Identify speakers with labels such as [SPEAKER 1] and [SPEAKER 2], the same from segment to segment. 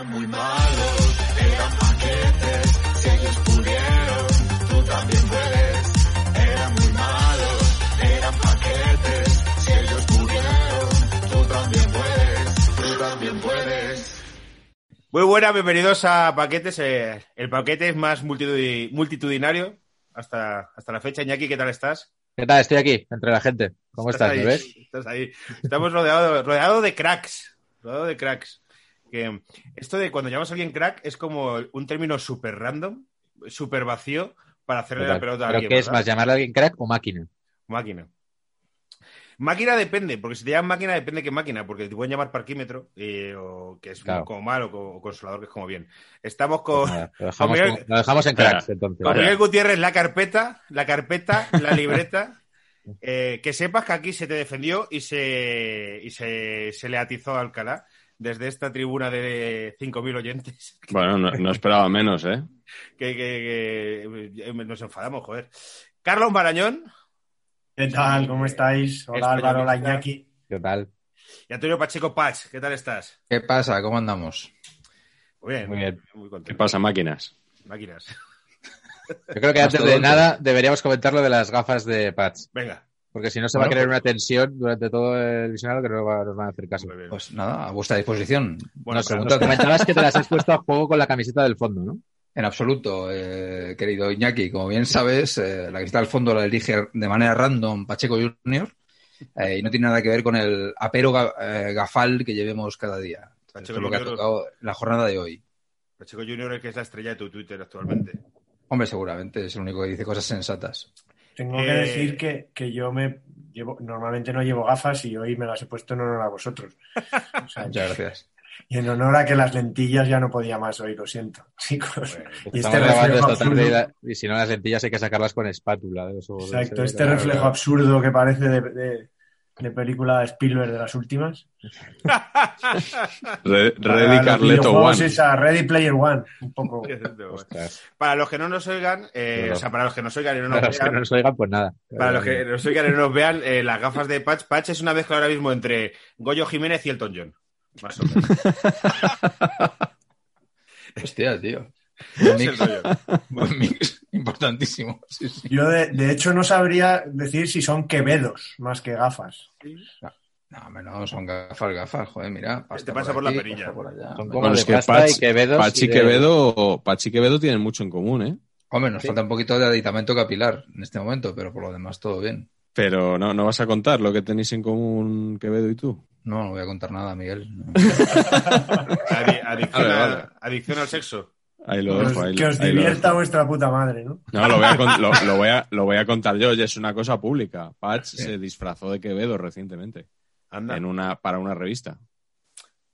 [SPEAKER 1] Eran muy malos, eran paquetes, si ellos pudieron, tú también puedes. Eran muy malos, eran paquetes, si ellos pudieron, tú también puedes, tú también puedes.
[SPEAKER 2] Muy buenas, bienvenidos a Paquetes. eh, el paquete es más multitudi- multitudinario hasta, hasta la fecha. Iñaki, ¿qué tal estás?
[SPEAKER 3] ¿Qué tal? Estoy aquí, entre la gente. ¿Cómo estás?
[SPEAKER 2] ahí,
[SPEAKER 3] ¿Me ves?
[SPEAKER 2] Estás ahí. Estamos rodeados rodeado de cracks. Rodeado de cracks. Que esto de cuando llamas a alguien crack es como un término súper random, súper vacío para hacerle la pelota a
[SPEAKER 3] ¿Pero
[SPEAKER 2] alguien.
[SPEAKER 3] qué es
[SPEAKER 2] ¿verdad?
[SPEAKER 3] más, llamarle a alguien crack o máquina?
[SPEAKER 2] Máquina. Máquina depende, porque si te llaman máquina depende qué máquina, porque te pueden llamar parquímetro, eh, o que es
[SPEAKER 3] Claro.
[SPEAKER 2] como mal, o, co- o consolador, que es como bien. Estamos con,
[SPEAKER 3] Nada, lo, dejamos,
[SPEAKER 2] Miguel-
[SPEAKER 3] con- lo dejamos en cracks, entonces.
[SPEAKER 2] con Miguel Gutiérrez la carpeta, la carpeta, la libreta. eh, que sepas que aquí se te defendió y se, y se, se le atizó a Alcalá desde esta tribuna de 5.000 oyentes.
[SPEAKER 4] Bueno, no, no esperaba menos, ¿eh?
[SPEAKER 2] Que, que- que- eh, nos enfadamos, joder. Carlos Marañón
[SPEAKER 5] ¿Qué tal? ¿Cómo estáis? Hola Álvaro, hola Iñaki.
[SPEAKER 3] ¿Qué tal?
[SPEAKER 2] y Antonio Pacheco Pach, ¿qué tal estás?
[SPEAKER 6] ¿Qué pasa? ¿Cómo andamos?
[SPEAKER 2] Muy bien,
[SPEAKER 3] Muy bien.
[SPEAKER 2] muy
[SPEAKER 4] ¿Qué
[SPEAKER 2] contento.
[SPEAKER 4] pasa, máquinas?
[SPEAKER 2] Máquinas.
[SPEAKER 3] Yo creo que antes de nada deberíamos comentar lo de las gafas de Patch.
[SPEAKER 2] Venga.
[SPEAKER 3] Porque si no se va a crear
[SPEAKER 6] pues-
[SPEAKER 3] una tensión durante todo el visionario que no nos van a hacer caso.
[SPEAKER 6] Pues nada, a vuestra disposición.
[SPEAKER 2] Bueno,
[SPEAKER 3] nos comentabas que te las has puesto a juego con la camiseta del fondo, ¿no?
[SPEAKER 6] En absoluto, eh, querido Iñaki. Como bien sabes, eh, la está al fondo la elige de manera random Pacheco Junior eh, y no tiene nada que ver con el apero ga- eh, gafal que llevemos cada día.
[SPEAKER 2] Pacheco
[SPEAKER 6] Esto es lo que ha tocado la jornada de hoy.
[SPEAKER 2] Pacheco Junior es que es la estrella de tu Twitter actualmente.
[SPEAKER 6] Hombre, seguramente es el único que dice cosas sensatas.
[SPEAKER 5] Tengo
[SPEAKER 2] Eh,
[SPEAKER 5] que decir que, que yo me llevo, normalmente no llevo gafas y hoy me las he puesto en honor a vosotros. O sea,
[SPEAKER 6] Muchas gracias.
[SPEAKER 5] y en honor a que las lentillas ya no podía más hoy, lo siento, chicos.
[SPEAKER 2] Bueno,
[SPEAKER 5] Y este
[SPEAKER 3] Estamos grabando
[SPEAKER 5] reflejo
[SPEAKER 3] esta tarde y,
[SPEAKER 5] absurdo,
[SPEAKER 3] la- y si no las lentillas hay que sacarlas con espátula.
[SPEAKER 5] Exacto, este reflejo absurdo que parece de, de- de película Spielberg de las últimas. Para
[SPEAKER 4] Ready Carleto One.
[SPEAKER 5] esa Ready Player One, un poco.
[SPEAKER 2] Para los que no nos oigan, eh, o sea, para los que nos oigan y no nos
[SPEAKER 3] Para los que
[SPEAKER 2] vean,
[SPEAKER 3] no nos oigan, pues nada.
[SPEAKER 2] para los que nos oigan y no nos vean, eh, las gafas de Patch, Patch es una mezcla ahora mismo entre Goyo Jiménez y Elton John. Más o menos.
[SPEAKER 6] Hostia, tío. Buen mix, buen mix. Importantísimo. Sí, sí.
[SPEAKER 5] Yo de, de hecho no sabría decir si son quevedos más que gafas.
[SPEAKER 6] No, no, son gafas, gafas, joder, mira.
[SPEAKER 2] Te pasa por la perilla.
[SPEAKER 6] por allá.
[SPEAKER 3] Son como
[SPEAKER 4] Bueno,
[SPEAKER 3] de
[SPEAKER 4] es que
[SPEAKER 3] pasta
[SPEAKER 4] Patch-
[SPEAKER 3] y Quevedos.
[SPEAKER 4] Pachi
[SPEAKER 3] y de-
[SPEAKER 4] Quevedo, Pachi Quevedo tienen mucho en común, ¿eh?
[SPEAKER 6] Hombre, nos
[SPEAKER 3] Sí.
[SPEAKER 6] falta un poquito de aditamento capilar en este momento, pero por lo demás todo bien.
[SPEAKER 4] Pero no, no vas a contar lo que tenéis en común Quevedo y tú.
[SPEAKER 6] No, no voy a contar nada, Miguel. No.
[SPEAKER 2] Adi- adicción, a-
[SPEAKER 4] vale.
[SPEAKER 2] adicción al sexo.
[SPEAKER 4] Ahí lo
[SPEAKER 5] Que os,
[SPEAKER 4] dejo. Ahí,
[SPEAKER 5] que os
[SPEAKER 4] ahí lo
[SPEAKER 5] divierta vuestra puta madre, ¿no?
[SPEAKER 4] No, lo voy, a, lo, lo voy a, lo voy a contar yo. Oye, es una cosa pública. Patch se disfrazó de Quevedo recientemente
[SPEAKER 2] Anda.
[SPEAKER 4] en una, para una revista.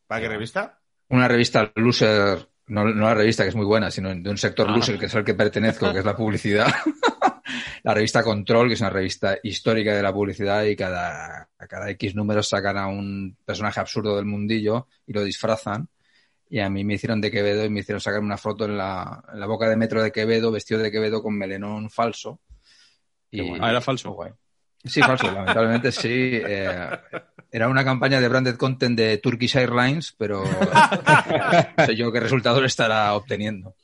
[SPEAKER 2] ¿Para qué revista?
[SPEAKER 6] Una revista loser, no, no la revista que es muy buena, sino de un sector
[SPEAKER 4] Ah.
[SPEAKER 6] loser que es al que pertenezco, que es la publicidad. la revista Control, que es una revista histórica de la publicidad y cada, a cada X números sacan a un personaje absurdo del mundillo y lo disfrazan. Y a mí me hicieron de Quevedo y me hicieron sacar una foto en la, en la boca de metro de Quevedo, vestido de Quevedo con melenón falso.
[SPEAKER 4] Bueno. Ah, era falso.
[SPEAKER 6] Guay. Sí, falso, lamentablemente sí. Eh, era una campaña de branded content de Turkish Airlines, pero no sé yo qué resultado le estará obteniendo.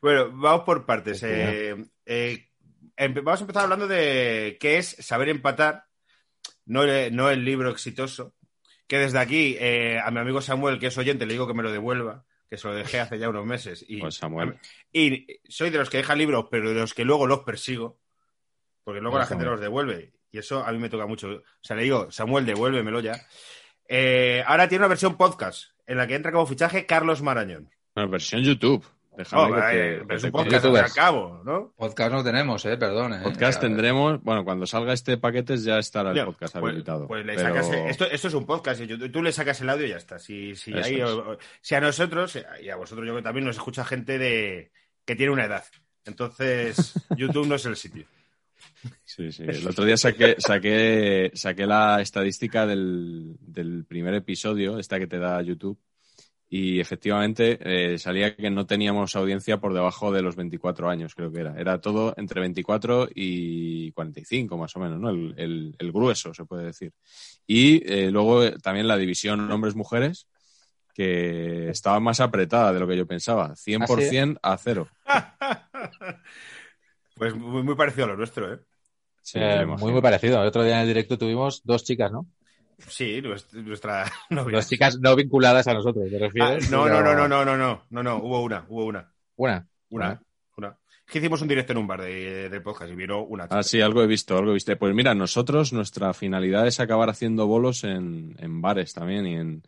[SPEAKER 2] Bueno, vamos por partes. Eh, eh, empe- vamos a empezar hablando de qué es saber empatar, no no el libro exitoso. Que desde aquí, eh, a mi amigo Samuel, que es oyente, le digo que me lo devuelva, que se lo dejé hace ya unos meses. Y,
[SPEAKER 4] Pues Samuel.
[SPEAKER 2] y soy de los que dejan libros, pero de los que luego los persigo, porque luego la
[SPEAKER 6] Pues
[SPEAKER 2] gente los devuelve. Y eso a mí me toca mucho. O sea, le digo, Samuel, devuélvemelo ya. Eh, ahora tiene una versión podcast, en la que entra como fichaje Carlos Marañón.
[SPEAKER 4] Bueno, versión YouTube. Déjame
[SPEAKER 2] Oh,
[SPEAKER 4] que
[SPEAKER 2] eh,
[SPEAKER 4] te- que
[SPEAKER 2] es un podcast, al cabo, ¿no?
[SPEAKER 6] Podcast no tenemos, eh, perdón. eh.
[SPEAKER 4] Podcast tendremos, bueno, cuando salga este paquete ya estará el
[SPEAKER 2] Ya,
[SPEAKER 4] podcast
[SPEAKER 2] pues-
[SPEAKER 4] habilitado.
[SPEAKER 2] Pues le
[SPEAKER 4] Pero-
[SPEAKER 2] sacas, esto, esto es un podcast, y tú, le sacas el audio y ya está. Si, si,
[SPEAKER 4] Eso
[SPEAKER 2] ahí,
[SPEAKER 4] es.
[SPEAKER 2] o- o- si a nosotros, y a vosotros yo creo que también nos escucha gente de que tiene una edad. Entonces, YouTube no es el sitio.
[SPEAKER 4] Sí, sí. El otro día saqué, saqué, saqué la estadística del, del primer episodio, esta que te da YouTube, y efectivamente eh, salía que no teníamos audiencia por debajo de los 24 años, creo que era. Era todo entre 24 y 45, más o menos, ¿no? El, el- el grueso, se puede decir. Y eh, luego eh, también la división hombres-mujeres, que estaba más apretada de lo que yo pensaba. 100% a cero.
[SPEAKER 2] Pues muy, muy parecido a lo nuestro, ¿eh?
[SPEAKER 4] Sí,
[SPEAKER 3] Eh, muy, muy parecido. El otro día en el directo tuvimos dos chicas, ¿no?
[SPEAKER 2] Sí, nuestra, novia.
[SPEAKER 3] Chicas no vinculadas a nosotros, ¿te
[SPEAKER 2] Ah,
[SPEAKER 3] refieres?
[SPEAKER 2] no,
[SPEAKER 3] Pero-
[SPEAKER 2] no, no, no, no, no, no, no, no, hubo una, hubo una,
[SPEAKER 3] Una.
[SPEAKER 2] una, una. Es que hicimos un directo en un bar de, de podcast y vino una chica.
[SPEAKER 4] Ah, sí, algo he visto, algo he visto. Pues mira, nosotros, nuestra finalidad es acabar haciendo bolos en, en bares también y en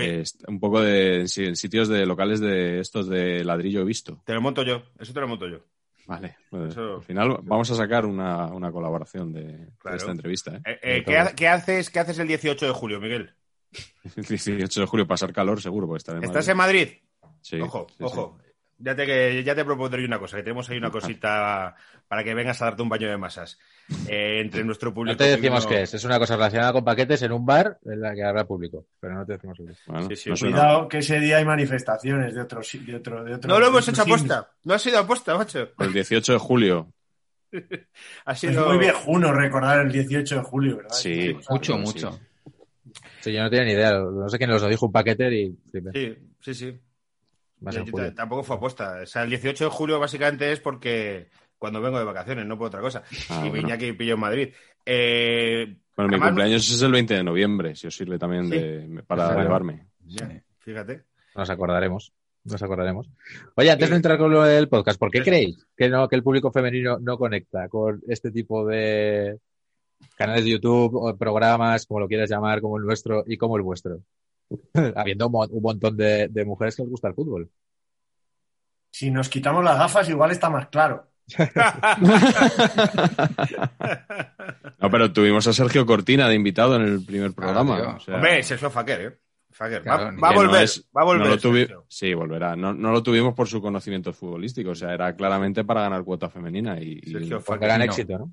[SPEAKER 4] eh, un poco de en sitios de locales de estos de ladrillo he visto.
[SPEAKER 2] te lo monto yo, eso te lo monto yo.
[SPEAKER 4] Vale, pues,
[SPEAKER 2] Eso-
[SPEAKER 4] al final vamos a sacar una, una colaboración de, esta entrevista. ¿eh?
[SPEAKER 2] Eh, eh, ¿qué,
[SPEAKER 4] todo.
[SPEAKER 2] ha- qué haces, ¿Qué haces el 18 de julio, Miguel?
[SPEAKER 4] El 18 de julio pasar calor seguro, porque estaré en
[SPEAKER 2] ¿Estás
[SPEAKER 4] Madrid.
[SPEAKER 2] en Madrid?
[SPEAKER 4] Sí,
[SPEAKER 2] ojo,
[SPEAKER 4] sí, sí.
[SPEAKER 2] Ya te, que- ya te propondré una cosa, que tenemos ahí una cosita para que vengas a darte un baño de masas. Eh, entre nuestro público.
[SPEAKER 3] No te decimos
[SPEAKER 2] que
[SPEAKER 3] qué es. Es una cosa relacionada con paquetes en un bar en la que habrá público. Pero no te decimos qué es.
[SPEAKER 4] Bueno,
[SPEAKER 2] Sí, sí,
[SPEAKER 4] no suena-
[SPEAKER 5] Cuidado que ese día hay manifestaciones de otro, de otro, de otro
[SPEAKER 2] No lo hemos hecho aposta. No ha sido aposta, macho.
[SPEAKER 4] El 18 de julio.
[SPEAKER 2] Ha
[SPEAKER 5] Es
[SPEAKER 2] sido.
[SPEAKER 5] muy viejuno recordar el 18 de julio, ¿verdad?
[SPEAKER 4] Sí,
[SPEAKER 6] Mucho,
[SPEAKER 4] Sí.
[SPEAKER 6] mucho.
[SPEAKER 3] Sí, yo no tenía ni idea. No sé quién nos lo dijo un paquete y.
[SPEAKER 2] Sí, sí, sí.
[SPEAKER 3] Más
[SPEAKER 2] Yo-
[SPEAKER 3] en
[SPEAKER 2] yo
[SPEAKER 3] julio.
[SPEAKER 2] t- tampoco fue. O sea, el 18 de julio básicamente es porque cuando vengo de vacaciones, no por otra cosa.
[SPEAKER 4] Ah,
[SPEAKER 2] y
[SPEAKER 4] bueno.
[SPEAKER 2] vine aquí y pillo en Madrid. Eh,
[SPEAKER 4] Bueno, mi cumpleaños es el 20 de noviembre, si os sirve también de, para
[SPEAKER 3] Bueno.
[SPEAKER 4] llevarme.
[SPEAKER 2] ya, fíjate.
[SPEAKER 3] Nos acordaremos. Nos acordaremos. Oye, antes
[SPEAKER 2] Sí.
[SPEAKER 3] de entrar con lo del podcast, ¿por qué
[SPEAKER 2] Sí.
[SPEAKER 3] creéis que no que el público femenino no conecta con este tipo de canales de YouTube o programas, como lo quieras llamar, como el nuestro y como el vuestro? Habiendo un, mo- un montón de, de mujeres que les gusta el fútbol.
[SPEAKER 5] Si nos quitamos las gafas, igual está más claro.
[SPEAKER 4] No, pero tuvimos a Sergio Cortina de invitado en el primer programa.
[SPEAKER 6] tío.
[SPEAKER 4] o sea,
[SPEAKER 2] Hombre, Sergio Faquer, ¿eh?
[SPEAKER 6] Claro,
[SPEAKER 2] va, a
[SPEAKER 4] no
[SPEAKER 2] volver.
[SPEAKER 4] es-
[SPEAKER 2] va a volver.
[SPEAKER 4] no lo tuvi-
[SPEAKER 2] Sergio.
[SPEAKER 4] Sí, volverá. No, no lo tuvimos por su conocimiento futbolístico, o sea, era claramente para ganar cuota femenina y, y
[SPEAKER 2] Sergio
[SPEAKER 3] Con gran éxito, ¿no?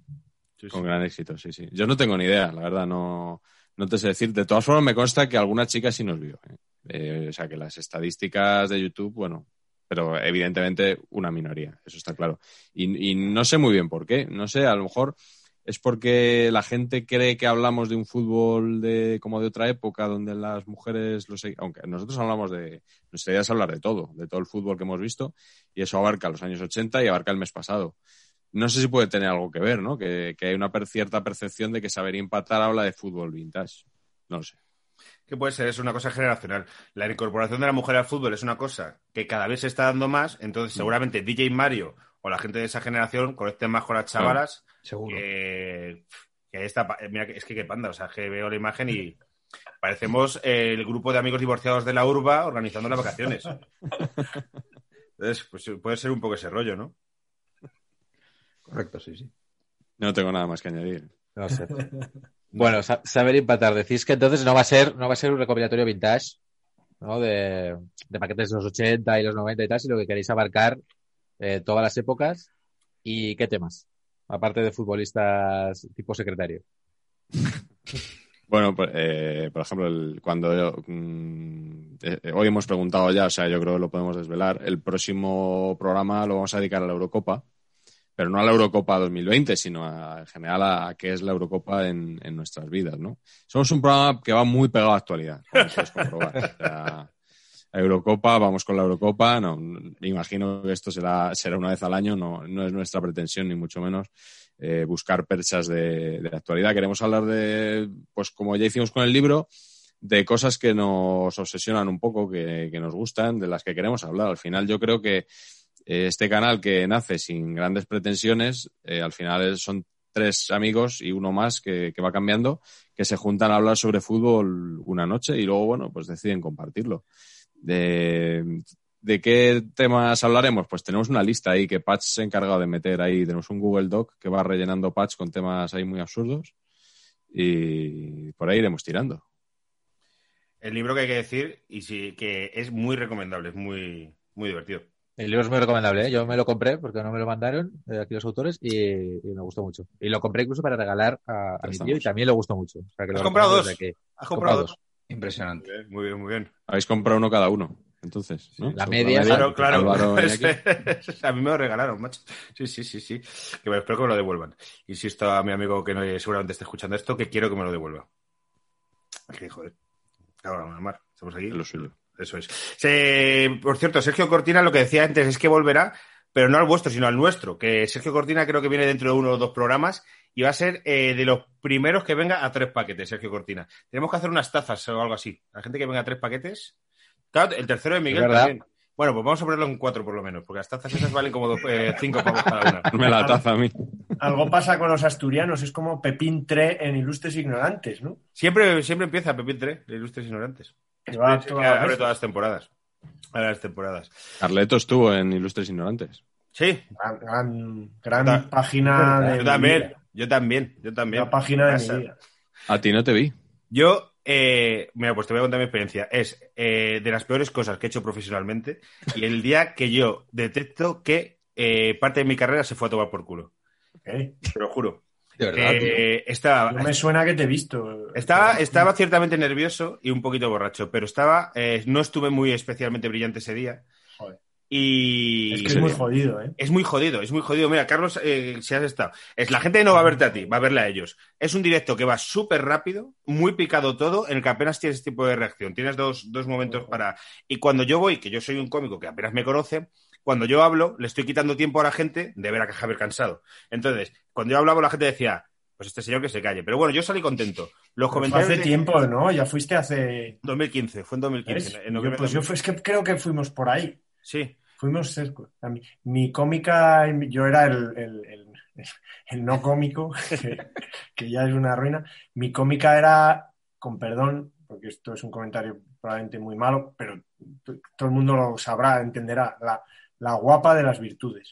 [SPEAKER 2] Sí, sí.
[SPEAKER 4] con gran éxito, sí, sí. Yo no tengo ni idea, la verdad, no, no te sé decir. De todas formas, me consta que alguna chica sí nos vio. ¿eh? Eh, o sea, que las estadísticas de YouTube, bueno, pero evidentemente una minoría, eso está claro. Y, y no sé muy bien por qué. No sé, a lo mejor es porque la gente cree que hablamos de un fútbol de como de otra época donde las mujeres lo sé, aunque nosotros hablamos de nuestra idea es hablar de todo, de todo el fútbol que hemos visto y eso abarca los años 80 y abarca el mes pasado. No sé si puede tener algo que ver, ¿no? Que, que hay una per- cierta percepción de que saber empatar habla de fútbol vintage. No lo sé.
[SPEAKER 2] ¿Qué puede ser? Es una cosa generacional. La incorporación de la mujer al fútbol es una cosa que cada vez se está dando más, entonces seguramente DJ Mario o la gente de esa generación conecten más con las chavalas
[SPEAKER 6] Seguro.
[SPEAKER 2] que, que esta, pa- mira, que- es que qué panda, o sea, que veo la imagen y parecemos el grupo de amigos divorciados de la urba organizando las vacaciones. Entonces, pues puede ser un poco ese rollo, ¿no?
[SPEAKER 6] Correcto, sí, sí.
[SPEAKER 4] No tengo nada más que añadir.
[SPEAKER 3] No sé. Bueno, sa- saber empatar. Decís que entonces no va a ser, no va a ser un recopilatorio vintage, ¿no? De, de paquetes de los 80 y los 90 y tal, sino que queréis abarcar eh, todas las épocas y qué temas. Aparte de futbolistas tipo secretario.
[SPEAKER 4] Bueno, pues, eh, por ejemplo, el- cuando mm, eh, hoy hemos preguntado ya, o sea, yo creo que lo podemos desvelar. El próximo programa lo vamos a dedicar a la Eurocopa, pero no a la Eurocopa 2020, sino a- en general a, qué es la Eurocopa en, nuestras vidas, ¿no? Somos un programa que va muy pegado a la actualidad, como comprobar. O la Eurocopa, vamos con la Eurocopa, no, imagino que esto será, será una vez al año, no, no es nuestra pretensión, ni mucho menos eh, buscar perchas de, de actualidad. Queremos hablar de, pues como ya hicimos con el libro, de cosas que nos obsesionan un poco, que, que nos gustan, de las que queremos hablar. Al final yo creo que este canal que nace sin grandes pretensiones, eh, al final son tres amigos y uno más que, va cambiando, que se juntan a hablar sobre fútbol una noche y luego, bueno, pues deciden compartirlo. De, ¿De qué temas hablaremos? Pues tenemos una lista ahí que Patch se ha encargado de meter ahí. Tenemos un Google Doc que va rellenando Patch con temas ahí muy absurdos y por ahí iremos tirando.
[SPEAKER 2] El libro que hay que decir, y sí, que es muy recomendable, es muy, muy divertido.
[SPEAKER 3] El libro es muy recomendable, ¿eh? Yo me lo compré porque no me lo mandaron eh, aquí los autores y, y me gustó mucho. Y lo compré incluso para regalar a, mi tío y también le gustó mucho. O sea, que
[SPEAKER 2] ¿Has
[SPEAKER 3] lo
[SPEAKER 2] comprado dos? ¿Has
[SPEAKER 3] comprado dos.
[SPEAKER 2] dos?
[SPEAKER 6] Impresionante.
[SPEAKER 2] Muy bien, muy bien.
[SPEAKER 4] Habéis comprado uno cada uno, entonces, ¿no?
[SPEAKER 3] La media,
[SPEAKER 2] Claro, claro. A mí me lo regalaron, macho. Sí, sí, sí, sí. Que me espero que me lo devuelvan. Insisto a mi amigo que no, seguramente esté escuchando esto, que quiero que me lo devuelva. Que joder. Claro, Mar, estamos aquí.
[SPEAKER 4] Lo suyo.
[SPEAKER 2] Eso es. Se- por cierto, Sergio Cortina lo que decía antes es que volverá, pero no al vuestro, sino al nuestro. Que Sergio Cortina creo que viene dentro de uno o dos programas y va a ser eh, de los primeros que venga a tres paquetes, Sergio Cortina. Tenemos que hacer unas tazas o algo así. La gente que venga a tres paquetes. Claro, el tercero de Miguel también. Bueno, pues vamos a ponerlo en cuatro por lo menos, porque las tazas esas valen como dos, eh, cinco pavos cada una.
[SPEAKER 4] Me la taza a mí.
[SPEAKER 5] Algo pasa con los asturianos, es como Pepín Tre en Ilustres Ignorantes, ¿no?
[SPEAKER 2] Siempre, siempre empieza Pepín 3, de Ilustres Ignorantes.
[SPEAKER 5] Todas
[SPEAKER 2] abre todas las temporadas. Abre las temporadas.
[SPEAKER 4] Carleto estuvo en Ilustres Ignorantes.
[SPEAKER 2] Sí,
[SPEAKER 5] Gran, gran, gran
[SPEAKER 2] Ta-
[SPEAKER 5] página de
[SPEAKER 2] yo también,
[SPEAKER 5] vida.
[SPEAKER 2] yo también, yo también.
[SPEAKER 5] La página de mi vida.
[SPEAKER 4] A ti no te vi.
[SPEAKER 2] Yo, eh, mira, pues te voy a contar mi experiencia. Es eh, de las peores cosas que he hecho profesionalmente y el día que yo detecto que eh, parte de mi carrera se fue a tomar por culo. Te lo juro.
[SPEAKER 6] De verdad, tío.
[SPEAKER 2] Eh, estaba,
[SPEAKER 5] No me suena que te he visto.
[SPEAKER 2] estaba, estaba ciertamente nervioso y un poquito borracho, pero estaba, eh, no estuve muy especialmente brillante ese día.
[SPEAKER 5] Joder.
[SPEAKER 2] Y
[SPEAKER 5] Es que es muy jodido, ¿eh?
[SPEAKER 2] Es muy jodido, es muy jodido. Mira, Carlos, eh, si has estado. Es, la gente no va a verte a ti, va a verle a ellos. Es un directo que va súper rápido, muy picado todo, en el que apenas tienes tipo de reacción. Tienes dos, dos momentos para. Y cuando yo voy, que yo soy un cómico que apenas me conoce, cuando yo hablo, le estoy quitando tiempo a la gente de ver a Javier cansado. Entonces, cuando yo hablaba, la gente decía, pues este señor que se calle. Pero bueno, yo salí contento. Los comentarios.
[SPEAKER 5] hace
[SPEAKER 2] de-
[SPEAKER 5] tiempo, ¿no? Ya fuiste hace.
[SPEAKER 2] 2015, fue en 2015.
[SPEAKER 5] ¿ves?
[SPEAKER 2] en noviembre
[SPEAKER 5] Yo, pues yo fue- es que creo que fuimos por ahí.
[SPEAKER 2] Sí.
[SPEAKER 5] Fuimos cerca. Mi cómica, yo era el, el- el- el no cómico, que, que ya es una ruina. Mi cómica era, con perdón, porque esto es un comentario probablemente muy malo, pero todo el mundo lo sabrá, entenderá, la, la guapa de las virtudes.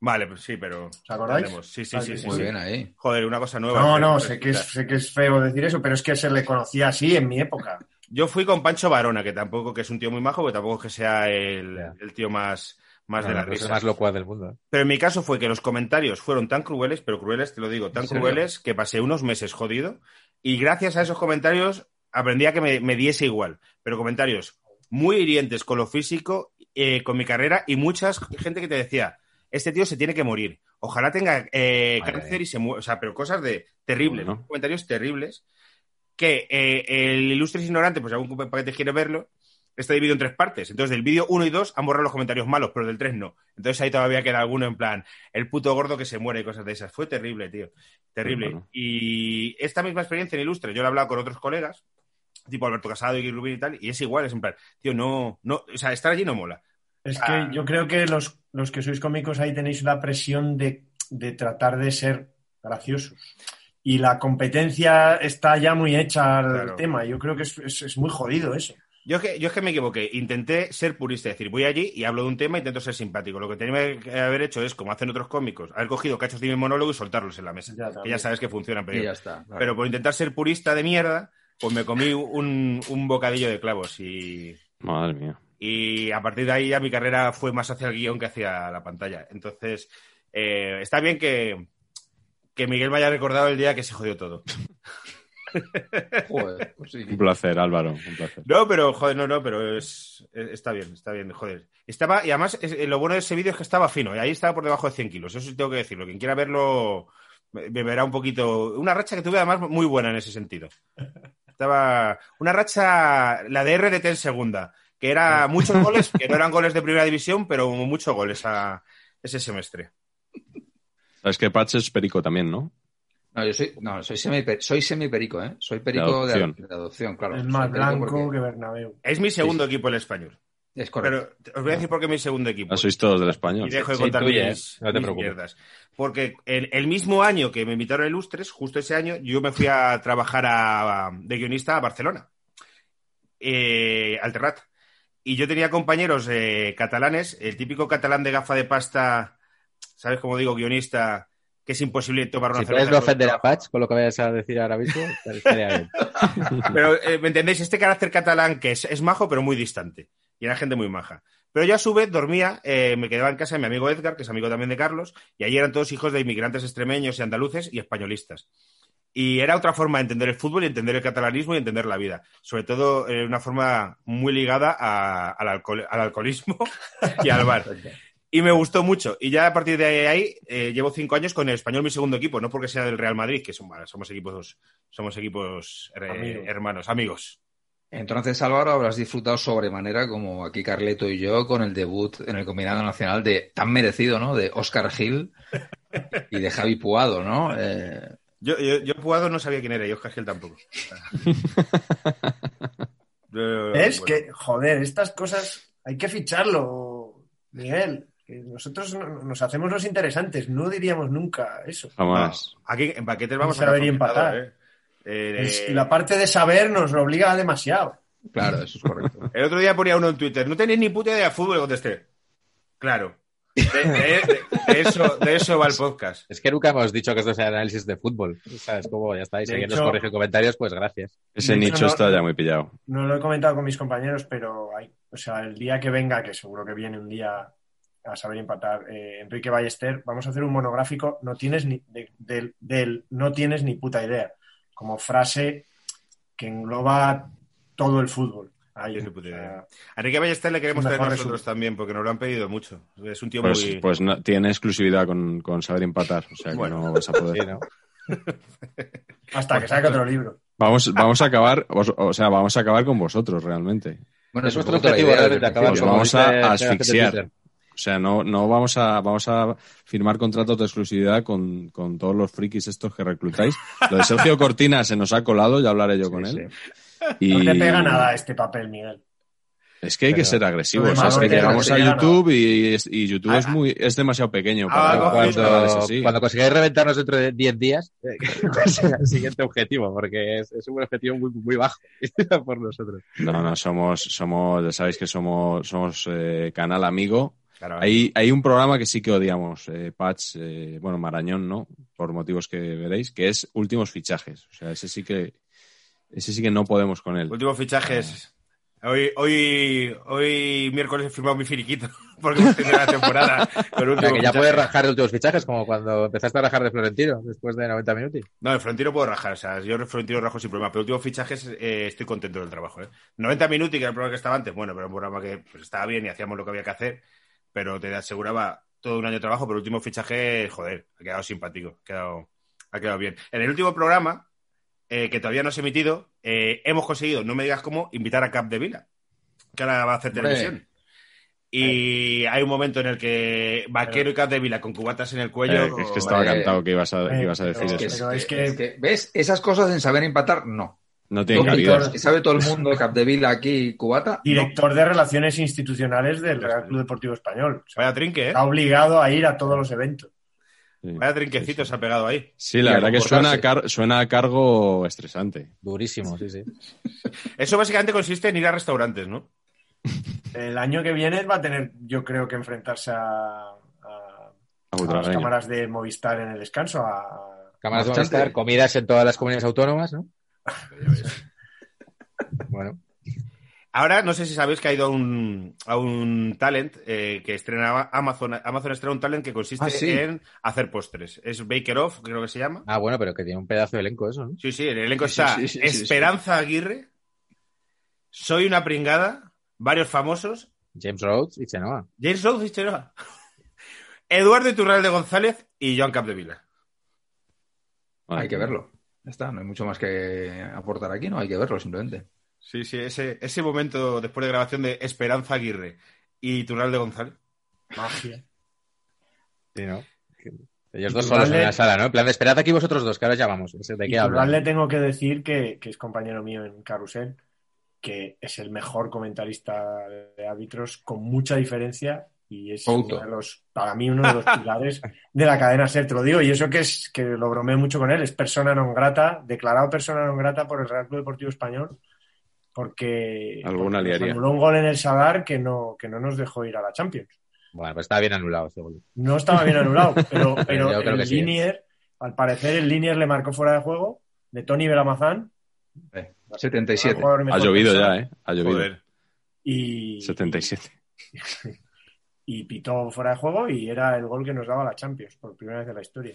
[SPEAKER 2] Vale, pues sí, pero.
[SPEAKER 5] ¿Os acordáis?
[SPEAKER 2] Sí, sí,
[SPEAKER 5] Ah,
[SPEAKER 2] sí. sí,
[SPEAKER 6] Muy
[SPEAKER 2] sí.
[SPEAKER 6] bien ahí.
[SPEAKER 2] Joder, una cosa nueva.
[SPEAKER 5] No, no, sé que, es, sé que es feo decir eso, pero es que se le conocía así en mi época.
[SPEAKER 2] Yo fui con Pancho Varona, que tampoco que es un tío muy majo, pero tampoco es que sea el, el tío más, más
[SPEAKER 3] No,
[SPEAKER 2] de la risa.
[SPEAKER 3] más locuaz del mundo. ¿eh?
[SPEAKER 2] Pero en mi caso fue que los comentarios fueron tan crueles, pero crueles, te lo digo, tan crueles que pasé unos meses jodido. Y gracias a esos comentarios aprendí a que me, me diese igual. Pero comentarios muy hirientes con lo físico, eh, con mi carrera y muchas gente que te decía, este tío se tiene que morir. Ojalá tenga eh, cáncer y se muera. O sea, pero cosas de terribles,
[SPEAKER 4] Bueno.
[SPEAKER 2] comentarios terribles. Que eh, el ilustre ignorante, pues algún paquete quiere verlo, está dividido en tres partes. Entonces, del vídeo 1 y 2 han borrado los comentarios malos, pero del 3 no. Entonces ahí todavía queda alguno en plan, el puto gordo que se muere y cosas de esas. Fue terrible, tío. Terrible.
[SPEAKER 4] Bueno.
[SPEAKER 2] Y esta misma experiencia en Ilustre, yo la he hablado con otros colegas, tipo Alberto Casado y Rubín y tal, y es igual, es en plan, tío, no, no, o sea, estar allí no mola.
[SPEAKER 5] Es
[SPEAKER 2] Ah.
[SPEAKER 5] que yo creo que los, los que sois cómicos ahí tenéis la presión de, de tratar de ser graciosos. Y la competencia está ya muy hecha al
[SPEAKER 2] Claro.
[SPEAKER 5] tema. Yo creo que es, es- es muy jodido eso.
[SPEAKER 2] Yo es, que, yo es que me equivoqué. Intenté ser purista, es decir, voy allí y hablo de un tema e intento ser simpático. Lo que tenía que haber hecho es, como hacen otros cómicos, haber cogido cachos de mi monólogo y soltarlos en la mesa.
[SPEAKER 5] Ya,
[SPEAKER 2] que ya sabes que funcionan, pero,
[SPEAKER 6] Y ya está. claro.
[SPEAKER 2] pero por intentar ser purista de mierda, pues me comí un, un bocadillo de clavos y,
[SPEAKER 4] Madre mía.
[SPEAKER 2] y a partir de ahí ya mi carrera fue más hacia el guion que hacia la pantalla. Entonces, eh, está bien que, que Miguel me haya recordado el día que se jodió todo.
[SPEAKER 6] Joder, pues sí.
[SPEAKER 4] Un placer, Álvaro. Un placer.
[SPEAKER 2] No, pero, joder, no, no, pero es, es- está bien, está bien, joder. Estaba, y además, es- lo bueno de ese vídeo es que estaba fino, y ahí estaba por debajo de 100 kilos, eso sí tengo que decirlo. Quien quiera verlo, me me verá un poquito. Una racha que tuve además muy buena en ese sentido. Estaba. Una racha, la de RDT en segunda, que era muchos goles, que no eran goles de primera división, pero muchos goles a ese semestre.
[SPEAKER 4] Sabes que Patch es perico también, ¿no?
[SPEAKER 6] No, yo soy, no, soy, semi, soy semiperico, ¿eh? Soy perico de adopción, de adopción claro.
[SPEAKER 5] es más blanco
[SPEAKER 6] porque-
[SPEAKER 5] que Bernabéu.
[SPEAKER 2] Es mi segundo equipo el español.
[SPEAKER 6] Es correcto.
[SPEAKER 2] Pero os voy a decir por qué mi segundo equipo.
[SPEAKER 4] Ah, sois todos del español.
[SPEAKER 2] Y dejo de
[SPEAKER 3] Sí,
[SPEAKER 2] contar.
[SPEAKER 3] No te
[SPEAKER 2] mis
[SPEAKER 3] preocupes.
[SPEAKER 2] mierdas. Porque el, el mismo año que me invitaron a Ilustres, justo ese año, yo me fui a trabajar a- de guionista a Barcelona, eh, al Terrat. Y yo tenía compañeros eh, catalanes, el típico catalán de gafa de pasta, ¿sabes cómo digo? Guionista, que es imposible tomar una
[SPEAKER 3] Si puedes
[SPEAKER 2] cerveza
[SPEAKER 3] no
[SPEAKER 2] con-
[SPEAKER 3] ofender a Patch con lo que vayas a decir ahora mismo, estaría bien.
[SPEAKER 2] Pero, eh, ¿me entendéis? Este carácter catalán que es, es majo, pero muy distante. Y era gente muy maja. Pero yo a su vez dormía, eh, me quedaba en casa de mi amigo Edgar, que es amigo también de Carlos, y allí eran todos hijos de inmigrantes extremeños y andaluces y españolistas. Y era otra forma de entender el fútbol y entender el catalanismo y entender la vida. Sobre todo eh, una forma muy ligada a- al, alcohol- al alcoholismo y al bar. Y me gustó mucho. Y ya a partir de ahí eh, llevo cinco años con el español mi segundo equipo, no porque sea del Real Madrid, que son- somos equipos, somos equipos eh,
[SPEAKER 5] Amigos.
[SPEAKER 2] hermanos, amigos.
[SPEAKER 6] Entonces, Álvaro, habrás disfrutado sobremanera, como aquí Carleto y yo, con el debut en el combinado nacional de tan merecido, ¿no? De Oscar Gil y de Javi Puado, ¿no? Eh,
[SPEAKER 2] Yo, yo, yo Puado no sabía quién era y Oscar Gil tampoco.
[SPEAKER 5] Es
[SPEAKER 2] bueno.
[SPEAKER 5] que, joder, estas cosas hay que ficharlo, Miguel. Que nosotros no- nos hacemos los interesantes, no diríamos nunca eso.
[SPEAKER 4] Jamás.
[SPEAKER 2] Aquí en paquetes vamos
[SPEAKER 5] Saber
[SPEAKER 2] a
[SPEAKER 5] y empatar.
[SPEAKER 2] ¿eh? Eh,
[SPEAKER 5] Es- y la parte de saber nos lo obliga demasiado.
[SPEAKER 6] claro, eso es correcto.
[SPEAKER 2] El otro día ponía uno en Twitter, no tenéis ni puta idea de fútbol, y contesté. Claro. De, de- de eso, de eso va el podcast.
[SPEAKER 3] Es que nunca hemos dicho que esto sea análisis de fútbol. ¿Sabes cómo? Ya está. Y si
[SPEAKER 5] De
[SPEAKER 3] alguien nos
[SPEAKER 5] hecho-
[SPEAKER 3] corrige en comentarios, pues gracias.
[SPEAKER 4] Ese nicho
[SPEAKER 5] no-
[SPEAKER 4] está ya muy pillado.
[SPEAKER 5] No lo he comentado con mis compañeros, pero hay, o sea, el día que venga, que seguro que viene un día a saber empatar, eh, Enrique Ballester, vamos a hacer un monográfico, no tienes ni de- del, del no tienes ni puta idea, como frase que engloba todo el fútbol. Ahí, o sea.
[SPEAKER 2] A Enrique Ballester le queremos traer nosotros
[SPEAKER 5] resumen.
[SPEAKER 2] también, porque nos lo han pedido mucho. Es un tío
[SPEAKER 4] Pues,
[SPEAKER 2] muy...
[SPEAKER 4] pues no- tiene exclusividad con, con saber empatar. O sea que
[SPEAKER 2] Bueno.
[SPEAKER 4] no vas a poder.
[SPEAKER 3] Sí, ¿no?
[SPEAKER 5] hasta que saque otro libro.
[SPEAKER 4] Vamos, vamos a acabar, o sea, vamos a acabar con vosotros realmente.
[SPEAKER 6] Bueno,
[SPEAKER 3] Es nuestro objetivo realmente acabar
[SPEAKER 4] Os vamos a asfixiar. O sea, no, no vamos a, vamos a firmar contratos de exclusividad con, con todos los frikis estos que reclutáis. Lo de Sergio Cortina se nos ha colado, ya hablaré yo con él.
[SPEAKER 6] sí.
[SPEAKER 4] Y
[SPEAKER 5] No te pega nada este papel, Miguel.
[SPEAKER 4] Es que hay que ser agresivo.
[SPEAKER 5] Lo
[SPEAKER 4] O
[SPEAKER 5] de
[SPEAKER 4] sea, es que llegamos a YouTube y, y YouTube
[SPEAKER 2] Ah,
[SPEAKER 4] es muy es demasiado pequeño
[SPEAKER 2] ah,
[SPEAKER 4] para chavales
[SPEAKER 3] Cuando,
[SPEAKER 4] así.
[SPEAKER 3] cuando consigáis reventarnos dentro de 10 días, eh, ¿cuál será el siguiente objetivo? Porque es, es un objetivo muy, muy bajo por nosotros.
[SPEAKER 4] No, no, somos, somos, ya sabéis que somos, somos eh, canal amigo.
[SPEAKER 2] Claro,
[SPEAKER 4] Hay, hay un programa que sí que odiamos, eh, Patch, eh, bueno, Marañón, ¿no? Por motivos que veréis, que es últimos fichajes. O sea, ese sí que, ese sí que no podemos con él.
[SPEAKER 2] Últimos fichajes. Hoy, hoy, hoy miércoles he firmado mi finiquito porque la temporada con
[SPEAKER 3] O sea, que ya
[SPEAKER 2] fichajes.
[SPEAKER 3] puedes rajar de últimos fichajes, como cuando empezaste a rajar de Florentino después de 90 minutos.
[SPEAKER 2] No, el Florentino puedo rajar, o sea, yo el Florentino rajo sin problema, pero últimos fichajes eh, estoy contento del trabajo. ¿eh? 90 minutos, que era el programa que estaba antes, bueno, pero era un programa que pues, estaba bien y hacíamos lo que había que hacer, pero te aseguraba todo un año de trabajo, pero el último fichaje, joder, ha quedado simpático, ha quedado, ha quedado bien. En el último programa, eh, que todavía no se ha emitido, eh, hemos conseguido, no me digas cómo, invitar a Cap de Vila, que ahora va a hacer
[SPEAKER 6] Hombre.
[SPEAKER 2] televisión. Y hay un momento en el que Vaquero y Cap de Vila con cubatas en el cuello.
[SPEAKER 4] Eh, es que estaba cantado que ibas a, que
[SPEAKER 5] Eh,
[SPEAKER 4] ibas a decir eso.
[SPEAKER 5] Pero es que-
[SPEAKER 6] ¿Ves? Esas cosas en saber empatar, no.
[SPEAKER 4] No tiene
[SPEAKER 6] que sabe todo el mundo de Capdevila aquí, cubata.
[SPEAKER 5] Director de Relaciones Institucionales del Real Club Deportivo Español. O sea,
[SPEAKER 2] Vaya trinque, ¿eh?
[SPEAKER 5] está obligado a ir a todos los eventos.
[SPEAKER 4] Sí.
[SPEAKER 2] Vaya trinquecito se ha pegado ahí.
[SPEAKER 4] Sí, la
[SPEAKER 6] Y
[SPEAKER 4] verdad que suena a, car- suena a cargo estresante.
[SPEAKER 3] Durísimo, sí, sí.
[SPEAKER 2] Eso básicamente consiste en ir a restaurantes, ¿no?
[SPEAKER 5] El año que viene va a tener, yo creo que enfrentarse a, a-
[SPEAKER 4] A
[SPEAKER 5] a las cámaras de Movistar en el descanso. A,
[SPEAKER 3] Cámaras de. Movistar, comidas en todas las comunidades autónomas, ¿no? Bueno,
[SPEAKER 2] Ahora, no sé si sabéis que ha ido a un, a un talent eh, que estrenaba Amazon. Amazon estrena un talent que consiste
[SPEAKER 6] Ah, sí.
[SPEAKER 2] en hacer postres. Es Baker Off, creo que se llama.
[SPEAKER 3] ah, bueno, pero que tiene un pedazo de elenco eso, ¿no?
[SPEAKER 2] Sí, sí, el elenco
[SPEAKER 6] Sí,
[SPEAKER 2] está
[SPEAKER 6] sí, sí, sí, sí.
[SPEAKER 2] Esperanza Aguirre, Soy una pringada, varios famosos,
[SPEAKER 3] James Rhodes y Chenoa.
[SPEAKER 2] James Rhodes y Chenoa, Eduardo Iturralde González y Joan Capdevila.
[SPEAKER 6] Hay que verlo. Ya está, no hay mucho más que aportar aquí, no hay que verlo simplemente.
[SPEAKER 2] Sí, sí, ese, ese momento después de grabación de Esperanza Aguirre y Iturralde González.
[SPEAKER 5] magia.
[SPEAKER 3] Sí, ¿no? Ellos dos solos en la sala, ¿no? En plan, de, esperad aquí vosotros dos, que ahora os llamamos. Ese, ¿De qué hablan?
[SPEAKER 5] le tengo que decir que, que es compañero mío en Carusel, que es el mejor comentarista de árbitros con mucha diferencia y es uno de los, para mí uno de los pilares de la cadena SER, te lo digo, y eso que es que lo bromeo mucho con él, es persona non grata, declarado persona non grata por el Real Club Deportivo Español, porque,
[SPEAKER 4] Alguna
[SPEAKER 5] porque anuló un gol en el Sadar que no, que no nos dejó ir a la Champions.
[SPEAKER 3] Bueno, pues estaba bien anulado ese gol.
[SPEAKER 5] No estaba bien anulado, pero, pero el
[SPEAKER 3] sí.
[SPEAKER 5] Linier, al parecer el Linier le marcó fuera de juego de Tony Belamazán.
[SPEAKER 6] Eh, 77.
[SPEAKER 5] jugador
[SPEAKER 4] Ha llovido
[SPEAKER 5] pensado,
[SPEAKER 4] ya, ¿eh? Ha llovido.
[SPEAKER 2] Joder.
[SPEAKER 5] Y,
[SPEAKER 4] 77.
[SPEAKER 5] y pitó fuera de juego y era el gol que nos daba la Champions por primera vez en la historia.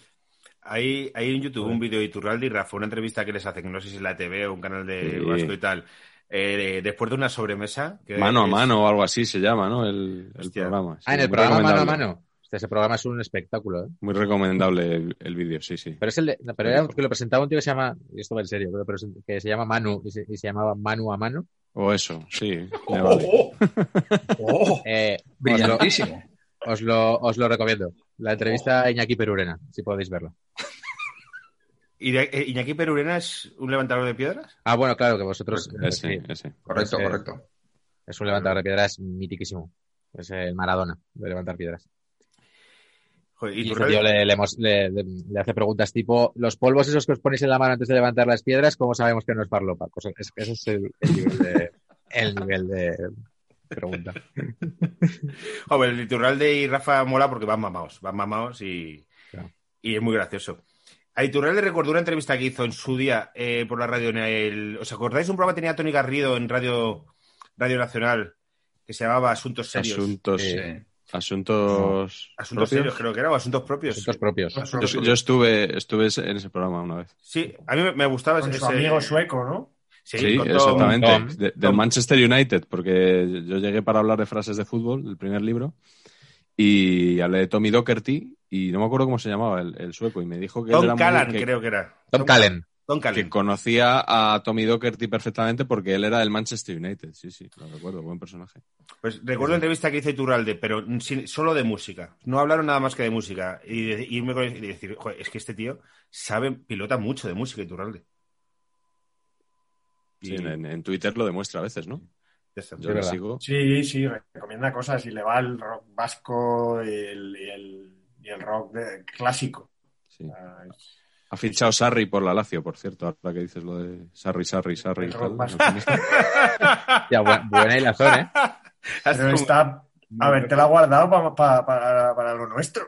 [SPEAKER 2] Hay, hay en YouTube un vídeo de Iturralde y Rafa, una entrevista que les hace, que no sé si es la TV o un canal de
[SPEAKER 4] Sí.
[SPEAKER 2] Vasco y tal, eh, después de una sobremesa. que
[SPEAKER 4] Mano a
[SPEAKER 2] es-
[SPEAKER 4] mano o algo así se llama, ¿no? El, programa. Sí,
[SPEAKER 3] Ah, en el programa mano a mano. Este, ese programa es un espectáculo, ¿eh?
[SPEAKER 4] Muy recomendable el, el vídeo, sí, sí.
[SPEAKER 3] Pero es el de, no, pero era que lo presentaba un tío que se llama, y esto va en serio, pero, pero es- que se llama Manu y se, y se llamaba Manu a mano.
[SPEAKER 4] O eso, sí. me vale.
[SPEAKER 5] ¡Oh! ¡Oh!
[SPEAKER 3] Eh, os, lo,
[SPEAKER 6] Brillantísimo.
[SPEAKER 3] os, lo, os lo recomiendo. La entrevista a Iñaki Perurena, si podéis verla.
[SPEAKER 2] ¿Y de- eh, Iñaki Perurena es un levantador de piedras?
[SPEAKER 3] Ah, bueno, claro que vosotros. eh,
[SPEAKER 4] Ese,
[SPEAKER 3] sí,
[SPEAKER 4] ese.
[SPEAKER 6] Correcto,
[SPEAKER 3] Ese-
[SPEAKER 6] correcto.
[SPEAKER 3] es un levantador de piedras mitiquísimo. Es el Maradona de levantar piedras.
[SPEAKER 2] Joder,
[SPEAKER 3] Y,
[SPEAKER 2] ¿y
[SPEAKER 3] ese tío le, le le- hace preguntas tipo: Los polvos esos que os ponéis en la mano antes de levantar las piedras, ¿cómo sabemos que no es parlopa? Pues es- ese es el, el nivel de, el nivel de pregunta.
[SPEAKER 2] Joder, el Iturralde y Rafa mola porque van mamados, van mamados y,
[SPEAKER 3] Claro.
[SPEAKER 2] y es muy gracioso. A Iturralde recordó una entrevista que hizo en su día eh, por la radio en el... ¿Os acordáis de un programa que tenía Tony Garrido en Radio, radio Nacional que se llamaba Asuntos Serios?
[SPEAKER 4] Asuntos,
[SPEAKER 6] Sí.
[SPEAKER 4] Asuntos,
[SPEAKER 2] Asuntos
[SPEAKER 4] propios.
[SPEAKER 2] Serios, creo que era, o Asuntos Propios.
[SPEAKER 3] Asuntos propios.
[SPEAKER 4] Yo, yo estuve, estuve en ese programa una vez.
[SPEAKER 2] Sí, a mí me- gustaba
[SPEAKER 5] Con
[SPEAKER 2] ese...
[SPEAKER 5] su amigo sueco, ¿no?
[SPEAKER 2] Sí,
[SPEAKER 4] Sí,
[SPEAKER 2] con Tom.
[SPEAKER 4] exactamente.
[SPEAKER 3] Tom.
[SPEAKER 4] De- del. Manchester United, porque yo llegué para hablar de frases de fútbol, el primer libro, y hablé de Tommy Docherty, y no me acuerdo cómo se llamaba el, el sueco, y me dijo que
[SPEAKER 2] Tom Callan,
[SPEAKER 4] que,
[SPEAKER 2] creo que era.
[SPEAKER 3] Tom
[SPEAKER 2] Tom
[SPEAKER 4] que conocía a Tommy Docherty perfectamente porque él era del Manchester United. Sí, sí, lo recuerdo, buen personaje.
[SPEAKER 2] Pues recuerdo la entrevista que hizo Iturralde, pero sin- solo de música. No hablaron nada más que de música. Y, de- y irme con- y decir, "Joder, es que este tío sabe, pilota mucho de música, Iturralde.
[SPEAKER 4] Sí,
[SPEAKER 2] Y
[SPEAKER 4] en, en Twitter lo demuestra a veces, ¿no? Yo sigo.
[SPEAKER 5] Sí, sí, recomienda cosas y le va el rock vasco y el, y el, y el rock de- clásico.
[SPEAKER 4] Sí.
[SPEAKER 5] Ah, es-
[SPEAKER 4] Ha fichado Sarri por la Lazio, por cierto, ahora que dices lo de Sarri, Sarri, Sarri. tal, ¿no?
[SPEAKER 3] Ya, bu- buena hilazón, ¿eh?
[SPEAKER 5] Pero está, a ver, te la ha guardado pa- pa- para, para lo nuestro.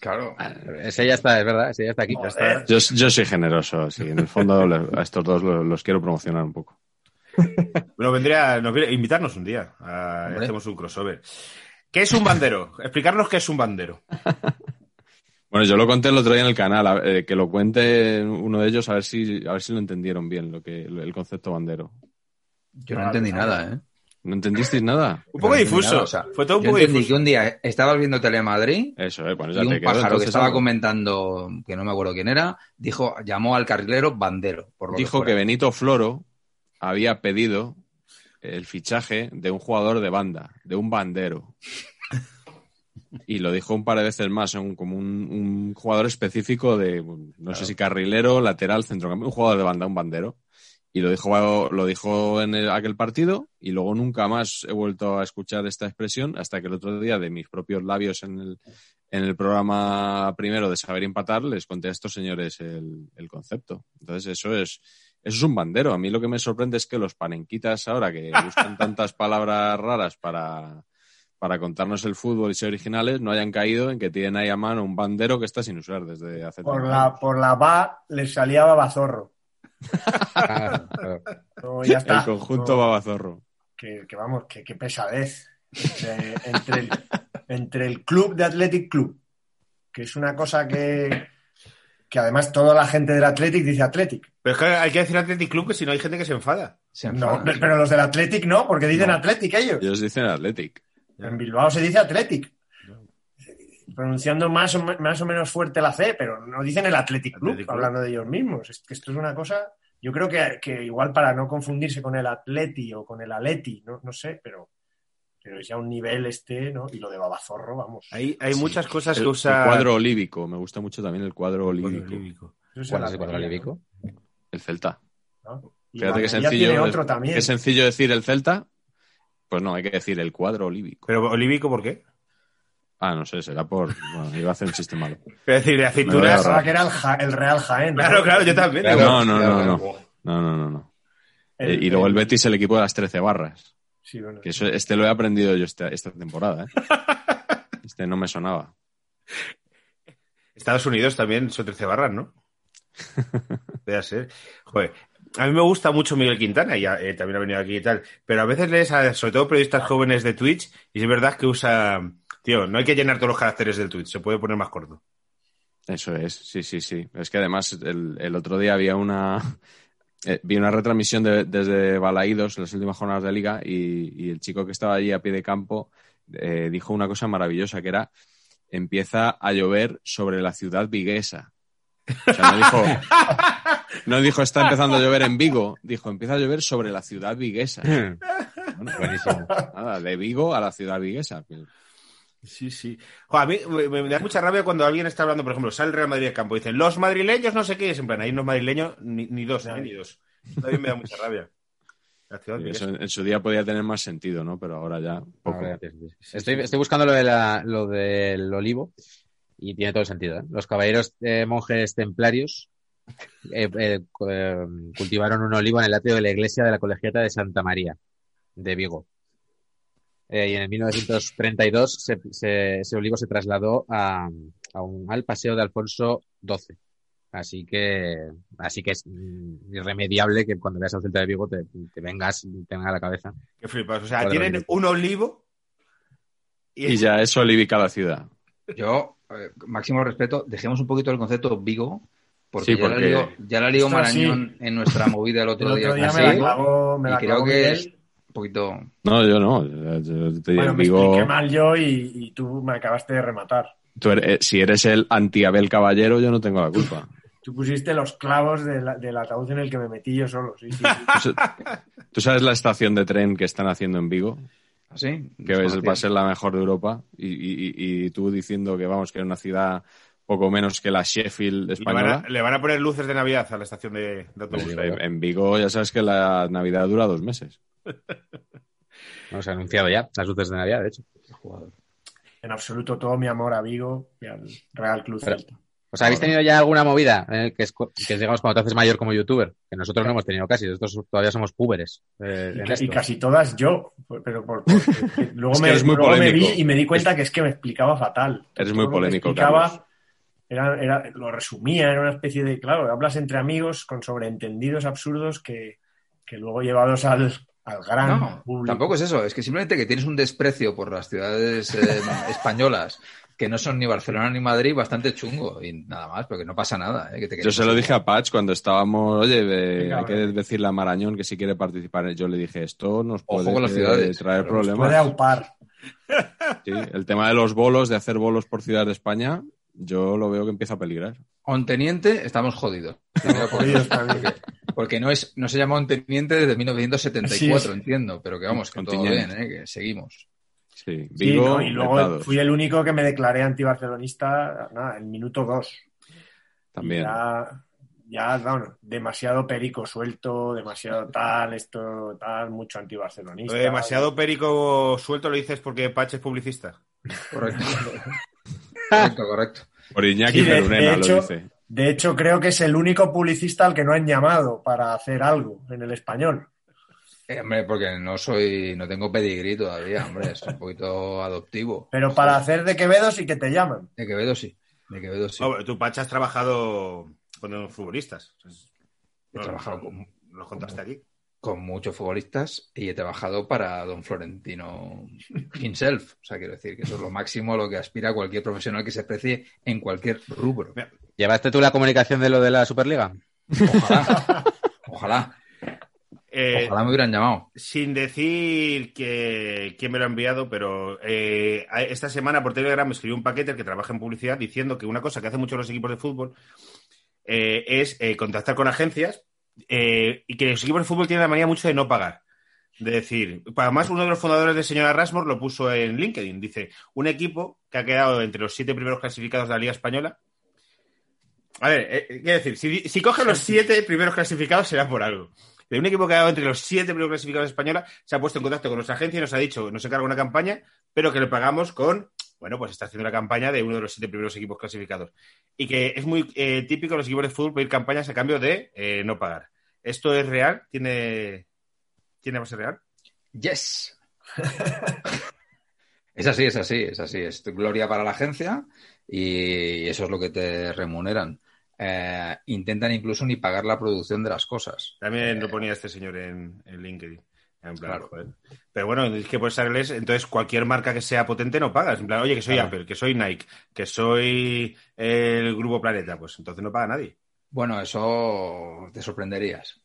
[SPEAKER 6] Claro.
[SPEAKER 3] Ese ya está, es verdad, ese ya está aquí.
[SPEAKER 2] Ya está.
[SPEAKER 4] Yo, yo soy generoso, sí. En el fondo a estos dos los, los quiero promocionar un poco.
[SPEAKER 2] Bueno, vendría nos viene- invitarnos un día. a- hacemos un crossover. ¿Qué es un bandero? Explicarnos qué es un bandero.
[SPEAKER 4] Bueno, yo lo conté el otro día en el canal, a- eh, que lo cuente uno de ellos a ver si, a ver si lo entendieron bien, lo que, el concepto bandero.
[SPEAKER 6] Yo no entendí nada, ¿eh?
[SPEAKER 4] ¿No entendisteis nada?
[SPEAKER 2] Un poco
[SPEAKER 6] No
[SPEAKER 2] difuso.
[SPEAKER 6] nada, o sea,
[SPEAKER 2] Fue todo un
[SPEAKER 6] Yo
[SPEAKER 2] poco
[SPEAKER 6] entendí que
[SPEAKER 2] difuso.
[SPEAKER 6] un día estabas viendo Telemadrid
[SPEAKER 4] Eso, eh, bueno,
[SPEAKER 6] y
[SPEAKER 4] ya te
[SPEAKER 6] un pájaro que estaba
[SPEAKER 4] algo.
[SPEAKER 6] comentando, que no me acuerdo quién era, dijo, llamó al carrilero bandero. Por lo
[SPEAKER 4] Dijo que. Benito Floro había pedido el fichaje de un jugador de banda, de un bandero. Y lo dijo un par de veces más, un- como un, un jugador específico de, no sé si carrilero, lateral, centrocampista, un jugador de banda, un bandero. Y lo dijo, lo dijo en el- aquel partido y luego nunca más he vuelto a escuchar esta expresión hasta que el otro día de mis propios labios en el, en el programa primero de Saber Empatar les conté a estos señores el, el concepto. Entonces eso es, eso es un bandero. A mí lo que me sorprende es que los panenquitas ahora que buscan tantas palabras raras para, para contarnos el fútbol y ser originales no hayan caído en que tienen ahí a mano un bandero que está sin usar desde hace
[SPEAKER 5] Por
[SPEAKER 4] tiempo.
[SPEAKER 5] la, por la va les salía babazorro. No, ya está.
[SPEAKER 4] El conjunto
[SPEAKER 5] No,
[SPEAKER 4] babazorro.
[SPEAKER 5] que, que vamos, que, que pesadez. Entre, entre el, entre el club de Athletic Club, que es una cosa que, que además toda la gente del Athletic dice Athletic.
[SPEAKER 2] Pero es que hay que decir Athletic Club que si no hay gente que se enfada.
[SPEAKER 6] Se
[SPEAKER 5] No,
[SPEAKER 6] enfada.
[SPEAKER 5] pero los del Athletic no, porque dicen
[SPEAKER 6] No.
[SPEAKER 5] Athletic ellos.
[SPEAKER 4] Ellos dicen Athletic.
[SPEAKER 5] En Bilbao se dice Athletic. Pronunciando más o, me- más o menos fuerte la C, pero no dicen el Athletic Club,
[SPEAKER 2] Athletic Club.
[SPEAKER 5] hablando de ellos mismos. Es que esto es una cosa, yo creo que, que igual para no confundirse con el Atleti o con el Aleti, no, no sé, pero, pero es ya un nivel este, ¿no? Y lo de Babazorro, vamos.
[SPEAKER 2] Hay, hay muchas cosas
[SPEAKER 4] El,
[SPEAKER 2] que
[SPEAKER 4] el
[SPEAKER 2] usa.
[SPEAKER 4] cuadro olívico. Me gusta mucho también el cuadro olívico.
[SPEAKER 5] es
[SPEAKER 3] ¿Cuál
[SPEAKER 5] el
[SPEAKER 3] es el cuadro olívico?
[SPEAKER 4] El Celta.
[SPEAKER 5] ¿no? Y
[SPEAKER 4] Fíjate qué
[SPEAKER 5] Almería
[SPEAKER 4] sencillo,
[SPEAKER 5] tiene
[SPEAKER 4] es-
[SPEAKER 5] otro también.
[SPEAKER 4] qué sencillo decir el Celta. Pues no, hay que decir el cuadro olívico.
[SPEAKER 2] Pero olívico, ¿por qué?
[SPEAKER 4] Ah, no sé, será por. Bueno, iba a hacer un chiste malo.
[SPEAKER 2] Pero decir, de aceitunas.
[SPEAKER 5] Pensaba que era el, Ja- el Real Jaén. ¿no?
[SPEAKER 2] Claro, claro, yo también.
[SPEAKER 3] Claro.
[SPEAKER 4] No, no, no,
[SPEAKER 3] claro.
[SPEAKER 4] no. No, no, no, no.
[SPEAKER 5] El-
[SPEAKER 4] Eh, y luego el Betis, el equipo de las 13 barras.
[SPEAKER 5] Sí, bueno.
[SPEAKER 4] Que eso, este lo he aprendido yo esta, esta temporada, ¿eh? Este no me sonaba.
[SPEAKER 2] Estados Unidos también son 13 barras, ¿no? Debe ser. Joder. A mí me gusta mucho Miguel Quintana, y ya, eh, también ha venido aquí y tal, pero a veces lees a, sobre todo periodistas jóvenes de Twitch, y es verdad que usa. Tío, no hay que llenar todos los caracteres del Twitch, se puede poner más corto.
[SPEAKER 4] Eso es, sí, sí, sí. Es que además el, el otro día había una. eh, vi una retransmisión de- desde Balaídos, las últimas jornadas de liga, y, y el chico que estaba allí a pie de campo eh, dijo una cosa maravillosa que era empieza a llover sobre la ciudad viguesa. O sea, no dijo, No dijo está empezando a llover en Vigo, dijo empieza a llover sobre la ciudad viguesa. Bueno,
[SPEAKER 3] Buenísimo.
[SPEAKER 4] nada, de Vigo a la ciudad viguesa.
[SPEAKER 2] Sí, sí. Jo, a mí me, me da mucha rabia cuando alguien está hablando, por ejemplo, sale el Real Madrid de campo y dicen los madrileños no sé qué, y es en plan, ahí no es madrileño ni, ni dos,
[SPEAKER 5] No.
[SPEAKER 2] eh, ni dos. También me da mucha rabia.
[SPEAKER 4] Eso en, en su día podía tener más sentido, ¿no? Pero ahora ya poco.
[SPEAKER 3] Ahora. Estoy, estoy buscando lo, de la- lo del olivo y tiene todo el sentido. ¿eh? Los caballeros eh, monjes templarios eh, eh, eh, cultivaron un olivo en el atrio de la iglesia de la colegiata de Santa María de Vigo. Eh, y en el 1932 se- se- ese olivo se trasladó a, a un- al paseo de Alfonso XII. Así que, así que es mm, irremediable que cuando veas al Celta de Vigo te, te vengas, te venga a la cabeza.
[SPEAKER 2] Qué flipas. O sea, tienen un olivo
[SPEAKER 4] Y ya es olivica la ciudad.
[SPEAKER 6] Yo, eh, máximo respeto, dejemos un poquito el concepto Vigo, porque,
[SPEAKER 4] Sí,
[SPEAKER 6] ya,
[SPEAKER 4] porque-
[SPEAKER 6] la lió, ya la lió Marañón en nuestra movida el
[SPEAKER 5] El
[SPEAKER 6] otro
[SPEAKER 5] otro
[SPEAKER 6] día.
[SPEAKER 5] día
[SPEAKER 6] con
[SPEAKER 5] me la me
[SPEAKER 6] y
[SPEAKER 5] la
[SPEAKER 6] creo que es un poquito...
[SPEAKER 4] No, yo no. Yo- te
[SPEAKER 5] Bueno, me
[SPEAKER 4] digo,
[SPEAKER 5] expliqué mal yo y, y tú me acabaste de rematar.
[SPEAKER 4] tú eres- eh, si eres el anti-Abel Caballero, yo no tengo la culpa.
[SPEAKER 5] Tú pusiste los clavos de la- del ataúd en el que me metí yo solo. Sí, sí, sí.
[SPEAKER 4] ¿Tú sa- ¿Tú sabes la estación de tren que están haciendo en Vigo?
[SPEAKER 6] ¿Así?
[SPEAKER 4] Que es- va a ser la mejor de Europa. Y, y- y- y tú diciendo que vamos, que es una ciudad poco menos que la Sheffield
[SPEAKER 2] le, van
[SPEAKER 4] española.
[SPEAKER 2] a, le van a poner luces de Navidad a la estación de, de
[SPEAKER 4] Pues,
[SPEAKER 2] autobús.
[SPEAKER 4] en, en Vigo ya sabes que la Navidad dura dos meses.
[SPEAKER 3] No, se ha anunciado ya las luces de Navidad, de hecho.
[SPEAKER 5] En absoluto todo mi amor a Vigo y al Real Club
[SPEAKER 3] Pero-
[SPEAKER 5] Celta.
[SPEAKER 3] ¿Os habéis tenido ya alguna movida eh, que, es, que es, digamos, cuando te haces mayor como youtuber? Que nosotros no hemos tenido casi, nosotros todavía somos púberes. eh,
[SPEAKER 5] Y, ca- casi todas yo, pero por, luego,
[SPEAKER 4] Es que
[SPEAKER 5] me, luego me vi y me di cuenta que es que me explicaba fatal.
[SPEAKER 4] Eres muy polémico,
[SPEAKER 5] explicaba
[SPEAKER 4] Carlos.
[SPEAKER 5] Era, era, lo resumía, era una especie de, claro, hablas entre amigos con sobreentendidos absurdos que, que luego llevados al, al gran
[SPEAKER 6] No,
[SPEAKER 5] público.
[SPEAKER 6] tampoco es eso, es que simplemente que tienes un desprecio por las ciudades eh, españolas que no son ni Barcelona ni Madrid bastante chungo y nada más, porque no pasa nada. eh, que te
[SPEAKER 4] Yo se lo dije a Patch cuando estábamos, oye,
[SPEAKER 5] Qué
[SPEAKER 4] hay que decirle a Marañón que si quiere participar. Yo le dije, esto nos
[SPEAKER 6] Ojo
[SPEAKER 4] puede
[SPEAKER 6] con las ciudades.
[SPEAKER 4] traer
[SPEAKER 5] Nos
[SPEAKER 4] problemas.
[SPEAKER 5] Puede aupar.
[SPEAKER 4] Sí, el tema de los bolos, de hacer bolos por ciudades de España, yo lo veo que empieza a peligrar.
[SPEAKER 6] Onteniente, estamos jodidos. porque, porque no, es, no se llama Onteniente desde 1974,
[SPEAKER 5] Así es.
[SPEAKER 6] entiendo, pero que vamos, que todo bien, eh, que seguimos.
[SPEAKER 4] Sí,
[SPEAKER 5] Sí,
[SPEAKER 4] Vigo,
[SPEAKER 5] ¿no? Y luego fui el único que me declaré antibarcelonista nada, en minuto dos.
[SPEAKER 4] también.
[SPEAKER 5] Y Ya, ya bueno, demasiado perico suelto, demasiado tal, esto tal, mucho antibarcelonista.
[SPEAKER 2] Lo de demasiado perico suelto lo dices porque Patch es publicista.
[SPEAKER 6] Correcto. correcto, correcto.
[SPEAKER 4] Por Iñaki
[SPEAKER 5] Sí, de- hecho-
[SPEAKER 4] lo dice.
[SPEAKER 5] De hecho, creo que es el único publicista al que no han llamado para hacer algo en el español.
[SPEAKER 6] Eh, hombre, porque no soy, no tengo pedigrí todavía, hombre, es un poquito adoptivo.
[SPEAKER 5] Pero para hacer de Quevedo sí que te llaman.
[SPEAKER 6] De Quevedo sí, de Quevedo sí.
[SPEAKER 2] No, tú, Patch, has trabajado con los futbolistas.
[SPEAKER 6] He
[SPEAKER 2] No,
[SPEAKER 6] trabajado con,
[SPEAKER 2] Lo contaste aquí.
[SPEAKER 6] Con muchos futbolistas y he trabajado para don Florentino himself. O sea, quiero decir que eso es lo máximo a lo que aspira cualquier profesional que se precie en cualquier rubro.
[SPEAKER 3] ¿Llevaste tú la comunicación de lo de la Superliga?
[SPEAKER 6] Ojalá, ojalá,
[SPEAKER 2] Eh,
[SPEAKER 6] ojalá me hubieran llamado.
[SPEAKER 2] sin decir que, quién me lo ha enviado, pero eh, esta semana por Telegram me escribió un paquete que trabaja en publicidad diciendo que una cosa que hacen muchos los equipos de fútbol eh, es eh, contactar con agencias eh, y que los equipos de fútbol tienen la manía mucho de no pagar. De decir, además uno de los fundadores de Señora Rasmor lo puso en LinkedIn. Dice, un equipo que ha quedado entre los siete primeros clasificados de la Liga Española. A ver, eh, quiero decir, si, si coge los siete primeros clasificados será por algo. De un equipo que ha quedado entre los siete primeros clasificados de española, se ha puesto en contacto con nuestra agencia y nos ha dicho nos encarga una campaña, pero que le pagamos con, bueno, pues está haciendo la campaña de uno de los siete primeros equipos clasificados. Y que es muy eh, típico los equipos de fútbol pedir campañas a cambio de eh, no pagar. ¿Esto es real? ¿Tiene, ¿Tiene base real?
[SPEAKER 6] Yes. es así, es así, es así. Es gloria para la agencia y eso es lo que te remuneran. Eh, intentan incluso ni pagar la producción de las cosas.
[SPEAKER 2] También lo ponía este señor en, en LinkedIn. En plan,
[SPEAKER 6] Claro.
[SPEAKER 2] joder. Pero bueno, es que por inglés, entonces cualquier marca que sea potente no pagas. En plan, oye, que soy
[SPEAKER 6] Claro.
[SPEAKER 2] Apple, que soy Nike, que soy el Grupo Planeta, pues entonces no paga nadie.
[SPEAKER 6] Bueno, eso te sorprenderías.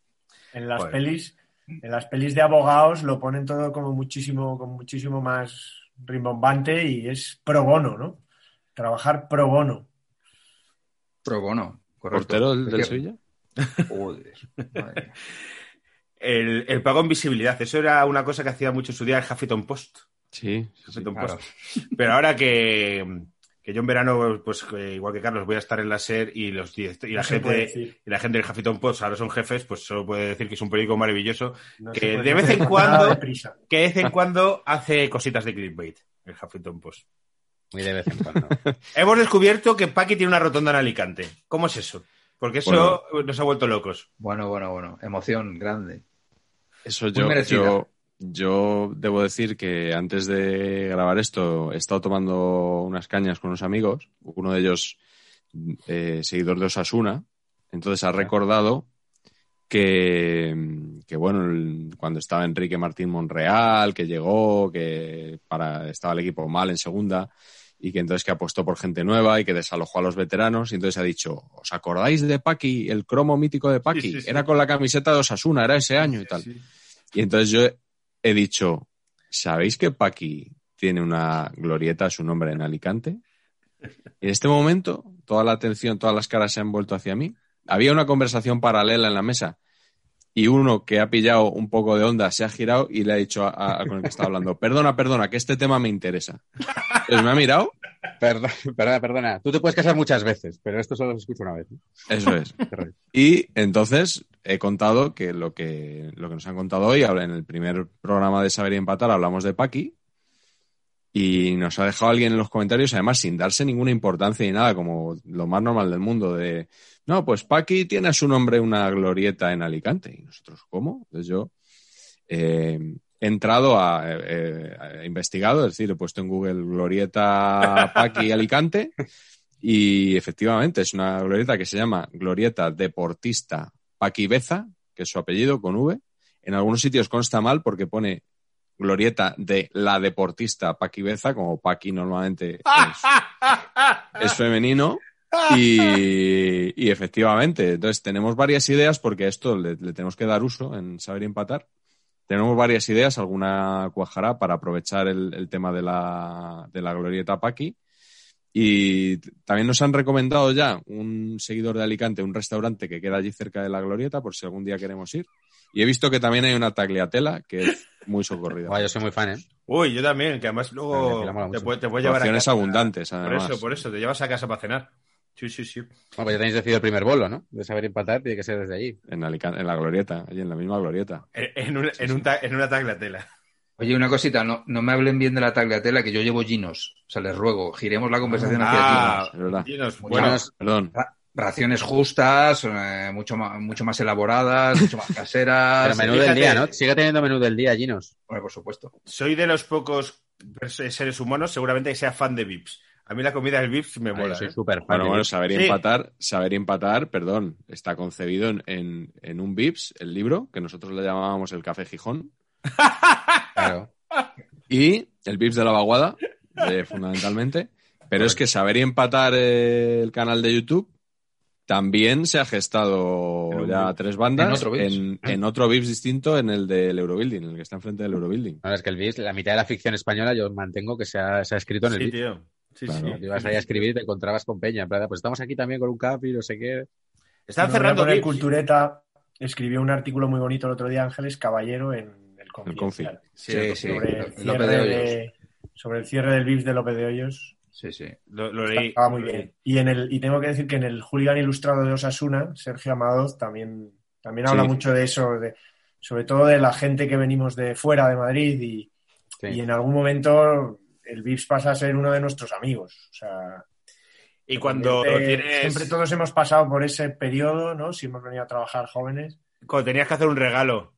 [SPEAKER 5] En las
[SPEAKER 2] Joder.
[SPEAKER 5] pelis, en las pelis de abogados lo ponen todo como muchísimo, como muchísimo más rimbombante y es pro bono, ¿no? Trabajar pro bono.
[SPEAKER 6] Pro bono, correcto.
[SPEAKER 4] ¿Portero del, del Sevilla?
[SPEAKER 6] Joder. madre mía.
[SPEAKER 2] El, el pago en visibilidad, eso era una cosa que hacía mucho en su día el Huffington Post.
[SPEAKER 4] Sí, sí, sí.
[SPEAKER 2] Huffington
[SPEAKER 6] claro.
[SPEAKER 2] Post. Pero ahora que, que yo en verano, pues eh, igual que Carlos, voy a estar en la SER y, los, y, la,
[SPEAKER 5] No
[SPEAKER 2] gente, y la gente del Huffington Post ahora son jefes, pues solo puede decir que es un periódico maravilloso
[SPEAKER 5] No
[SPEAKER 2] que de vez en cuando- que de vez en cuando hace cositas de clickbait, el Huffington Post.
[SPEAKER 3] Muy de vez en cuando.
[SPEAKER 2] Hemos descubierto que Paqui tiene una rotonda en Alicante. ¿Cómo es eso? Porque eso nos ha vuelto locos.
[SPEAKER 6] Bueno, bueno, bueno. Emoción grande.
[SPEAKER 4] Eso yo, yo, yo debo decir que antes de grabar esto he estado tomando unas cañas con unos amigos, uno de ellos eh, seguidor de Osasuna, entonces ha recordado que, que bueno, cuando estaba Enrique Martín Monreal, que llegó, que para, estaba el equipo mal en segunda, y que entonces que apostó por gente nueva y que desalojó a los veteranos, y entonces ha dicho, ¿os acordáis de Paqui, el cromo mítico de Paqui?
[SPEAKER 2] Sí, sí, sí.
[SPEAKER 4] Era con la camiseta de Osasuna, era ese año y tal. Y entonces yo he dicho, ¿sabéis que Paqui tiene una glorieta a su nombre en Alicante? En este momento, toda la atención, todas las caras se han vuelto hacia mí. Había una conversación paralela en la mesa y uno que ha pillado un poco de onda se ha girado y le ha dicho a, a- con el que estaba hablando, perdona, perdona, que este tema me interesa. Pues me ha mirado,
[SPEAKER 3] Perdona, perdona, perdona. Tú te puedes casar muchas veces, pero esto solo se escucha una vez.
[SPEAKER 4] eso es. Y entonces he contado que lo que, lo que nos han contado hoy, en el primer programa de Saber y Empatar hablamos de Paqui y nos ha dejado alguien en los comentarios, además sin darse ninguna importancia ni nada, como lo más normal del mundo, de, no, pues Paqui tiene a su nombre una glorieta en Alicante. Y nosotros, ¿cómo? Entonces yo eh, he entrado a, eh, he investigado, es decir, he puesto en Google glorieta Paqui Alicante y efectivamente es una glorieta que se llama Glorieta Deportista Paqui Beza, que es su apellido con V. En algunos sitios consta mal porque pone glorieta de la deportista Paqui Beza, como Paqui normalmente es, es femenino. Y, y efectivamente, entonces tenemos varias ideas porque a esto le, le tenemos que dar uso en saber empatar. Tenemos varias ideas, alguna cuajará para aprovechar el, el tema de la, de la glorieta Paqui. Y también nos han recomendado ya un seguidor de Alicante, un restaurante que queda allí cerca de la glorieta, por si algún día queremos ir. Y he visto que también hay una tagliatela que es muy socorrida.
[SPEAKER 3] Guau, yo soy muy fan, ¿eh?
[SPEAKER 2] Uy, yo también, que además luego te puedes te puedes llevar a casa.
[SPEAKER 4] abundantes,
[SPEAKER 2] Por eso, por eso, te llevas a casa para cenar. Sí, sí, sí.
[SPEAKER 3] Bueno, pues ya tenéis decidido el primer bolo, ¿no? De saber empatar, tiene que ser desde allí.
[SPEAKER 4] En, Alicante, en la glorieta, allí en la misma glorieta.
[SPEAKER 2] En, en un- en un ta- en una taglatela.
[SPEAKER 6] Oye, una cosita, no, no me hablen bien de la tagliatela, que yo llevo ginos. O sea, les ruego, giremos la conversación hacia
[SPEAKER 2] Ah,
[SPEAKER 6] ginos.
[SPEAKER 4] Es verdad.
[SPEAKER 2] Ginos,
[SPEAKER 6] Muy
[SPEAKER 2] bueno,
[SPEAKER 6] bien.
[SPEAKER 4] Perdón.
[SPEAKER 6] Ra- Raciones justas, eh, mucho, más, mucho más elaboradas, mucho más caseras.
[SPEAKER 3] Pero menú
[SPEAKER 2] fíjate-
[SPEAKER 3] del día, ¿no? Sigue teniendo menú del día, Ginos.
[SPEAKER 6] Bueno, por supuesto.
[SPEAKER 2] soy de los pocos seres humanos, seguramente que sea fan de Vips. A mí la comida del Vips me
[SPEAKER 3] Ay,
[SPEAKER 2] mola.
[SPEAKER 3] yo soy
[SPEAKER 2] ¿eh?
[SPEAKER 3] súper fan.
[SPEAKER 4] Bueno, bueno, saber y
[SPEAKER 2] Sí.
[SPEAKER 4] empatar, saber y empatar, perdón, está concebido en, en, en un VIPS, el libro, que nosotros le llamábamos el Café Gijón,
[SPEAKER 3] Claro.
[SPEAKER 4] y el VIPS de la vaguada, eh, fundamentalmente. Pero es que saber y empatar eh, el canal de YouTube también se ha gestado
[SPEAKER 2] En un
[SPEAKER 4] ya
[SPEAKER 2] VIPS.
[SPEAKER 4] tres bandas
[SPEAKER 6] En otro VIPS.
[SPEAKER 4] en, en otro VIPS distinto, en el del Eurobuilding, en el que está enfrente del Eurobuilding.
[SPEAKER 3] No, es que el VIPS, la mitad de la ficción española yo mantengo que se ha, se ha escrito en el
[SPEAKER 2] Sí,
[SPEAKER 3] VIPS.
[SPEAKER 2] tío. Sí,
[SPEAKER 4] Claro.
[SPEAKER 2] sí.
[SPEAKER 3] Te ibas ahí a escribir y te encontrabas con Peña. En plan, pues estamos aquí también con un capi, no sé qué.
[SPEAKER 2] Están cerrando Vips.
[SPEAKER 5] Cultureta escribió un artículo muy bonito el otro día, Ángeles Caballero, en el Confidencial.
[SPEAKER 2] Sí,
[SPEAKER 6] Sí, sí.
[SPEAKER 5] Sobre, el
[SPEAKER 6] López
[SPEAKER 5] cierre
[SPEAKER 6] de
[SPEAKER 5] de- sobre el cierre del VIPS de López de Hoyos.
[SPEAKER 6] Sí, sí.
[SPEAKER 2] Lo, lo leí.
[SPEAKER 5] Estaba muy bien. Y, en el, y tengo que decir que en el Hooligan Ilustrado de Osasuna, Sergio Amadoz también, también habla
[SPEAKER 4] Sí.
[SPEAKER 5] mucho de eso, de, sobre todo de la gente que venimos de fuera de Madrid y,
[SPEAKER 3] Sí.
[SPEAKER 5] y en algún momento el VIPS pasa a ser uno de nuestros amigos. O sea,
[SPEAKER 2] Y cuando
[SPEAKER 5] Siempre-
[SPEAKER 2] tienes,
[SPEAKER 5] Siempre todos hemos pasado por ese periodo, ¿no? Si hemos venido a trabajar jóvenes.
[SPEAKER 2] cuando tenías que hacer un regalo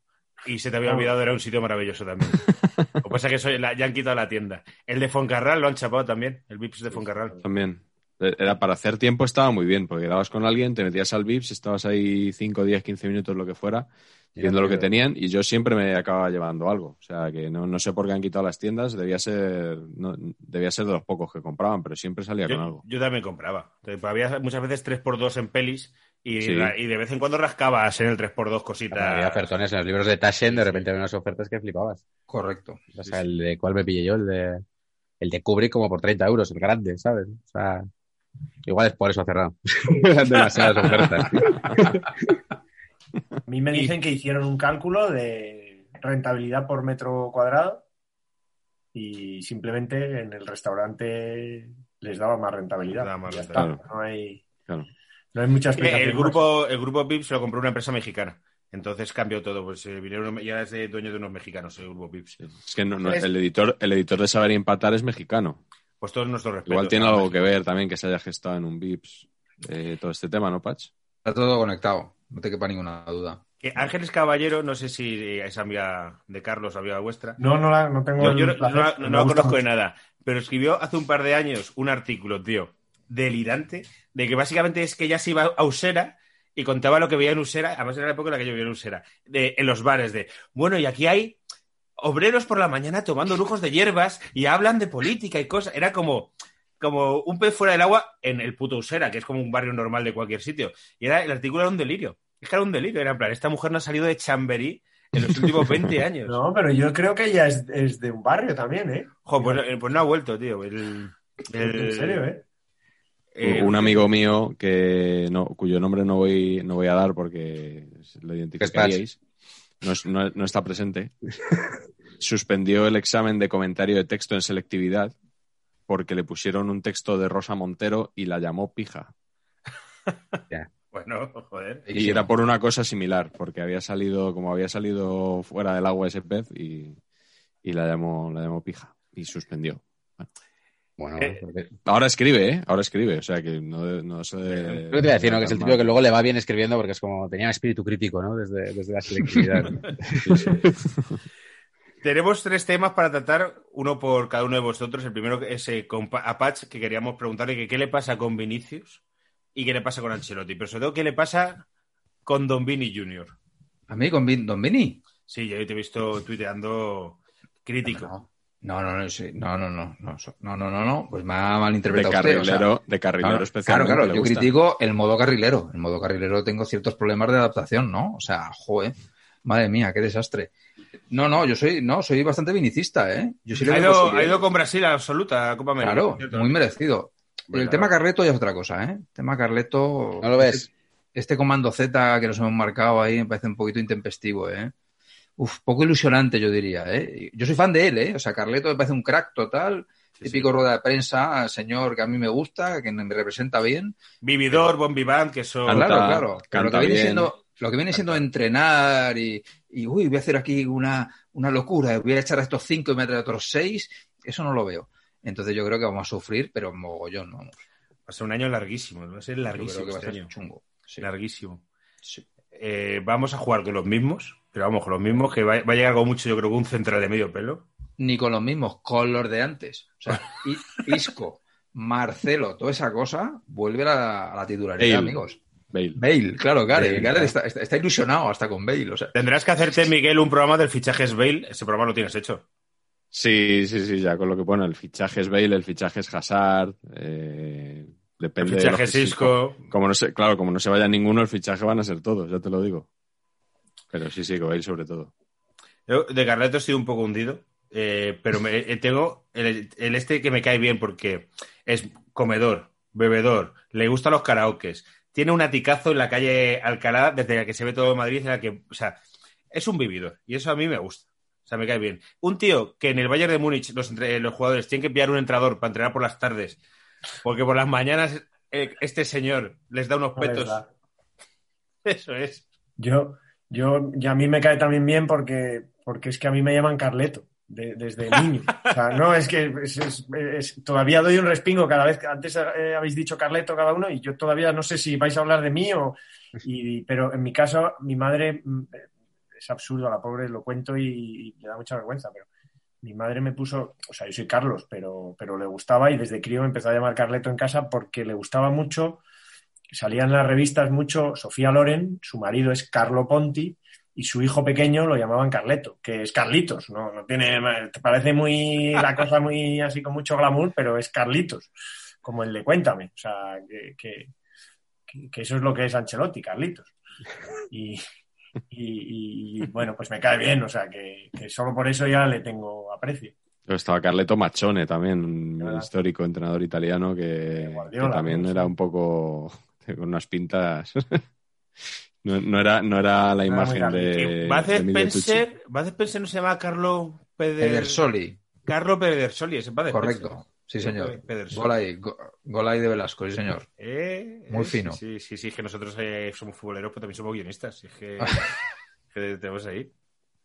[SPEAKER 2] y se te había
[SPEAKER 5] Oh.
[SPEAKER 2] olvidado, era un sitio maravilloso también. Lo que pasa es que soy, la- ya han quitado la tienda. El de Foncarral lo han chapado también, el Vips de Foncarral.
[SPEAKER 4] También. Eh, Era para hacer tiempo estaba muy bien, porque quedabas con alguien, te metías al VIPS, estabas ahí 5, 10, 15 minutos, lo que fuera, viendo lo que tenían, y yo siempre me acababa llevando algo. O sea, que no, no sé por qué han quitado las tiendas, debía ser, no, debía ser de los pocos que compraban, pero siempre salía con algo.
[SPEAKER 2] yo también compraba. Había muchas veces 3x2 en pelis y,
[SPEAKER 4] Sí.
[SPEAKER 2] y de vez en cuando rascabas en el 3x2 cositas.
[SPEAKER 3] Había ofertones en los libros de Taschen, de repente había unas ofertas que flipabas.
[SPEAKER 6] Correcto.
[SPEAKER 3] O sea, el de cuál me pillé yo, el de el de Kubrick como por 30 euros, el grande, ¿sabes? O sea, igual es por eso ha cerrado. Demasiadas ofertas.
[SPEAKER 5] A mí me dicen que hicieron un cálculo de rentabilidad por metro cuadrado y simplemente en el restaurante les daba más rentabilidad.
[SPEAKER 2] Les daba más
[SPEAKER 5] Ya
[SPEAKER 2] rentabilidad.
[SPEAKER 5] está, no hay,
[SPEAKER 4] Claro.
[SPEAKER 5] no hay mucha explicación.
[SPEAKER 2] El
[SPEAKER 5] más.
[SPEAKER 2] grupo, el grupo Pips lo compró una empresa mexicana. Entonces cambió todo. Pues eh, vinieron, ya es de dueño de unos mexicanos, el grupo Pips.
[SPEAKER 4] Es que no- no- el, editor, el editor de Saber y Empatar es mexicano.
[SPEAKER 2] Pues todos nuestros respetos.
[SPEAKER 4] Igual tiene algo que ver también que se haya gestado en un VIPS eh, todo este tema, ¿no, Patch?
[SPEAKER 6] Está todo conectado, no te quepa ninguna duda.
[SPEAKER 2] Que Ángeles Caballero, no sé si es amiga de Carlos, amiga vuestra.
[SPEAKER 5] No, no, la, no tengo
[SPEAKER 2] Yo, yo no, la conozco de nada, pero escribió hace un par de años un artículo, tío, delirante, de que básicamente es que ella se iba a Usera y contaba lo que veía en Usera, además era la época en la que yo vivía en Usera, de, en los bares, de, bueno, y aquí hay obreros por la mañana tomando lujos de hierbas y hablan de política y cosas. Era como, como un pez fuera del agua en el puto Usera, que es como un barrio normal de cualquier sitio. Y era, el artículo era un delirio. Es que era un delirio, era en plan, esta mujer no ha salido de Chamberí en los últimos 20 años.
[SPEAKER 5] No, pero yo creo que ella es, es de un barrio también, ¿eh?
[SPEAKER 2] Jo, pues, eh, pues no ha vuelto, tío. El, el-
[SPEAKER 5] En serio, ¿eh?
[SPEAKER 2] eh,
[SPEAKER 4] un amigo mío que no, cuyo nombre no voy, no voy a dar porque lo identificaríais, no, es- no- no está presente, suspendió el examen de comentario de texto en selectividad porque le pusieron un texto de Rosa Montero y la llamó pija.
[SPEAKER 2] Bueno, joder.
[SPEAKER 4] Y era por una cosa similar, porque había salido, como había salido fuera del agua ese pez y, y la llamó, la llamó pija y suspendió.
[SPEAKER 3] Bueno,
[SPEAKER 2] Eh,
[SPEAKER 4] Ahora escribe, ¿eh? Ahora escribe, o sea que no, no se...
[SPEAKER 3] Creo que te iba a decir, ¿no? Que es el típico que luego le va bien escribiendo porque es como tenía espíritu crítico, ¿no? Desde, desde la selectividad.
[SPEAKER 2] Tenemos tres temas para tratar, uno por cada uno de vosotros. El primero es eh, con Pa- a Patch, que queríamos preguntarle que qué le pasa con Vinicius y qué le pasa con Ancelotti. Pero sobre todo, qué le pasa con Don Vini Jr.
[SPEAKER 6] ¿A mí con Vin- Don Vini?
[SPEAKER 2] Sí, yo te he visto tuiteando crítico.
[SPEAKER 6] No, no, no, sí, no, no, no, no, no, no, no, no, pues me ha
[SPEAKER 4] De
[SPEAKER 6] malinterpretado usted. o sea,
[SPEAKER 4] carrilero, de carrilero
[SPEAKER 6] claro, claro,
[SPEAKER 4] especialmente.
[SPEAKER 6] claro,
[SPEAKER 4] le
[SPEAKER 6] yo
[SPEAKER 4] gusta.
[SPEAKER 6] critico el modo carrilero. El modo carrilero tengo ciertos problemas de adaptación, ¿no? O sea, joder, madre mía, qué desastre. No, no, yo soy, no, soy bastante vinicista, ¿eh? Yo sí le
[SPEAKER 2] ha, ido, ha ido con Brasil a la absoluta Copa América.
[SPEAKER 6] Claro, muy merecido.
[SPEAKER 2] Hombre,
[SPEAKER 6] el
[SPEAKER 2] claro.
[SPEAKER 6] tema Carleto ya es otra cosa, ¿eh? El tema Carleto.
[SPEAKER 3] ¿No lo ves?
[SPEAKER 6] Este, este comando Z que nos hemos marcado ahí me parece un poquito intempestivo, ¿eh? Uf, poco ilusionante, yo diría, ¿eh? Yo soy fan de él, ¿eh? O sea, Carleto me parece un crack total.
[SPEAKER 2] Sí,
[SPEAKER 6] típico rueda de prensa, señor que a mí me gusta, que me representa bien.
[SPEAKER 2] Vividor, Bon Vivant, que son...
[SPEAKER 6] Ah, claro,
[SPEAKER 4] Canta-
[SPEAKER 6] claro. Pero lo que
[SPEAKER 4] canta
[SPEAKER 6] viene
[SPEAKER 4] bien.
[SPEAKER 6] siendo, lo que viene siendo entrenar y, y, uy, voy a hacer aquí una, una locura, voy a echar a estos cinco y me a otros seis, eso no lo veo. Entonces yo creo que vamos a sufrir, pero mogollón, vamos.
[SPEAKER 2] Va a ser un año larguísimo, va a ser
[SPEAKER 6] Yo
[SPEAKER 2] larguísimo
[SPEAKER 6] creo que va a
[SPEAKER 2] este
[SPEAKER 6] ser
[SPEAKER 2] año.
[SPEAKER 6] chungo. Sí.
[SPEAKER 2] Larguísimo.
[SPEAKER 6] Sí.
[SPEAKER 2] Eh, vamos a jugar con los mismos, pero vamos, con los mismos, que va, va a llegar algo mucho, yo creo que un central de medio pelo.
[SPEAKER 6] Ni con los mismos, con los de antes. O sea, Isco, Marcelo, toda esa cosa, vuelve a la, a la titularidad, amigos.
[SPEAKER 4] Bale.
[SPEAKER 6] Bale, claro, Gareth.
[SPEAKER 2] Bale,
[SPEAKER 6] Gareth está, está- está ilusionado hasta con Bale. O sea,
[SPEAKER 2] Tendrás que hacerte, Miguel, un programa del fichajes Bale. Ese programa lo tienes hecho.
[SPEAKER 4] Sí, sí, sí, ya con lo que pone. El fichaje es Bale, el fichaje es Hazard. eh,
[SPEAKER 2] El
[SPEAKER 4] depende de lo
[SPEAKER 2] fichaje
[SPEAKER 4] sí-
[SPEAKER 2] Cisco.
[SPEAKER 4] Como no se, claro, como no se vaya ninguno, el fichaje van a ser todos, ya te lo digo. Pero sí, sí, con Bale sobre todo.
[SPEAKER 2] Yo de Carleto estoy un poco hundido, eh, pero me- eh, tengo el, el este que me cae bien porque es comedor, bebedor, le gustan los karaokes, tiene un aticazo en la calle Alcalá desde la que se ve todo Madrid, en la que, o sea, es un vividor y eso a mí me gusta. O sea, me cae bien. Un tío que en el Bayern de Múnich los, los jugadores tienen que pillar un entrenador para entrenar por las tardes, porque por las mañanas eh, este señor les da unos petos. Eso es.
[SPEAKER 5] Yo, yo, y a mí me cae también bien porque, porque es que a mí me llaman Carleto de- desde niño. No, es que es- todavía doy un respingo cada vez antes eh, habéis dicho Carleto cada uno y yo todavía no sé si vais a hablar de mí o. y- pero en mi caso, mi madre mm, es absurdo, la pobre lo cuento y, y le da mucha vergüenza, pero mi madre me puso, o sea, yo soy Carlos, pero, pero le gustaba y desde crío me empezó a llamar Carleto en casa porque le gustaba mucho salían las revistas mucho Sofía Loren, su marido es Carlo Ponti y su hijo pequeño lo llamaban Carleto, que es Carlitos, no, no tiene, te parece muy la cosa muy así con mucho glamour, pero es Carlitos, como el de Cuéntame, o sea, que, que, eso es lo que es Ancelotti, Carlitos. Y, y- y, bueno, pues me cae bien, o sea, que, que solo por eso ya le tengo aprecio.
[SPEAKER 4] Pero estaba Carleto Machone también, un histórico entrenador italiano que,
[SPEAKER 5] Guardiola,
[SPEAKER 4] que también era un poco con unas pintas No, no era, no era la imagen
[SPEAKER 5] muy
[SPEAKER 4] de,
[SPEAKER 2] Bud Spencer, Spencer no se llama Carlo Peder...
[SPEAKER 6] Edersoli,
[SPEAKER 2] Carlo Pedersoli, ese Bud
[SPEAKER 6] correcto.
[SPEAKER 2] Spencer.
[SPEAKER 6] Sí, señor.
[SPEAKER 2] Pedersoli.
[SPEAKER 6] Gol ahí, go- gol ahí de Velasco, sí, señor.
[SPEAKER 2] Eh,
[SPEAKER 6] Muy
[SPEAKER 2] eh,
[SPEAKER 6] fino.
[SPEAKER 2] Sí, sí, sí, es que nosotros eh, somos futboleros, pero también somos guionistas. Es que, que tenemos ahí.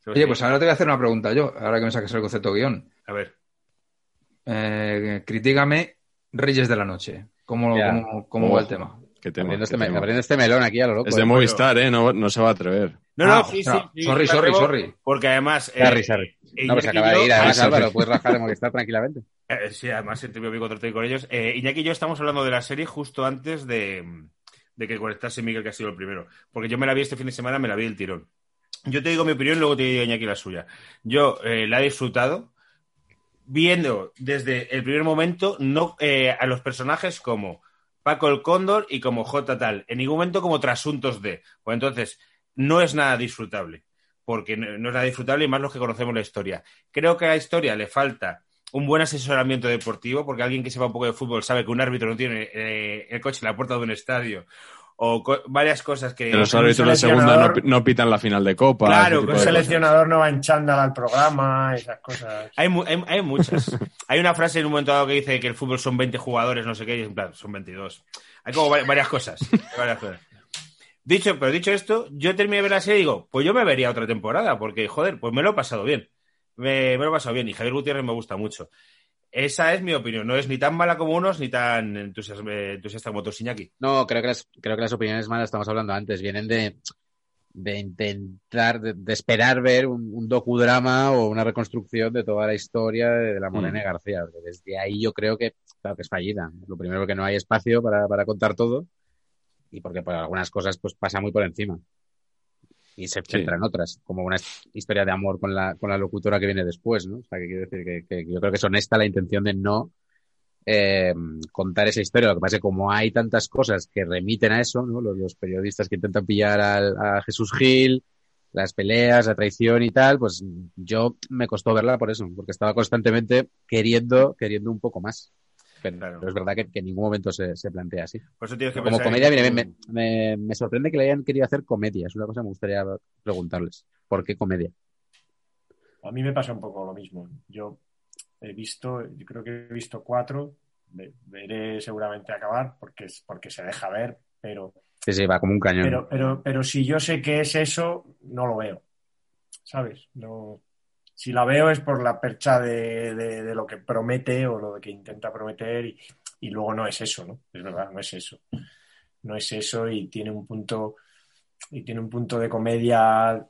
[SPEAKER 6] Oye,
[SPEAKER 2] ahí.
[SPEAKER 6] pues ahora te voy a hacer una pregunta yo, ahora que me saques el concepto guion.
[SPEAKER 2] A ver.
[SPEAKER 6] Eh, critígame Reyes de la Noche. ¿Cómo, cómo, cómo va el tema?
[SPEAKER 4] Qué tema,
[SPEAKER 3] Abriendo
[SPEAKER 4] qué
[SPEAKER 3] este, me-
[SPEAKER 4] tema.
[SPEAKER 3] abriendo este melón aquí a lo loco.
[SPEAKER 4] Es de
[SPEAKER 3] eh.
[SPEAKER 4] Movistar, ¿eh? No, no se va a atrever.
[SPEAKER 2] No, no,
[SPEAKER 6] Ah,
[SPEAKER 2] sí, sí.
[SPEAKER 6] sorry, sorry,
[SPEAKER 2] atrevo,
[SPEAKER 6] sorry.
[SPEAKER 2] Porque además.
[SPEAKER 3] Sorry, sorry.
[SPEAKER 2] eh,
[SPEAKER 3] No, pues acaba
[SPEAKER 2] y yo-
[SPEAKER 3] de ir, además,
[SPEAKER 4] Ah,
[SPEAKER 3] Álvaro, puedes rajar de Movistar tranquilamente.
[SPEAKER 2] Eh, sí, además entre mi amigo contrato y con ellos. Eh, Iñaki y yo estamos hablando de la serie justo antes de, de que conectase Miguel, que ha sido el primero. Porque yo me la vi este fin de semana, me la vi el tirón. Yo te digo mi opinión y luego te digo Iñaki la suya. Yo eh, la he disfrutado viendo desde el primer momento no eh, a los personajes como Paco el Cóndor y como J tal. En ningún momento como trasuntos de. Pues entonces, no es nada disfrutable. Porque no es nada disfrutable y más los que conocemos la historia. Creo que a la historia le falta un buen asesoramiento deportivo, porque alguien que sepa un poco de fútbol sabe que un árbitro no tiene eh, el coche en la puerta de un estadio. O co- varias cosas que.
[SPEAKER 4] Que los árbitros de segunda no, no pitan la final de Copa.
[SPEAKER 2] Claro, con
[SPEAKER 5] Un
[SPEAKER 4] cosas.
[SPEAKER 5] seleccionador no va en chándal al programa, esas cosas.
[SPEAKER 2] Hay, mu- hay, hay muchas. hay una frase en un momento dado que dice que el fútbol son 20 jugadores, no sé qué, y en plan, son 22. Hay como cosas. varias cosas. Dicho, pero dicho esto, yo terminé de ver la serie y digo, pues yo me vería otra temporada, porque, joder, pues me lo he pasado bien. Me, me lo he pasado bien y Javier Gutiérrez me gusta mucho. Esa es mi opinión. No es ni tan mala como unos ni tan eh, entusiasta como tú, Iñaki.
[SPEAKER 3] No, creo que las, creo que las opiniones malas, estamos hablando antes, vienen de, de intentar, de, de esperar ver un, un docudrama o una reconstrucción de toda la historia de, de la Morena y García. Desde ahí yo creo que, claro, que es fallida. Lo primero que no hay espacio para, para contar todo y porque por algunas cosas pues pasa muy por encima. Y se centra en otras, como una historia de amor con la, con la locutora que viene después, ¿no? O sea, que quiero decir que, que yo creo que es honesta la intención de no eh, contar esa historia. Lo que pasa es que como hay tantas cosas que remiten a eso, ¿no? Los, los periodistas que intentan pillar al- a Jesús Gil, las peleas, la traición y tal, pues yo me costó verla por eso, porque estaba constantemente queriendo, queriendo un poco más. Pero,
[SPEAKER 2] Claro.
[SPEAKER 3] pero es verdad que, que en ningún momento se, se plantea así.
[SPEAKER 2] Por eso tienes que
[SPEAKER 3] Como comedia, mira, me, me, me sorprende que le hayan querido hacer comedia. Es una cosa que me gustaría preguntarles. ¿Por qué comedia?
[SPEAKER 5] A mí me pasa un poco lo mismo. Yo he visto, yo creo que he visto cuatro, ve- veré seguramente acabar porque, porque se deja ver, pero,
[SPEAKER 3] Sí, sí, va como un cañón.
[SPEAKER 5] pero, pero, pero si yo sé que es eso, no lo veo. ¿Sabes? No, si la veo es por la percha de, de- de lo que promete o lo que intenta prometer y, y luego no es eso, ¿no? Es verdad, no es eso. No es eso y tiene un punto y tiene un punto de comedia,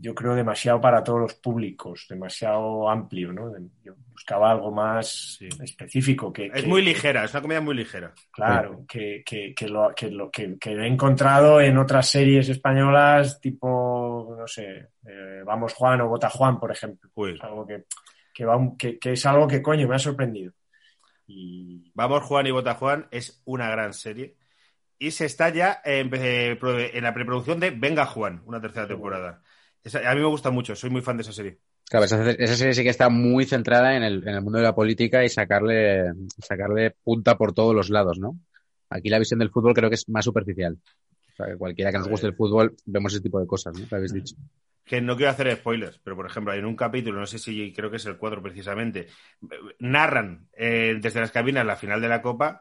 [SPEAKER 5] yo creo, demasiado para todos los públicos, demasiado amplio, ¿no? Yo buscaba algo más
[SPEAKER 2] Sí.
[SPEAKER 5] específico que,
[SPEAKER 2] Es
[SPEAKER 5] que-
[SPEAKER 2] muy ligera, es una comedia muy ligera.
[SPEAKER 5] Claro, que, que, que lo, que, lo, que, he encontrado en otras series españolas, tipo, no sé, eh, Vamos Juan o Bota Juan, por ejemplo.
[SPEAKER 2] Uy.
[SPEAKER 5] Es algo que, que, va un- que, que es algo que, coño, me ha sorprendido. Y
[SPEAKER 2] Vamos, Juan y Bota Juan es una gran serie. Y se está ya en, eh, en la preproducción de Venga Juan, una tercera temporada. Esa- a mí me gusta mucho, soy muy fan de esa serie.
[SPEAKER 3] Claro, esa, esa serie sí que está muy centrada en el, en el mundo de la política y sacarle, sacarle punta por todos los lados, ¿no? Aquí la visión del fútbol creo que es más superficial. O sea, que cualquiera que nos guste el fútbol vemos ese tipo de cosas, ¿no? Que habéis dicho.
[SPEAKER 2] Que no quiero hacer spoilers, pero por ejemplo, hay en un capítulo, no sé si creo que es el 4 precisamente, narran eh, desde las cabinas la final de la Copa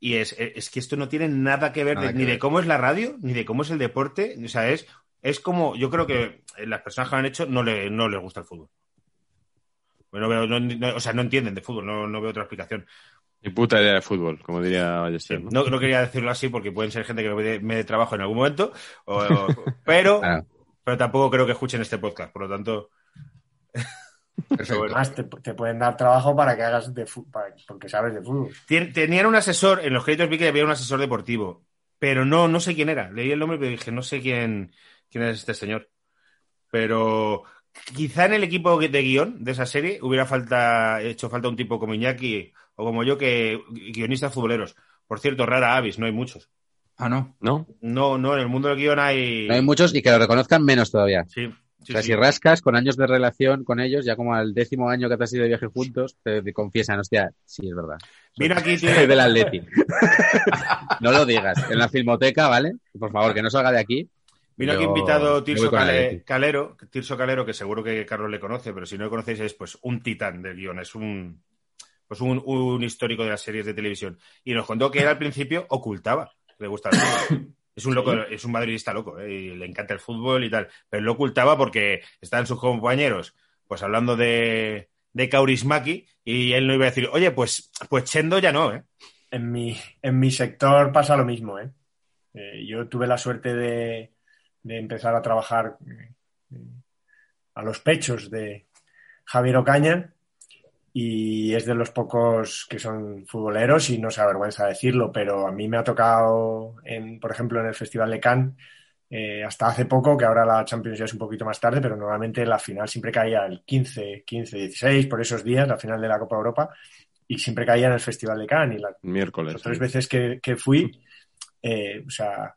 [SPEAKER 2] y es, es que esto no tiene nada que ver
[SPEAKER 6] Nada
[SPEAKER 2] de-
[SPEAKER 6] que
[SPEAKER 2] ni
[SPEAKER 6] ver.
[SPEAKER 2] de cómo es la radio, ni de cómo es el deporte. O sea, es, es como, yo creo que las personas que lo han hecho no, le, no les gusta el fútbol. Bueno, veo- no- no- o sea, no entienden de fútbol, no, no veo otra explicación.
[SPEAKER 4] Ni puta idea de fútbol, como diría Ballester, ¿no?
[SPEAKER 2] No, no quería decirlo así porque pueden ser gente que me dé, me dé trabajo en algún momento, o- o- pero,
[SPEAKER 3] Claro.
[SPEAKER 2] pero tampoco creo que escuchen este podcast. Por lo tanto.
[SPEAKER 5] además te, te pueden dar trabajo para que hagas de fútbol, porque sabes de fútbol.
[SPEAKER 2] Tenían un asesor, en los créditos vi que había un asesor deportivo, pero no, no sé quién era. Leí el nombre y dije, no sé quién, quién es este señor. Pero quizá en el equipo de guion de esa serie hubiera falta, hecho falta un tipo como Iñaki o como yo, que guionistas futboleros. Por cierto, rara avis, no hay muchos.
[SPEAKER 6] Ah, no.
[SPEAKER 4] ¿No?
[SPEAKER 2] No, no, en el mundo del guion hay.
[SPEAKER 3] No hay muchos y que lo reconozcan menos todavía.
[SPEAKER 2] Sí,
[SPEAKER 3] O sea,
[SPEAKER 2] sí.
[SPEAKER 3] si rascas con años de relación con ellos, ya como al décimo año que te has ido de viaje juntos, te, te confiesan, hostia, sí, es verdad.
[SPEAKER 2] Vino aquí,
[SPEAKER 3] Soy
[SPEAKER 2] tiene,
[SPEAKER 3] del Atleti. no lo digas. En la filmoteca, ¿vale? Por favor, que no salga de aquí.
[SPEAKER 2] Vino aquí invitado Tirso Cale-. Calero, Tirso Calero, que seguro que Carlos le conoce, pero si no le conocéis es pues un titán del guion, es un pues un, un histórico de las series de televisión. Y nos contó que él al principio ocultaba que le gusta el. Es un loco, es un madridista loco, ¿eh? y le encanta el fútbol y tal. Pero lo ocultaba porque estaban sus compañeros, pues hablando de, de Kaurismaki, y él no iba a decir, oye, pues, pues Chendo ya no, ¿eh?
[SPEAKER 5] En mi, en mi sector pasa lo mismo, ¿eh? Eh, yo tuve la suerte de, de empezar a trabajar a los pechos de Javier Ocaña y es de los pocos que son futboleros y no se avergüenza decirlo, pero a mí me ha tocado, en, por ejemplo, en el Festival de Cannes, eh, hasta hace poco, que ahora la Champions ya es un poquito más tarde, pero normalmente la final siempre caía el 15, 15, 16, por esos días, la final de la Copa Europa, y siempre caía en el Festival de Cannes. Y la,
[SPEAKER 4] Miércoles.
[SPEAKER 5] las tres veces que, que fui, eh, o sea,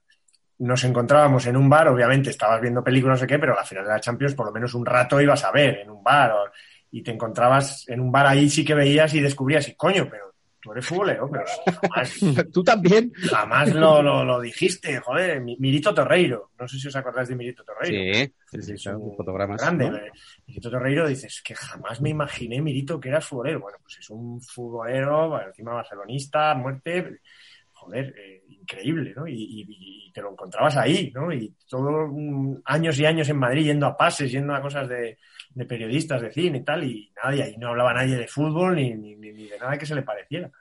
[SPEAKER 5] nos encontrábamos en un bar, obviamente estabas viendo películas, no sé qué, pero la final de la Champions por lo menos un rato ibas a ver en un bar o- y te encontrabas en un bar ahí sí que veías y descubrías, y coño, pero tú eres futbolero, pero jamás,
[SPEAKER 3] Tú también.
[SPEAKER 5] jamás lo, lo, lo dijiste, joder, Mi- Mirito Torreiro, no sé si os acordáis de Mirito Torreiro.
[SPEAKER 3] Sí, sí, sí,
[SPEAKER 5] Es un
[SPEAKER 3] fotogramas.
[SPEAKER 5] grande.
[SPEAKER 3] ¿no?
[SPEAKER 5] eh. Mirito Torreiro dices que jamás me imaginé, Mirito, que eras futbolero. Bueno, pues es un futbolero, bueno, encima barcelonista, muerte, joder, eh, increíble, ¿no? Y, y- y te lo encontrabas ahí, ¿no? Y todos años y años en Madrid yendo a pases, yendo a cosas de, de periodistas de cine y tal, y nadie, ahí no hablaba nadie de fútbol ni, ni, ni- de nada que se le pareciera.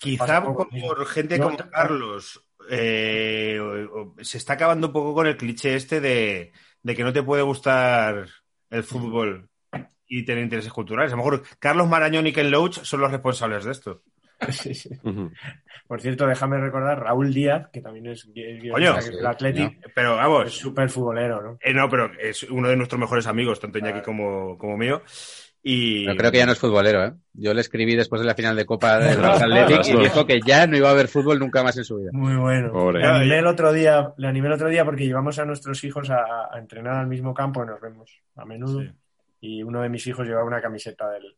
[SPEAKER 2] Quizá por, gente
[SPEAKER 5] No,
[SPEAKER 2] como Carlos eh, se está acabando un poco con el cliché este de, de que no te puede gustar el fútbol y tener intereses culturales. A lo mejor Carlos Marañón y Ken Loach son los responsables de esto.
[SPEAKER 5] Sí, sí. Por cierto, déjame recordar Raúl Díaz, que también es, es es
[SPEAKER 3] sí,
[SPEAKER 5] del Athletic,
[SPEAKER 2] Pero
[SPEAKER 5] es
[SPEAKER 2] vamos,
[SPEAKER 5] súper futbolero, ¿no?
[SPEAKER 2] eh, no, pero es uno de nuestros mejores amigos, tanto Iñaki
[SPEAKER 5] Claro.
[SPEAKER 2] como, como mío. Y
[SPEAKER 3] Yo creo que ya no es futbolero, ¿eh? Yo le escribí después de la final de Copa del Athletic y dijo que ya no iba a haber fútbol nunca más en su vida.
[SPEAKER 5] Muy bueno.
[SPEAKER 4] Pobre.
[SPEAKER 5] Le animé el otro día, le animé el otro día porque llevamos a nuestros hijos a, a entrenar al mismo campo y nos vemos a menudo.
[SPEAKER 2] Sí.
[SPEAKER 5] Y uno de mis hijos llevaba una camiseta del,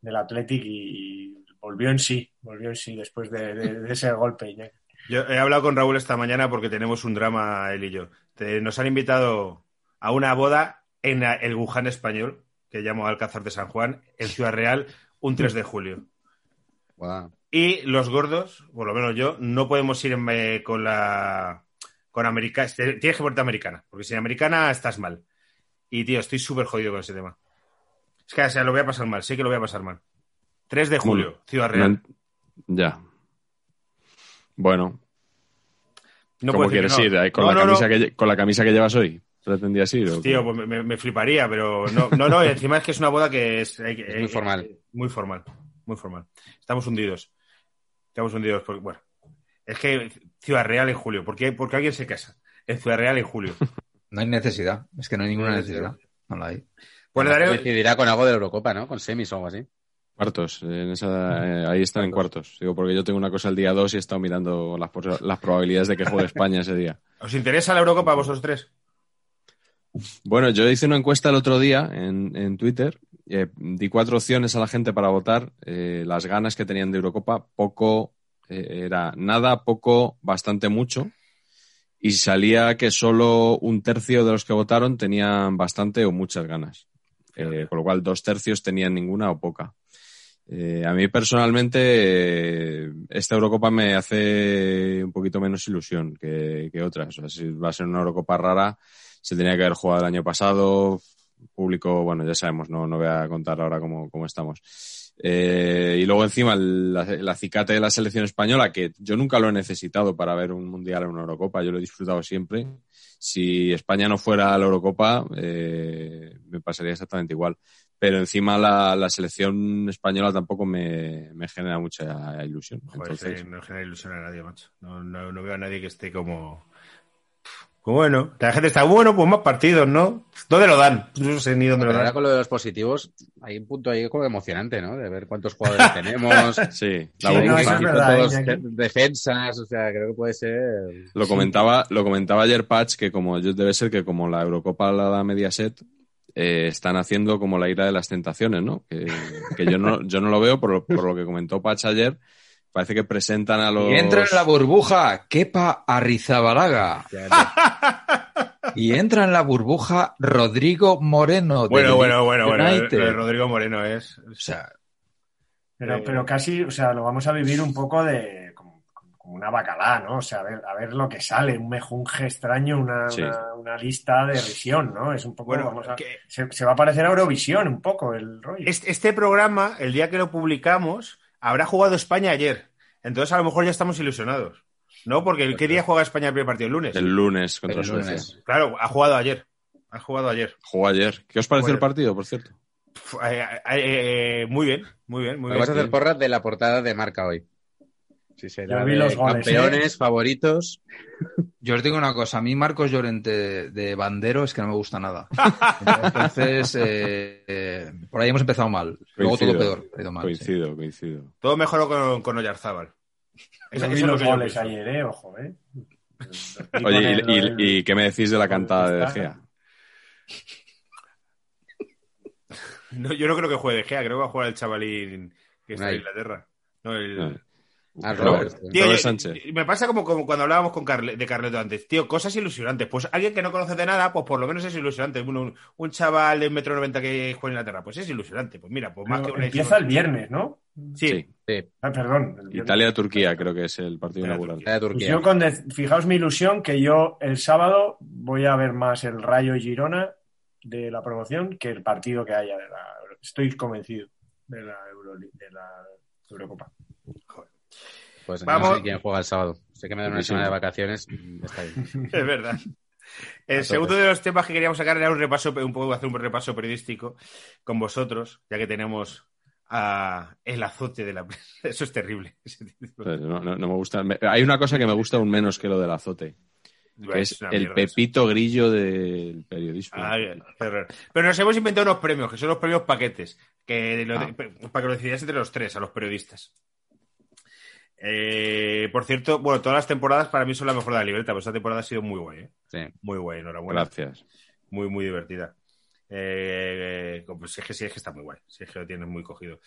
[SPEAKER 5] del Athletic y, y volvió en sí, volvió en sí después de, de- de ese golpe. Iñaki.
[SPEAKER 2] Yo he hablado con Raúl esta mañana porque tenemos un drama, él y yo. Te- nos han invitado a una boda en el Wuhan español, que llamo Alcázar de San Juan, en Ciudad Real, un 3 de julio. Y los gordos, por lo menos yo, no podemos ir en- eh, con la con americana. Tienes que ponerte americana, porque sin americana estás mal. Y tío, estoy súper jodido con ese tema. Es que o sea, lo voy a pasar mal, sé que lo voy a pasar mal. 3 de julio,
[SPEAKER 4] Bueno,
[SPEAKER 2] Ciudad Real.
[SPEAKER 4] Ya. Bueno,
[SPEAKER 2] No
[SPEAKER 4] ¿cómo quieres ir?
[SPEAKER 2] no.
[SPEAKER 4] ¿Ahí ¿Con,
[SPEAKER 2] No,
[SPEAKER 4] la
[SPEAKER 2] no, no.
[SPEAKER 4] camisa Que, ¿Con la camisa que llevas hoy? ¿Pretendías ir? o
[SPEAKER 2] Tío, pues me, me fliparía, pero no, no, no, y encima es que es una boda que es,
[SPEAKER 3] muy formal.
[SPEAKER 2] Muy formal, muy formal. Estamos hundidos. Estamos hundidos porque, bueno, es que Ciudad Real en julio, ¿por qué, por qué alguien se casa? En Ciudad Real en julio.
[SPEAKER 6] No hay necesidad. Es que no hay ninguna necesidad. No la hay.
[SPEAKER 2] Pues le daré,
[SPEAKER 3] Decidirá con algo de la Eurocopa, ¿no? Con semis o algo así.
[SPEAKER 4] Cuartos, en esa, eh, ahí están en cuartos. Digo, porque yo tengo una cosa el día 2 y he estado mirando las, probabilidades de que juegue España ese día.
[SPEAKER 2] ¿os interesa la Eurocopa a vosotros tres?
[SPEAKER 4] Bueno, yo hice una encuesta el otro día en, en Twitter. eh, di cuatro opciones a la gente para votar. eh, las ganas que tenían de Eurocopa, poco, era nada, poco, bastante mucho. Y salía que solo un tercio de los que votaron tenían bastante o muchas ganas. Eh, con lo cual, dos tercios tenían ninguna o poca. Eh, a mí personalmente, eh, esta Eurocopa me hace un poquito menos ilusión que, otras. Si va a ser una Eurocopa rara, se tenía que haber jugado el año pasado. Público, bueno, ya sabemos, no, voy a contar ahora cómo, estamos. Eh, y luego encima el, la- acicate de la selección española, que yo nunca lo he necesitado para ver un mundial o una Eurocopa, yo lo he disfrutado siempre. Si España no fuera a la Eurocopa, me pasaría exactamente igual. Pero encima la, la selección española tampoco me, me genera mucha ilusión.
[SPEAKER 2] Joder,
[SPEAKER 4] Entonces,
[SPEAKER 2] sí, no genera ilusión a nadie, macho. No, no, no veo a nadie que esté como... Pues bueno, la gente está bueno, pues más partidos, ¿no? ¿Dónde lo dan? No sé ni dónde lo
[SPEAKER 3] Pero ahora
[SPEAKER 2] dan.
[SPEAKER 3] con lo de los positivos, hay un punto ahí como emocionante, ¿no? De ver cuántos jugadores tenemos.
[SPEAKER 4] sí, la
[SPEAKER 5] Sí, no, es verdad,
[SPEAKER 3] todos defensas, o sea, creo que puede ser.
[SPEAKER 4] Lo comentaba, lo comentaba ayer Patch que como yo debe ser que como la Eurocopa la da Mediaset, eh, están haciendo como la ira de las tentaciones, ¿no? Que, que yo no, yo no lo veo por lo, por lo que comentó Patch ayer. Parece que presentan a los.
[SPEAKER 6] Y entra en la burbuja, Kepa Arrizabalaga. Y entra en la burbuja Rodrigo Moreno.
[SPEAKER 2] Bueno, bueno, bueno, bueno. Rodrigo Moreno es.
[SPEAKER 6] O sea,
[SPEAKER 5] Pero,
[SPEAKER 2] Eh,
[SPEAKER 5] pero casi, o sea, lo vamos a vivir un poco de como, una bacalá, ¿no? O sea, a ver, a ver lo que sale, un mejunje extraño, una,
[SPEAKER 4] Sí.
[SPEAKER 5] una, una lista de visión, ¿no? Es un poco,
[SPEAKER 2] Bueno,
[SPEAKER 5] vamos a-
[SPEAKER 2] que-
[SPEAKER 5] se, se va a parecer a Eurovisión un poco el rollo.
[SPEAKER 2] Este, este programa, el día que lo publicamos, habrá jugado España ayer. Entonces a lo mejor ya estamos ilusionados. ¿No? Porque ¿qué día juega España el primer partido? El lunes.
[SPEAKER 4] El lunes contra
[SPEAKER 3] El
[SPEAKER 4] Suecia.
[SPEAKER 3] lunes.
[SPEAKER 2] Claro, ha jugado ayer. Ha jugado ayer.
[SPEAKER 4] Jugó ayer. ¿Qué os pareció
[SPEAKER 2] Bueno.
[SPEAKER 4] el partido, por cierto?
[SPEAKER 2] Eh, eh, eh, muy bien, muy bien, muy
[SPEAKER 3] Me
[SPEAKER 2] bien.
[SPEAKER 3] vas a hacer porras de la portada de marca hoy. Sí, será
[SPEAKER 5] Yo vi
[SPEAKER 3] de
[SPEAKER 5] los goles,
[SPEAKER 3] campeones,
[SPEAKER 5] ¿eh?
[SPEAKER 3] favoritos.
[SPEAKER 6] yo os digo una cosa. A mí Marcos Llorente de, de bandero es que no me gusta nada. Entonces, eh, eh, por ahí hemos empezado mal. Luego todo peor. ha ido mal, sí.
[SPEAKER 4] Coincido, coincido.
[SPEAKER 2] Todo mejoró con, con Oyarzábal.
[SPEAKER 5] Yo vi los goles ayer, ¿eh? Ojo, ¿eh?
[SPEAKER 4] Oye, ¿y,
[SPEAKER 5] el-
[SPEAKER 4] y- y qué me decís de la cantada de De Gea?
[SPEAKER 2] No, yo no creo que juegue De Gea, creo que va a jugar el chavalín que está en Inglaterra. No, el...
[SPEAKER 4] No. Robert.
[SPEAKER 3] Robert.
[SPEAKER 2] Tío,
[SPEAKER 4] Robert
[SPEAKER 2] yo-
[SPEAKER 4] Sánchez.
[SPEAKER 2] Me pasa como, como cuando hablábamos con Carle- de Carleto antes. Tío, cosas ilusionantes. Pues alguien que no conoce de nada, pues por lo menos es ilusionante. Un, un, un chaval de un metro noventa que juega en Inglaterra, pues es ilusionante. Pues mira, pues más
[SPEAKER 5] Pero
[SPEAKER 2] que una
[SPEAKER 5] empieza el viernes, ¿no?
[SPEAKER 2] Sí,
[SPEAKER 4] Sí.
[SPEAKER 3] Sí,
[SPEAKER 5] Ah, perdón.
[SPEAKER 4] Italia-Turquía creo que es el partido inaugural.
[SPEAKER 3] de
[SPEAKER 5] Pues
[SPEAKER 3] Turquía.
[SPEAKER 5] yo con de- fijaos mi ilusión que yo el sábado voy a ver más el Rayo Girona de la promoción que el partido que haya de la estoy convencido de la Euroli- de la Eurocopa.
[SPEAKER 3] Pues
[SPEAKER 2] Vamos.
[SPEAKER 3] no sé quién juega el sábado. Sé que me dan una semana de vacaciones. y Está bien.
[SPEAKER 2] es verdad. El segundo de los temas que queríamos sacar era un repaso, un poco hacer un repaso periodístico con vosotros, ya que tenemos a el azote de la prensa. Eso es terrible.
[SPEAKER 4] Pues no, no- no me gusta. hay una cosa que me gusta aún menos que lo del azote, que es el
[SPEAKER 2] eso.
[SPEAKER 4] pepito grillo del periodismo.
[SPEAKER 2] Horror. Pero nos hemos inventado unos premios, que son los premios paquetes, que lo-
[SPEAKER 4] Ah.
[SPEAKER 2] para que lo decidieras entre los tres, a los periodistas. Eh, por cierto, bueno, todas las temporadas para mí son la mejor de la libreta, pero esta temporada ha sido muy guay, ¿eh?
[SPEAKER 3] Sí.
[SPEAKER 2] Muy guay, enhorabuena.
[SPEAKER 4] Gracias.
[SPEAKER 2] Muy, muy divertida. Eh, pues si es que sí, es que está muy guay. Si es que lo tienes muy cogido.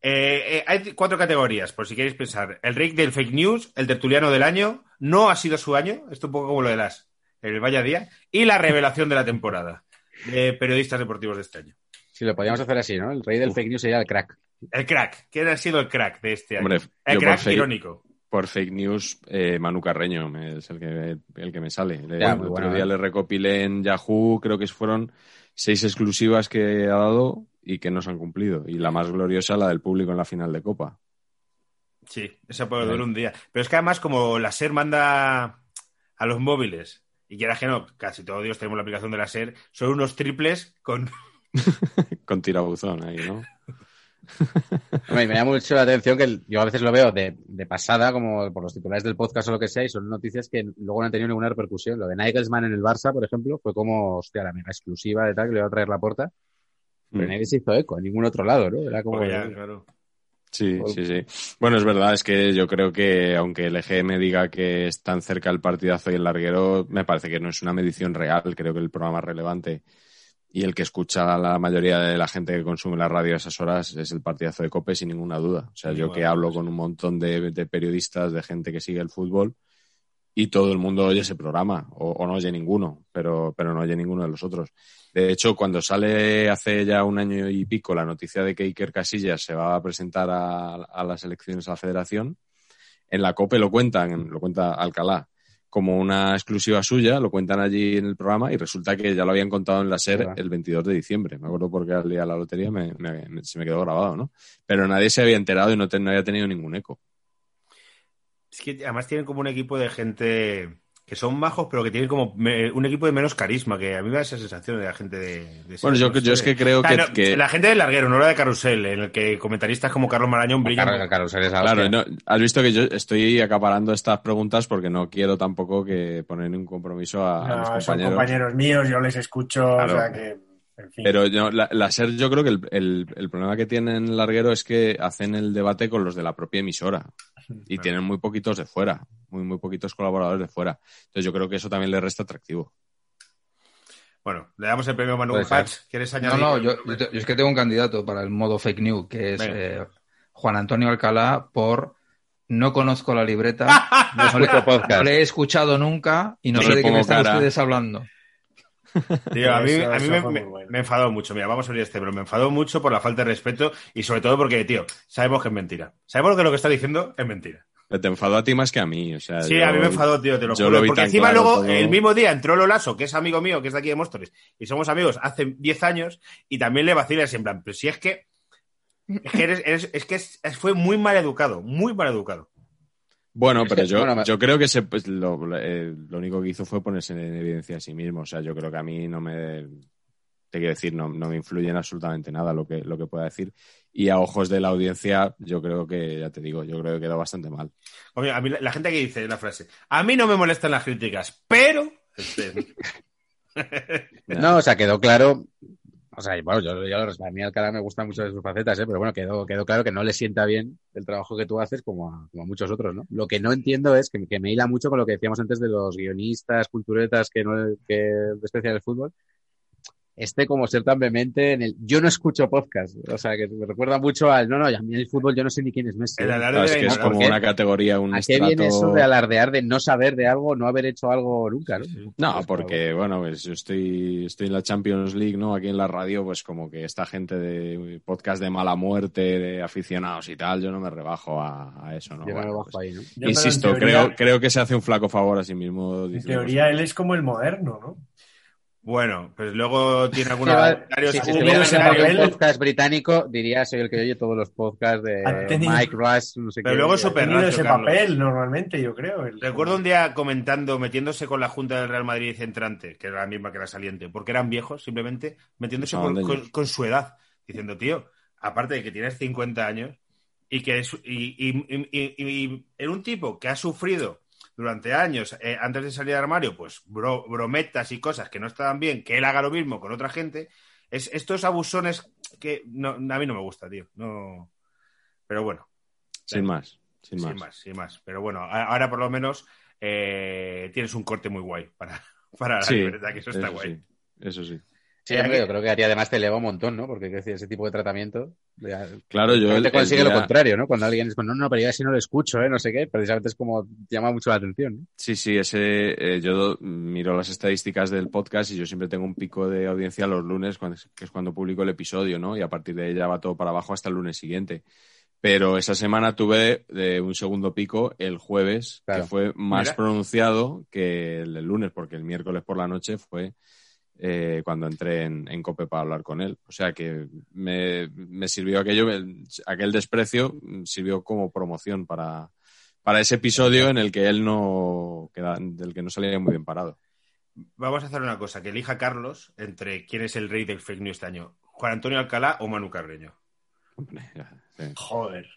[SPEAKER 2] Eh, eh, hay cuatro categorías, por si queréis pensar. El Rick del Fake News, el tertuliano del año, no ha sido su año, esto un poco como lo de las, el Vaya Día, y la revelación de la temporada de periodistas deportivos de este año.
[SPEAKER 3] Sí, lo podríamos hacer así, ¿no? El rey del fake news sería el crack.
[SPEAKER 2] El crack, ¿quién ha sido el crack de este año?
[SPEAKER 4] Hombre,
[SPEAKER 2] el crack
[SPEAKER 4] fake-
[SPEAKER 2] irónico.
[SPEAKER 4] Por fake news, eh, Manu Carreño es el que, el que me sale. Le-
[SPEAKER 3] Ya,
[SPEAKER 4] el otro
[SPEAKER 3] bueno,
[SPEAKER 4] día
[SPEAKER 3] ¿eh?
[SPEAKER 4] le recopilé en Yahoo, creo que fueron seis exclusivas que ha dado y que no se han cumplido. Y la más gloriosa, la del público en la final de Copa.
[SPEAKER 2] Sí, eso puede durar un día. Pero es que además, como la SER manda a los móviles, y quieras que no, casi todos Dios tenemos la aplicación de la SER, son unos triples con.
[SPEAKER 4] Con tirabuzón ahí, ¿no?
[SPEAKER 3] Hombre, me llama mucho la atención que el- yo a veces lo veo de, de pasada, como por los titulares del podcast o lo que sea, y son noticias que luego no han tenido ninguna repercusión. Lo de Nigelsmann en el Barça, por ejemplo, fue como, hostia, la mega exclusiva de tal, que le iba a traer la puerta. Pero
[SPEAKER 4] Mm.
[SPEAKER 3] nadie se hizo eco en ningún otro lado, ¿no? Era como...
[SPEAKER 2] Porque ya, claro.
[SPEAKER 4] Sí, sí, sí. Bueno, es verdad, es que yo creo que aunque el EGM diga que es tan cerca el partidazo y el larguero, me parece que no es una medición real. Creo que el programa relevante y el que escucha a la mayoría de la gente que consume la radio a esas horas es el partidazo de Cope, sin ninguna duda. O sea, yo que
[SPEAKER 2] duda,
[SPEAKER 4] hablo con un montón de, de periodistas, de gente que sigue el fútbol, y todo el mundo oye ese programa, o, o no oye ninguno, pero, pero no oye ninguno de los otros. De hecho, cuando sale hace ya un año y pico la noticia de que Iker Casillas se va a presentar a, a las elecciones a la federación, en la COPE lo cuentan, lo cuenta Alcalá, como una exclusiva suya, lo cuentan allí en el programa y resulta que ya lo habían contado en la SER el 22 de diciembre. Me acuerdo porque al día de la lotería me- me- me- se me quedó grabado, ¿no? Pero nadie se había enterado y no, te- no había tenido ningún eco.
[SPEAKER 2] Es que además tienen como un equipo de gente que son majos, pero que tienen como me- un equipo de menos carisma, que a mí me da esa sensación de la gente de... de
[SPEAKER 4] Bueno, yo, yo es que creo
[SPEAKER 2] O sea,
[SPEAKER 4] que,
[SPEAKER 2] no,
[SPEAKER 4] que-
[SPEAKER 2] La gente del larguero, no la de Carrusel, en el que comentaristas como Carlos Marañón brillan.
[SPEAKER 3] Carlos, Carlos, eres la
[SPEAKER 4] Claro, no, has visto que yo estoy acaparando estas preguntas porque no quiero tampoco que poner ningún compromiso a, a
[SPEAKER 5] No,
[SPEAKER 4] mis
[SPEAKER 5] son
[SPEAKER 4] compañeros.
[SPEAKER 5] compañeros míos, yo les escucho,
[SPEAKER 4] Claro.
[SPEAKER 5] o sea que, en fin.
[SPEAKER 4] Pero yo- la, la SER, yo creo que el, el- el problema que tienen Larguero es que hacen el debate con los de la propia emisora y
[SPEAKER 2] Claro.
[SPEAKER 4] tienen muy poquitos de fuera, muy, muy poquitos colaboradores de fuera. Entonces yo creo que eso también le resta atractivo.
[SPEAKER 2] Bueno, le damos el premio a Manu
[SPEAKER 3] Puede ser.
[SPEAKER 2] Patch. ¿Quieres
[SPEAKER 6] No,
[SPEAKER 2] añadir?
[SPEAKER 6] no, yo, yo te- yo es que tengo un candidato para el modo fake news, que es eh, Juan Antonio Alcalá por no conozco la libreta,
[SPEAKER 3] No
[SPEAKER 6] no le, no he escuchado nunca y no,
[SPEAKER 4] No
[SPEAKER 6] sé de qué me están
[SPEAKER 4] cara.
[SPEAKER 6] ustedes hablando.
[SPEAKER 2] Tío, a mí,
[SPEAKER 5] Eso-
[SPEAKER 2] a mí
[SPEAKER 5] eso
[SPEAKER 2] me, me-
[SPEAKER 5] bueno.
[SPEAKER 2] me enfadó mucho. Mira, vamos a abrir este, pero me enfadó mucho por la falta de respeto y sobre todo porque, tío, sabemos que es mentira. Sabemos que lo que está diciendo es mentira.
[SPEAKER 4] Pero te enfadó a ti más que a mí. O sea,
[SPEAKER 2] Sí,
[SPEAKER 4] yo-
[SPEAKER 2] a mí me enfadó, tío, te lo
[SPEAKER 4] yo
[SPEAKER 2] juro.
[SPEAKER 4] lo vi
[SPEAKER 2] porque encima
[SPEAKER 4] claro
[SPEAKER 2] luego,
[SPEAKER 4] todo.
[SPEAKER 2] el mismo día entró Lolaso, que es amigo mío, que es de aquí de Móstoles, y somos amigos hace 10 años, y también le vacila en plan, pero si es que, es que, eres- eres- es que fue muy mal educado, muy mal educado.
[SPEAKER 4] Bueno, pero yo,
[SPEAKER 3] bueno,
[SPEAKER 4] yo creo que se, pues, lo, eh, lo único que hizo fue ponerse en evidencia a sí mismo. O sea, yo creo que a mí no me. Te quiero decir, no, no me influye en absolutamente nada lo que, lo que pueda decir. Y a ojos de la audiencia, yo creo que, ya te digo, yo creo que quedó bastante mal.
[SPEAKER 2] Oye, a mí la, la gente que dice la frase, a mí no me molestan las críticas, pero... Este,
[SPEAKER 3] No, o sea, quedó claro. O sea, bueno, yo, yo. A mí Alcalá me gusta mucho de sus facetas, ¿eh? pero bueno, quedó, quedó claro que no le sienta bien el trabajo que tú haces como a, como a muchos otros, ¿no? Lo que no entiendo es que, que me hila mucho con lo que decíamos antes de los guionistas, culturetas que no que desprecian el fútbol. Este como ser tan vehemente en el yo no escucho podcast, o sea, que me recuerda mucho al no, no, a mí el fútbol yo no sé ni quién es Messi.
[SPEAKER 2] El alarde
[SPEAKER 4] Claro, es que como una categoría, un
[SPEAKER 3] ¿A qué viene eso de alardear de no saber de algo, no haber hecho algo nunca, ¿no?
[SPEAKER 4] No,
[SPEAKER 3] Pues,
[SPEAKER 4] porque, bueno, pues yo estoy, estoy en la Champions League, ¿no? Aquí en la radio, pues como que esta gente de podcast de mala muerte, de aficionados y tal, yo no me rebajo a, a eso, ¿no?
[SPEAKER 3] Yo no me
[SPEAKER 4] Bueno,
[SPEAKER 3] bajo
[SPEAKER 4] pues,
[SPEAKER 3] ahí, ¿no?
[SPEAKER 4] Insisto,
[SPEAKER 5] teoría-
[SPEAKER 4] creo, creo que se hace un flaco favor a sí mismo.
[SPEAKER 5] En teoría él es como el moderno, ¿no?
[SPEAKER 2] Bueno, pues luego tiene algunos comentarios...
[SPEAKER 3] sí, si en un podcast británico, diría soy el que oye todos los podcasts de
[SPEAKER 5] tenido-
[SPEAKER 3] Mike Rush, no sé
[SPEAKER 2] Pero
[SPEAKER 3] qué.
[SPEAKER 2] luego
[SPEAKER 5] tenido
[SPEAKER 2] rancio,
[SPEAKER 5] ese
[SPEAKER 2] Carlos.
[SPEAKER 5] papel normalmente, yo creo. el-
[SPEAKER 2] Recuerdo un día comentando, metiéndose con la Junta del Real Madrid entrante, que era la misma que la saliente, porque eran viejos, simplemente metiéndose con, su edad, diciendo, tío, aparte de que tienes 50 años y que es, y, y- y- y- y en un tipo que ha sufrido durante años, eh, antes de salir del armario, pues bro- brometas y cosas que no estaban bien, que él haga lo mismo con otra gente, es estos abusones que no, a mí no me gusta, tío. No, pero bueno,
[SPEAKER 4] Sin más, sin más.
[SPEAKER 2] sin más, sin más. Pero bueno, ahora por lo menos eh, tienes un corte muy guay para, para la
[SPEAKER 4] Sí,
[SPEAKER 2] libertad, que eso está guay.
[SPEAKER 4] sí, eso sí.
[SPEAKER 3] Sí, hombre, yo creo que haría además te eleva un montón, ¿no? Porque decir, ese tipo de tratamiento ya-
[SPEAKER 4] Claro, yo el-
[SPEAKER 3] te consigue lo contrario, ¿no? Cuando alguien es como, no, no, pero yo así no lo escucho, ¿eh? No sé qué, precisamente es como llama mucho la atención, ¿no?
[SPEAKER 4] Sí, sí, ese, eh, yo miro las estadísticas del podcast y yo siempre tengo un pico de audiencia los lunes, cuando, que es cuando publico el episodio, ¿no? Y a partir de ahí ya va todo para abajo hasta el lunes siguiente. Pero esa semana tuve de un segundo pico el jueves,
[SPEAKER 3] Claro.
[SPEAKER 4] que fue más
[SPEAKER 2] Mira.
[SPEAKER 4] pronunciado que el lunes, porque el miércoles por la noche fue eh, cuando entré en, en COPE para hablar con él. O sea que me, me sirvió aquello, el- aquel desprecio sirvió como promoción para, para ese episodio en el que él no, queda- del que no salía muy bien parado.
[SPEAKER 2] Vamos a hacer una cosa, que elija Carlos entre quién es el rey del fake news este año, Juan Antonio Alcalá o Manu Carreño.
[SPEAKER 4] Hombre, ya, sí.
[SPEAKER 5] Joder.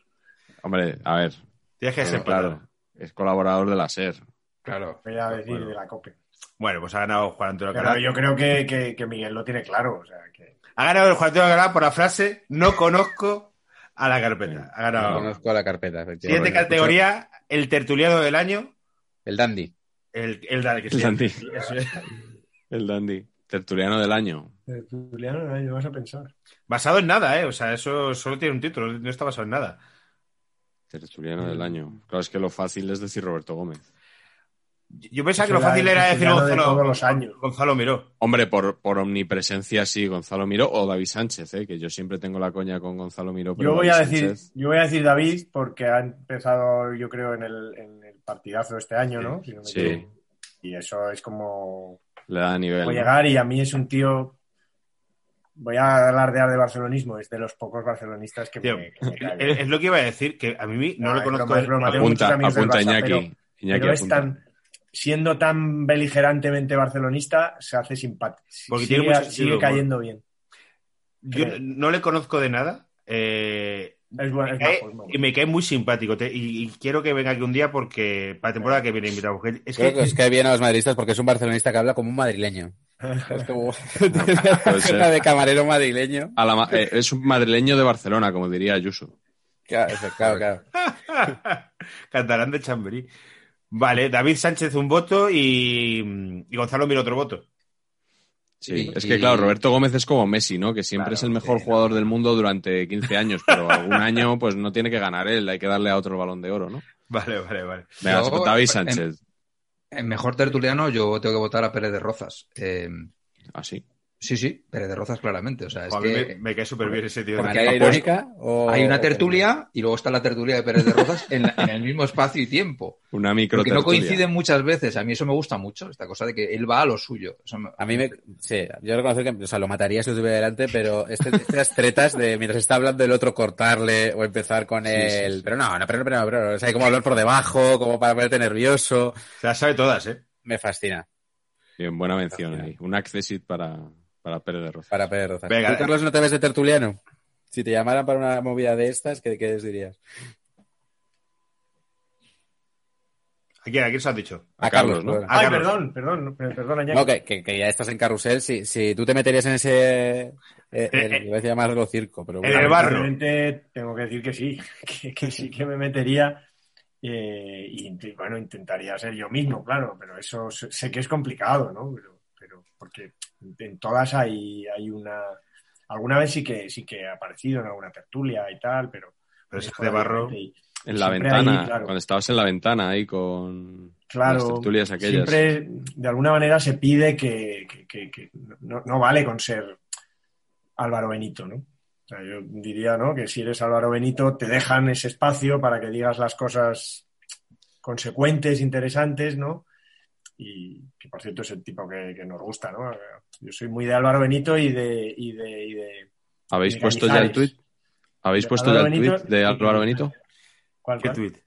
[SPEAKER 4] Hombre, a ver,
[SPEAKER 2] Tienes que ser
[SPEAKER 4] claro, es colaborador de la SER.
[SPEAKER 6] Claro.
[SPEAKER 5] Voy a decir
[SPEAKER 2] Bueno.
[SPEAKER 5] de la COPE.
[SPEAKER 2] Bueno, pues ha ganado Juan Antonio Alcalá.
[SPEAKER 5] yo creo que, que- que Miguel lo tiene claro. O sea, que...
[SPEAKER 2] Ha ganado el Juan Antonio Alcalá por la frase no conozco a la carpeta. Ha
[SPEAKER 3] No
[SPEAKER 2] ganado.
[SPEAKER 3] conozco la carpeta, efectivamente.
[SPEAKER 2] Siguiente categoría, el tertuliano del año,
[SPEAKER 3] El dandy.
[SPEAKER 2] el,
[SPEAKER 4] dandy.
[SPEAKER 2] es.
[SPEAKER 4] El dandy. Tertuliano del año.
[SPEAKER 5] Eh, Juliano, no lo vas a pensar.
[SPEAKER 2] Basado en nada, ¿eh? O sea, eso solo tiene un título, no está basado en nada.
[SPEAKER 4] Tertuliano del año. Claro, es que lo fácil es decir Roberto Gómez.
[SPEAKER 2] Yo pensaba que lo fácil
[SPEAKER 5] era
[SPEAKER 2] decir
[SPEAKER 5] tertuliano de
[SPEAKER 2] Gonzalo,
[SPEAKER 5] todos los años.
[SPEAKER 2] Gonzalo Miró.
[SPEAKER 4] Hombre, por, por omnipresencia sí, Gonzalo Miró o David Sánchez, ¿eh? que yo siempre tengo la coña con Gonzalo Miró. pero
[SPEAKER 5] Yo voy
[SPEAKER 4] David
[SPEAKER 5] a decir,
[SPEAKER 4] Sánchez-
[SPEAKER 5] yo voy a decir David porque ha empezado, yo creo, en el, en el partidazo este año, ¿no? Si no me
[SPEAKER 4] Sí.
[SPEAKER 5] Y eso es como
[SPEAKER 4] le da nivel.
[SPEAKER 5] Voy a llegar y a mí es un tío. Voy a alardear de barcelonismo, es de los pocos barcelonistas que
[SPEAKER 2] Tío,
[SPEAKER 5] me, que me cae bien.
[SPEAKER 2] Es, es lo que iba a decir, que a mí no,
[SPEAKER 5] No,
[SPEAKER 2] lo conozco.
[SPEAKER 5] broma, es broma. tengo muchos
[SPEAKER 4] Apunta, apunta
[SPEAKER 5] Barça,
[SPEAKER 4] Iñaki.
[SPEAKER 5] pero-
[SPEAKER 4] Iñaki
[SPEAKER 5] pero es tan, siendo tan beligerantemente barcelonista, se hace simpático.
[SPEAKER 2] Porque
[SPEAKER 5] sigue,
[SPEAKER 2] tiene sentido
[SPEAKER 5] cayendo bien.
[SPEAKER 2] Yo
[SPEAKER 5] creo.
[SPEAKER 2] no le conozco de nada. eh,
[SPEAKER 5] Es bueno,
[SPEAKER 2] me
[SPEAKER 5] es
[SPEAKER 2] cae-
[SPEAKER 5] es
[SPEAKER 2] me cae muy simpático. te- y, y quiero que venga aquí un día porque para la temporada que viene invitado. Es
[SPEAKER 3] Creo
[SPEAKER 2] que,
[SPEAKER 3] que os cae bien a los madridistas porque es un barcelonista que habla como un madrileño. Es como... Una de camarero madrileño.
[SPEAKER 4] A la ma- eh, es un madrileño de Barcelona, como diría Ayuso.
[SPEAKER 3] Claro, claro, claro.
[SPEAKER 2] Cantarán de Chamberí. Vale, David Sánchez un voto y, y Gonzalo Miro otro voto.
[SPEAKER 4] Sí,
[SPEAKER 3] Y-
[SPEAKER 4] es que
[SPEAKER 3] y-
[SPEAKER 4] claro, Roberto Gómez es como Messi, ¿no? Que siempre
[SPEAKER 2] Claro,
[SPEAKER 4] es el mejor
[SPEAKER 2] sí,
[SPEAKER 4] jugador del mundo durante 15 años, pero algún año pues no tiene que ganar él, hay que darle a otro balón de oro, ¿no?
[SPEAKER 2] Vale, vale, vale.
[SPEAKER 4] Venga,
[SPEAKER 6] Yo,
[SPEAKER 4] David Sánchez.
[SPEAKER 6] En mejor tertuliano yo tengo que votar a Pérez de Rozas. Eh,
[SPEAKER 4] Así.
[SPEAKER 6] Sí, sí, Pérez de Rozas claramente. O sea, es
[SPEAKER 2] a mí
[SPEAKER 6] que
[SPEAKER 2] me, me cae súper bien ese tío.
[SPEAKER 3] ¿De
[SPEAKER 6] Porque
[SPEAKER 3] manera
[SPEAKER 6] ha
[SPEAKER 3] irónica? o-
[SPEAKER 6] hay una
[SPEAKER 3] o-
[SPEAKER 6] tertulia y luego está la tertulia de Pérez de Rozas en, la- en el mismo espacio y tiempo.
[SPEAKER 4] Una micro
[SPEAKER 6] Porque no coinciden muchas veces. A mí eso me gusta mucho, esta cosa de que él va a lo suyo. Eso me-
[SPEAKER 3] A mí me. Sí, yo reconozco que o sea, lo mataría si lo tuviera delante, pero este, estas tretas de mientras está hablando el otro cortarle o empezar con
[SPEAKER 4] Sí,
[SPEAKER 3] él.
[SPEAKER 4] sí, sí.
[SPEAKER 3] Pero no, no, pero, pero, pero, o sea, hay como hablar por debajo, como para ponerte nervioso.
[SPEAKER 2] Se las sabe todas, ¿eh?
[SPEAKER 3] Me fascina.
[SPEAKER 4] Bien, buena mención ahí. Un accessit para, para Pérez de Rozas.
[SPEAKER 3] Para Pérez Rozas.
[SPEAKER 2] Venga,
[SPEAKER 3] ¿Tú,
[SPEAKER 2] eh.
[SPEAKER 3] Carlos, no te ves de tertuliano? Si te llamaran para una movida de estas, ¿qué, qué les dirías?
[SPEAKER 2] ¿A quién, a quién se has dicho?
[SPEAKER 3] A,
[SPEAKER 4] A Carlos, ¿no?
[SPEAKER 3] perdón.
[SPEAKER 2] Ah,
[SPEAKER 5] Ay,
[SPEAKER 2] Carlos.
[SPEAKER 5] perdón, perdón, per- perdona, Iñaki.
[SPEAKER 3] No, que, que- que ya estás en carrusel. Si, si tú te meterías en ese. Eh, en-
[SPEAKER 2] eh,
[SPEAKER 3] iba a decir llamarlo circo, pero
[SPEAKER 2] en
[SPEAKER 3] bueno.
[SPEAKER 2] el barro.
[SPEAKER 5] Tengo que decir que sí, que, que sí que me metería. eh, y bueno, intentaría ser yo mismo, claro, pero eso sé que es complicado, ¿no? Pero porque en todas hay, hay una. Alguna vez sí que sí que he aparecido en alguna tertulia y tal, pero.
[SPEAKER 2] Pero ese de barro.
[SPEAKER 5] y-
[SPEAKER 4] En la ventana,
[SPEAKER 5] ahí, claro.
[SPEAKER 4] cuando estabas en la ventana ahí con
[SPEAKER 5] Claro,
[SPEAKER 4] las tertulias aquellas.
[SPEAKER 5] siempre de alguna manera se pide que, que- que- que no, no vale con ser Álvaro Benito, ¿no? O sea, yo diría, ¿no? Que si eres Álvaro Benito te dejan ese espacio para que digas las cosas consecuentes, interesantes, ¿no? Y que por cierto es el tipo que, que nos gusta, ¿no? Yo soy muy de Álvaro Benito y de, y de, y de
[SPEAKER 4] ¿Habéis
[SPEAKER 5] de
[SPEAKER 4] puesto ya el tweet? ¿Habéis puesto ya el
[SPEAKER 5] Benito
[SPEAKER 4] de Álvaro Benito?
[SPEAKER 5] ¿cuál,
[SPEAKER 2] ¿Qué tuit?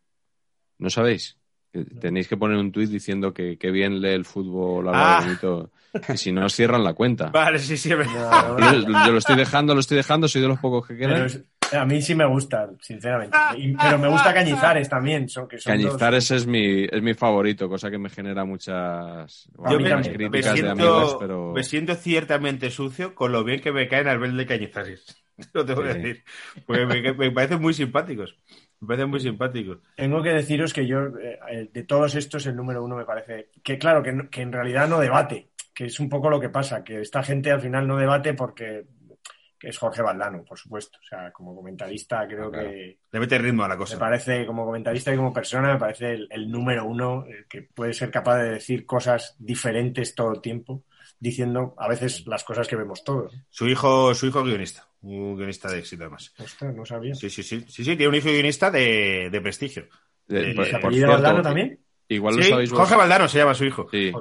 [SPEAKER 4] ¿No sabéis? Que Tenéis que poner un tweet diciendo que, que bien lee el fútbol Álvaro
[SPEAKER 2] Ah.
[SPEAKER 4] Benito. Y si no, os cierran la cuenta.
[SPEAKER 2] Vale, sí, sí.
[SPEAKER 5] No, no, no.
[SPEAKER 4] Yo, yo lo estoy dejando, lo estoy dejando, soy de los pocos que quedan.
[SPEAKER 5] A mí sí me gusta, sinceramente. Y- pero me gusta Cañizares también. Son, que son dos-
[SPEAKER 4] Cañizares es mi, es mi favorito, cosa que me genera muchas,
[SPEAKER 2] Yo me,
[SPEAKER 4] críticas de
[SPEAKER 2] siento,
[SPEAKER 4] amigos, pero
[SPEAKER 2] me siento ciertamente sucio con lo bien que me caen Albert de Cañizares. Lo tengo que
[SPEAKER 4] Sí.
[SPEAKER 2] decir. Porque me, me parecen muy simpáticos. Me parecen muy simpáticos.
[SPEAKER 5] Tengo que deciros que yo, eh, eh, de todos estos, el número uno me parece que, claro, que, que en realidad no debate, que es un poco lo que pasa, que esta gente al final no debate porque que es Jorge Valdano, por supuesto. O sea, como comentarista creo
[SPEAKER 3] Ah, claro.
[SPEAKER 5] que
[SPEAKER 2] Le mete ritmo a la
[SPEAKER 5] me
[SPEAKER 2] cosa.
[SPEAKER 5] parece, como comentarista y como persona, me parece el, el número uno eh, que puede ser capaz de decir cosas diferentes todo el tiempo, diciendo a veces las cosas que vemos todos.
[SPEAKER 2] Su hijo, su hijo es guionista. Un guionista de éxito, además.
[SPEAKER 5] Ostras, no sabía.
[SPEAKER 2] Sí, sí, sí. Sí, sí, tiene un hijo guionista de, de prestigio.
[SPEAKER 4] eh,
[SPEAKER 2] ¿Y
[SPEAKER 4] por,
[SPEAKER 2] se
[SPEAKER 5] ¿Se
[SPEAKER 4] por
[SPEAKER 5] apellida
[SPEAKER 4] cierto,
[SPEAKER 5] Valdano también?
[SPEAKER 4] igual lo
[SPEAKER 2] Sí,
[SPEAKER 4] sabéis
[SPEAKER 2] Jorge Valdano se llama su hijo.
[SPEAKER 4] Sí,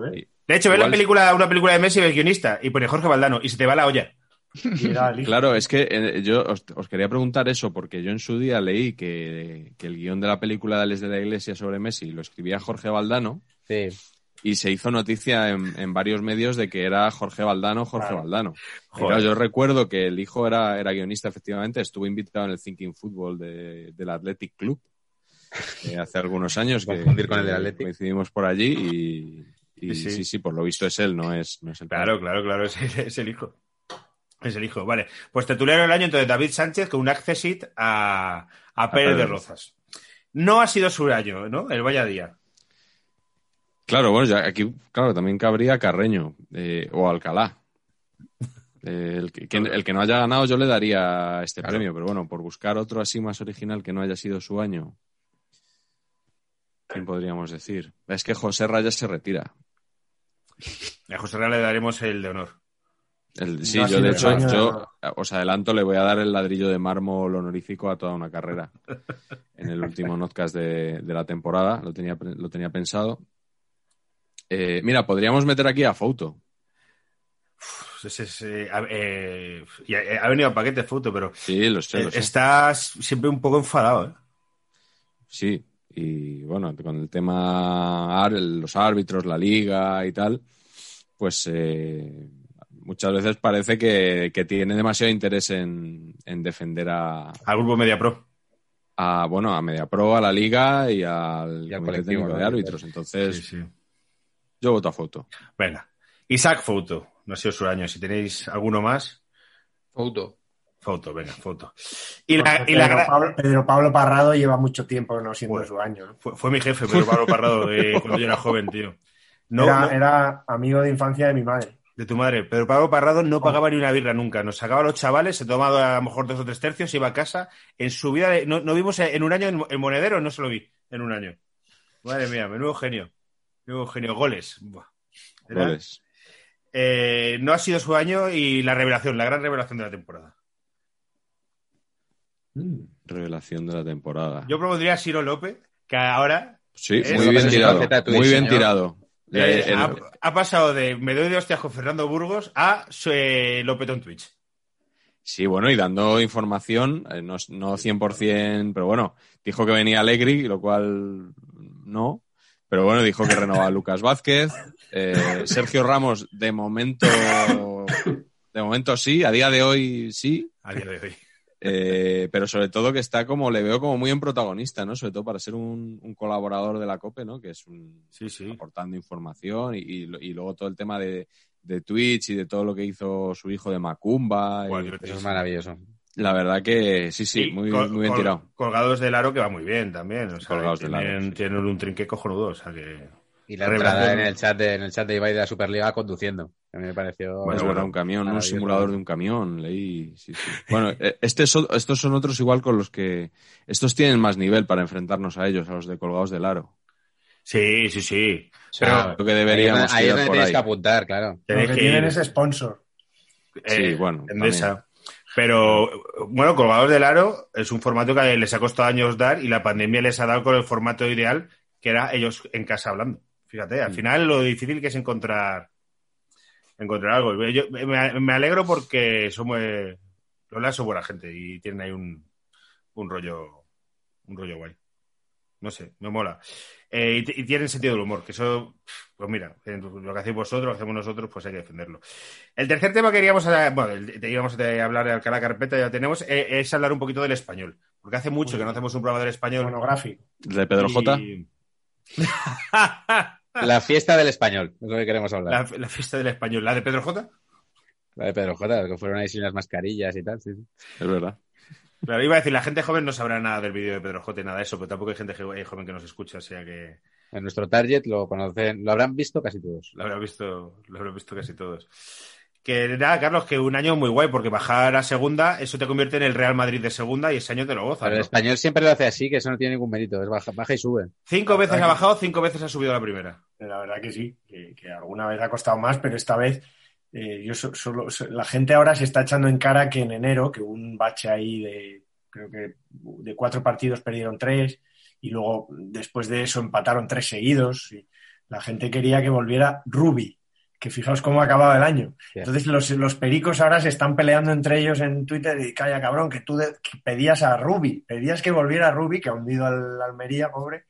[SPEAKER 2] De hecho, ve la película, una película de Messi y el guionista y pone Jorge Valdano y se te va la olla.
[SPEAKER 4] Claro, es que eh, yo os, os quería preguntar eso, porque yo en su día leí que, que el guion de la película de de la Iglesia sobre Messi lo escribía Jorge Valdano
[SPEAKER 3] Sí.
[SPEAKER 4] y se hizo noticia en, en varios medios de que era Jorge Valdano, Jorge
[SPEAKER 5] Claro.
[SPEAKER 4] Valdano. Claro, yo recuerdo que el hijo era, era guionista, efectivamente, estuvo invitado en el Thinking Football de- del Athletic Club eh, hace algunos años. que,
[SPEAKER 3] Confundir con el del Athletic.
[SPEAKER 4] Coincidimos por allí y, y
[SPEAKER 2] Sí, sí.
[SPEAKER 4] por lo visto es él, no es, no es el
[SPEAKER 2] Claro, claro, claro, es, es el hijo. Es el hijo, vale. Pues tertuliano del año, entonces David Sánchez con un accesit a, a Pérez de. Rozas. No ha sido su año, ¿no? El vaya día.
[SPEAKER 4] Claro, bueno, ya aquí, claro, también cabría Carreño eh, o Alcalá. Eh, el, que, el que no haya ganado yo le daría este
[SPEAKER 3] Claro.
[SPEAKER 4] premio, pero bueno, por buscar otro así más original que no haya sido su año. ¿Quién podríamos decir? Es que José Rayas se retira.
[SPEAKER 2] A José Real le daremos el de honor.
[SPEAKER 4] El- sí,
[SPEAKER 5] No
[SPEAKER 4] yo de hecho,
[SPEAKER 5] año,
[SPEAKER 4] yo
[SPEAKER 5] no.
[SPEAKER 4] os adelanto, le voy a dar el ladrillo de mármol honorífico a toda una carrera. En el último notcast de, de la temporada, lo tenía, lo tenía pensado. Eh, mira, podríamos meter aquí a Fouto.
[SPEAKER 2] Es, eh, ha, eh, venido a paquete foto, pero
[SPEAKER 4] Sí, lo sé,
[SPEAKER 2] eh,
[SPEAKER 4] lo sé.
[SPEAKER 2] estás siempre un poco enfadado, ¿eh?
[SPEAKER 4] Sí, y bueno, con el tema los árbitros, la liga y tal, pues eh, muchas veces parece que, que tiene demasiado interés en, en defender a,
[SPEAKER 2] Al grupo Media Pro.
[SPEAKER 4] a, bueno, a Mediapro, a la liga y al,
[SPEAKER 3] Y al colectivo,
[SPEAKER 4] técnico
[SPEAKER 3] ¿no?
[SPEAKER 4] de árbitros. Entonces,
[SPEAKER 2] Sí, sí.
[SPEAKER 4] yo voto a foto.
[SPEAKER 2] Venga. Isaac Foto. No ha sido su año. Si tenéis alguno más,
[SPEAKER 6] Foto.
[SPEAKER 2] foto, venga, foto. Y la,
[SPEAKER 5] Porque
[SPEAKER 2] y la
[SPEAKER 5] Pedro, Pablo, Pedro Pablo Parrado lleva mucho tiempo no siendo
[SPEAKER 2] Bueno.
[SPEAKER 5] su año. ¿no?
[SPEAKER 2] fue, fue mi jefe, Pedro Pablo Parrado, de cuando yo era joven, tío. No,
[SPEAKER 5] era,
[SPEAKER 2] no-
[SPEAKER 5] era amigo de infancia de mi madre.
[SPEAKER 2] De tu madre. Pedro Pablo Parrado no pagaba ni una birra nunca. Nos sacaba a los chavales, se tomaba a lo mejor dos o tres tercios, iba a casa. En su vida, de- no, no vimos en un año el, el monedero, no se lo vi en un año. Madre mía, menudo genio. Menudo genio. Goles.
[SPEAKER 4] Goles.
[SPEAKER 2] eh, no ha sido su año y la revelación, la gran revelación de la temporada.
[SPEAKER 4] Revelación de la temporada.
[SPEAKER 2] Yo propondría a Siro López, que ahora
[SPEAKER 4] Sí, muy bien tirado. Muy bien tirado.
[SPEAKER 2] Eh,
[SPEAKER 4] el-
[SPEAKER 2] ha, ha pasado de me doy de hostias con Fernando Burgos a eh, Lopetón Twitch.
[SPEAKER 4] Sí, bueno, y dando información, eh, no, no 100%, pero bueno, dijo que venía Allegri, lo cual no. Pero bueno, dijo que renovaba a Lucas Vázquez. Eh, Sergio Ramos, de momento, de momento sí, a día de hoy sí.
[SPEAKER 2] A día de hoy.
[SPEAKER 4] Eh, pero sobre todo que está como, le veo como muy en protagonista, ¿no? Sobre todo para ser un, un colaborador de la COPE, ¿no? Que es un,
[SPEAKER 2] Sí, sí.
[SPEAKER 4] aportando información y, y, y luego todo el tema de, de Twitch y de todo lo que hizo su hijo de Macumba. y-
[SPEAKER 2] Guau,
[SPEAKER 3] Eso es maravilloso.
[SPEAKER 4] la verdad que sí, sí, muy,
[SPEAKER 2] col-
[SPEAKER 4] muy bien
[SPEAKER 2] col-
[SPEAKER 4] tirado.
[SPEAKER 2] Colgados del aro que va muy bien también. O sea,
[SPEAKER 4] Colgados del
[SPEAKER 2] tienen,
[SPEAKER 4] aro, sí.
[SPEAKER 2] tienen un trinque cojonudo. O sea que.
[SPEAKER 3] Y la
[SPEAKER 2] Revelación.
[SPEAKER 3] en el chat de, en el chat de Ibai de la Superliga conduciendo. A mí me pareció.
[SPEAKER 2] Bueno,
[SPEAKER 4] es
[SPEAKER 2] bueno,
[SPEAKER 4] verdad, un camión, un simulador de un camión, leí. Sí, sí. Bueno, eh, este son- estos son otros igual con los que. Estos tienen más nivel para enfrentarnos a ellos, a los de colgados del aro.
[SPEAKER 2] Sí, sí, sí.
[SPEAKER 3] Pero
[SPEAKER 4] Creo que deberíamos
[SPEAKER 3] ahí es donde
[SPEAKER 4] ahí.
[SPEAKER 3] que apuntar, claro.
[SPEAKER 5] Lo
[SPEAKER 2] Tenéis
[SPEAKER 5] que tienen
[SPEAKER 2] ir,
[SPEAKER 5] es sponsor.
[SPEAKER 2] eh,
[SPEAKER 4] Sí, bueno,
[SPEAKER 2] Endesa. Pero, bueno, Colgados del Aro es un formato que les ha costado años dar y la pandemia les ha dado con el formato ideal, que era ellos en casa hablando. Fíjate, al
[SPEAKER 4] Mm.
[SPEAKER 2] final lo difícil que es encontrar encontrar algo. Yo me, me alegro porque somos Lola son buena gente y tienen ahí un, un rollo un rollo guay. No sé, me mola. Eh, y, y tienen sentido del humor, que eso, pues mira, lo que hacéis vosotros, lo que hacemos nosotros, pues hay que defenderlo. El tercer tema que queríamos, eh, bueno, íbamos a hablar de la carpeta, ya tenemos, eh, es hablar un poquito del español. Porque hace mucho que no hacemos un programa del español.
[SPEAKER 5] Monográfico.
[SPEAKER 4] ¿De Pedro J?
[SPEAKER 3] La fiesta del español, es lo que queremos hablar.
[SPEAKER 2] la, la fiesta del español. ¿La de Pedro J?
[SPEAKER 3] La de Pedro J, que fueron ahí sin las mascarillas y tal. Sí, sí.
[SPEAKER 4] Es verdad.
[SPEAKER 2] Claro, iba a decir, la gente joven no sabrá nada del vídeo de Pedro J y nada de eso, pero tampoco hay gente eh, joven que nos escucha, o sea que
[SPEAKER 3] En nuestro target lo conocen, lo habrán visto casi todos.
[SPEAKER 2] lo habrán visto, lo habrán visto casi todos. Que nada, Carlos, que un año muy guay, porque bajar a segunda, eso te convierte en el Real Madrid de segunda y ese año te lo gozas.
[SPEAKER 3] Pero el
[SPEAKER 2] ¿no?
[SPEAKER 3] español siempre lo hace así, que eso no tiene ningún mérito. Es baja, baja y sube.
[SPEAKER 2] Cinco veces ha bajado, cinco veces ha subido a la primera.
[SPEAKER 5] La verdad que sí, que, que alguna vez ha costado más, pero esta vez eh, yo so- solo, so- la gente ahora se está echando en cara que en enero, que hubo un bache ahí de, creo que de cuatro partidos perdieron tres y luego después de eso empataron tres seguidos. Y la gente quería que volviera Ruby, que fijaos cómo ha acabado el año. Entonces los, los pericos ahora se están peleando entre ellos en Twitter y calla cabrón, que tú de- que pedías a Ruby, pedías que volviera Ruby, que ha hundido al Almería, pobre,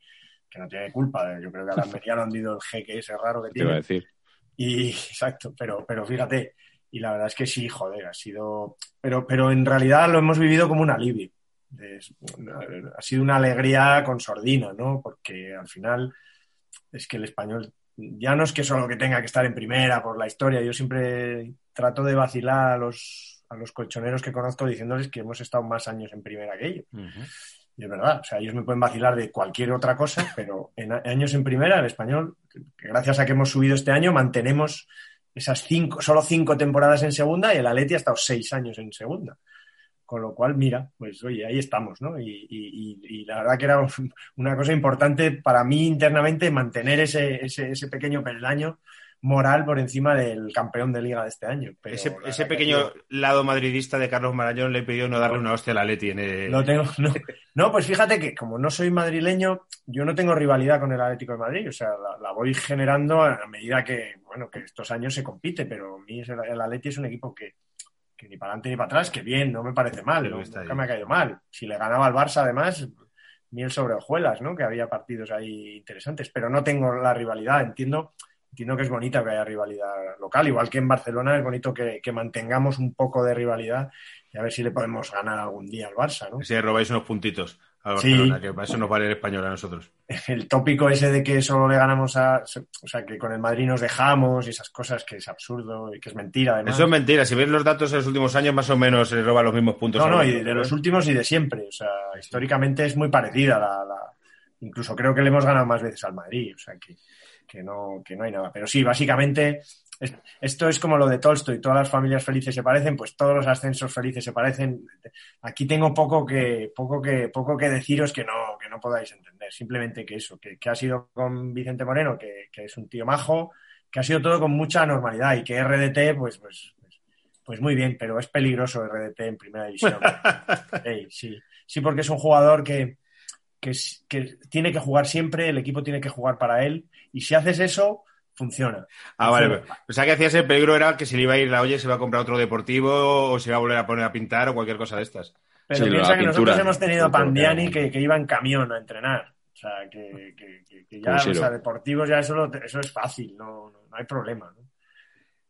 [SPEAKER 5] que no tiene culpa, yo creo que al Almería lo ha hundido el jeque ese raro que
[SPEAKER 4] Te iba a
[SPEAKER 5] tiene.
[SPEAKER 4] decir.
[SPEAKER 5] Y exacto, pero, pero fíjate, y la verdad es que sí, joder, ha sido. Pero, pero en realidad lo hemos vivido como un alivio. Es- ha sido una alegría con sordina, ¿no? Porque al final es que el español ya no es que solo que tenga que estar en primera por la historia. Yo siempre trato de vacilar a los, a los colchoneros que conozco diciéndoles que hemos estado más años en primera que ellos. Y es verdad, o sea, ellos me pueden vacilar de cualquier otra cosa, pero en años en primera, el español, gracias a que hemos subido este año, mantenemos esas cinco, solo cinco temporadas en segunda y el Atleti ha estado seis años en segunda. Con lo cual, mira, pues oye, ahí estamos, ¿no? Y, y- y- la verdad que era un- una cosa importante para mí internamente mantener ese, ese, ese pequeño peldaño moral por encima del campeón de liga de este año. Pero
[SPEAKER 2] ese ese
[SPEAKER 5] que
[SPEAKER 2] pequeño lado madridista de Carlos Marañón le pidió no darle una hostia a la Leti en el...
[SPEAKER 5] Lo tengo, no. No, pues fíjate que como no soy madrileño, yo no tengo rivalidad con el Atlético de Madrid. O sea, la, la voy generando a medida que, bueno, que estos años se compite, pero a mí el, el Atleti es un equipo que, que ni para adelante ni para atrás, que bien, no me parece mal, no- nunca
[SPEAKER 2] ahí.
[SPEAKER 5] me ha caído mal. Si le ganaba al Barça, además, miel sobre hojuelas, ¿no? Que había partidos ahí interesantes, pero no tengo la rivalidad, entiendo. Entiendo que es bonita que haya rivalidad local, igual que en Barcelona es bonito que, que mantengamos un poco de rivalidad y a ver si le podemos ganar algún día al Barça, ¿no?
[SPEAKER 2] Si robáis unos puntitos al
[SPEAKER 5] Sí.
[SPEAKER 2] Barcelona, que para eso nos vale el español a nosotros.
[SPEAKER 5] el tópico ese de que solo le ganamos a. O sea, que con el Madrid nos dejamos y esas cosas que es absurdo y que es mentira, además.
[SPEAKER 2] Eso es mentira. Si ves los datos en los últimos años, más o menos se roba los mismos puntos.
[SPEAKER 5] no, no, y de los últimos y de siempre. O sea, históricamente es muy parecida la. la- Incluso creo que le hemos ganado más veces al Madrid. O sea, que, que, no, que no hay nada. Pero sí, básicamente. Es- Esto es como lo de Tolstoy, todas las familias felices se parecen, pues todos los ascensos felices se parecen. Aquí tengo poco que, poco que, poco que deciros que no, que no podáis entender. Simplemente que eso, que, que ha sido con Vicente Moreno, que, que es un tío majo, que ha sido todo con mucha normalidad y que RDT, pues, pues, pues, pues muy bien, pero es peligroso RDT en primera división. Sí. sí, porque es un jugador que, que, que tiene que jugar siempre, el equipo tiene que jugar para él, y si haces eso, funciona.
[SPEAKER 2] Ah, vale. O sea, que hacías el peligro era que si le iba a ir la olla se iba a comprar otro deportivo o se iba a volver a poner a pintar o cualquier cosa de estas.
[SPEAKER 5] Pero
[SPEAKER 4] Sí,
[SPEAKER 5] piensa que
[SPEAKER 4] pintura.
[SPEAKER 5] nosotros hemos tenido a Pandiani que, que iba en camión a entrenar. O sea, que, que- que- que ya, o sea, deportivos ya eso, lo- eso es fácil, no, no, no hay problema. ¿no?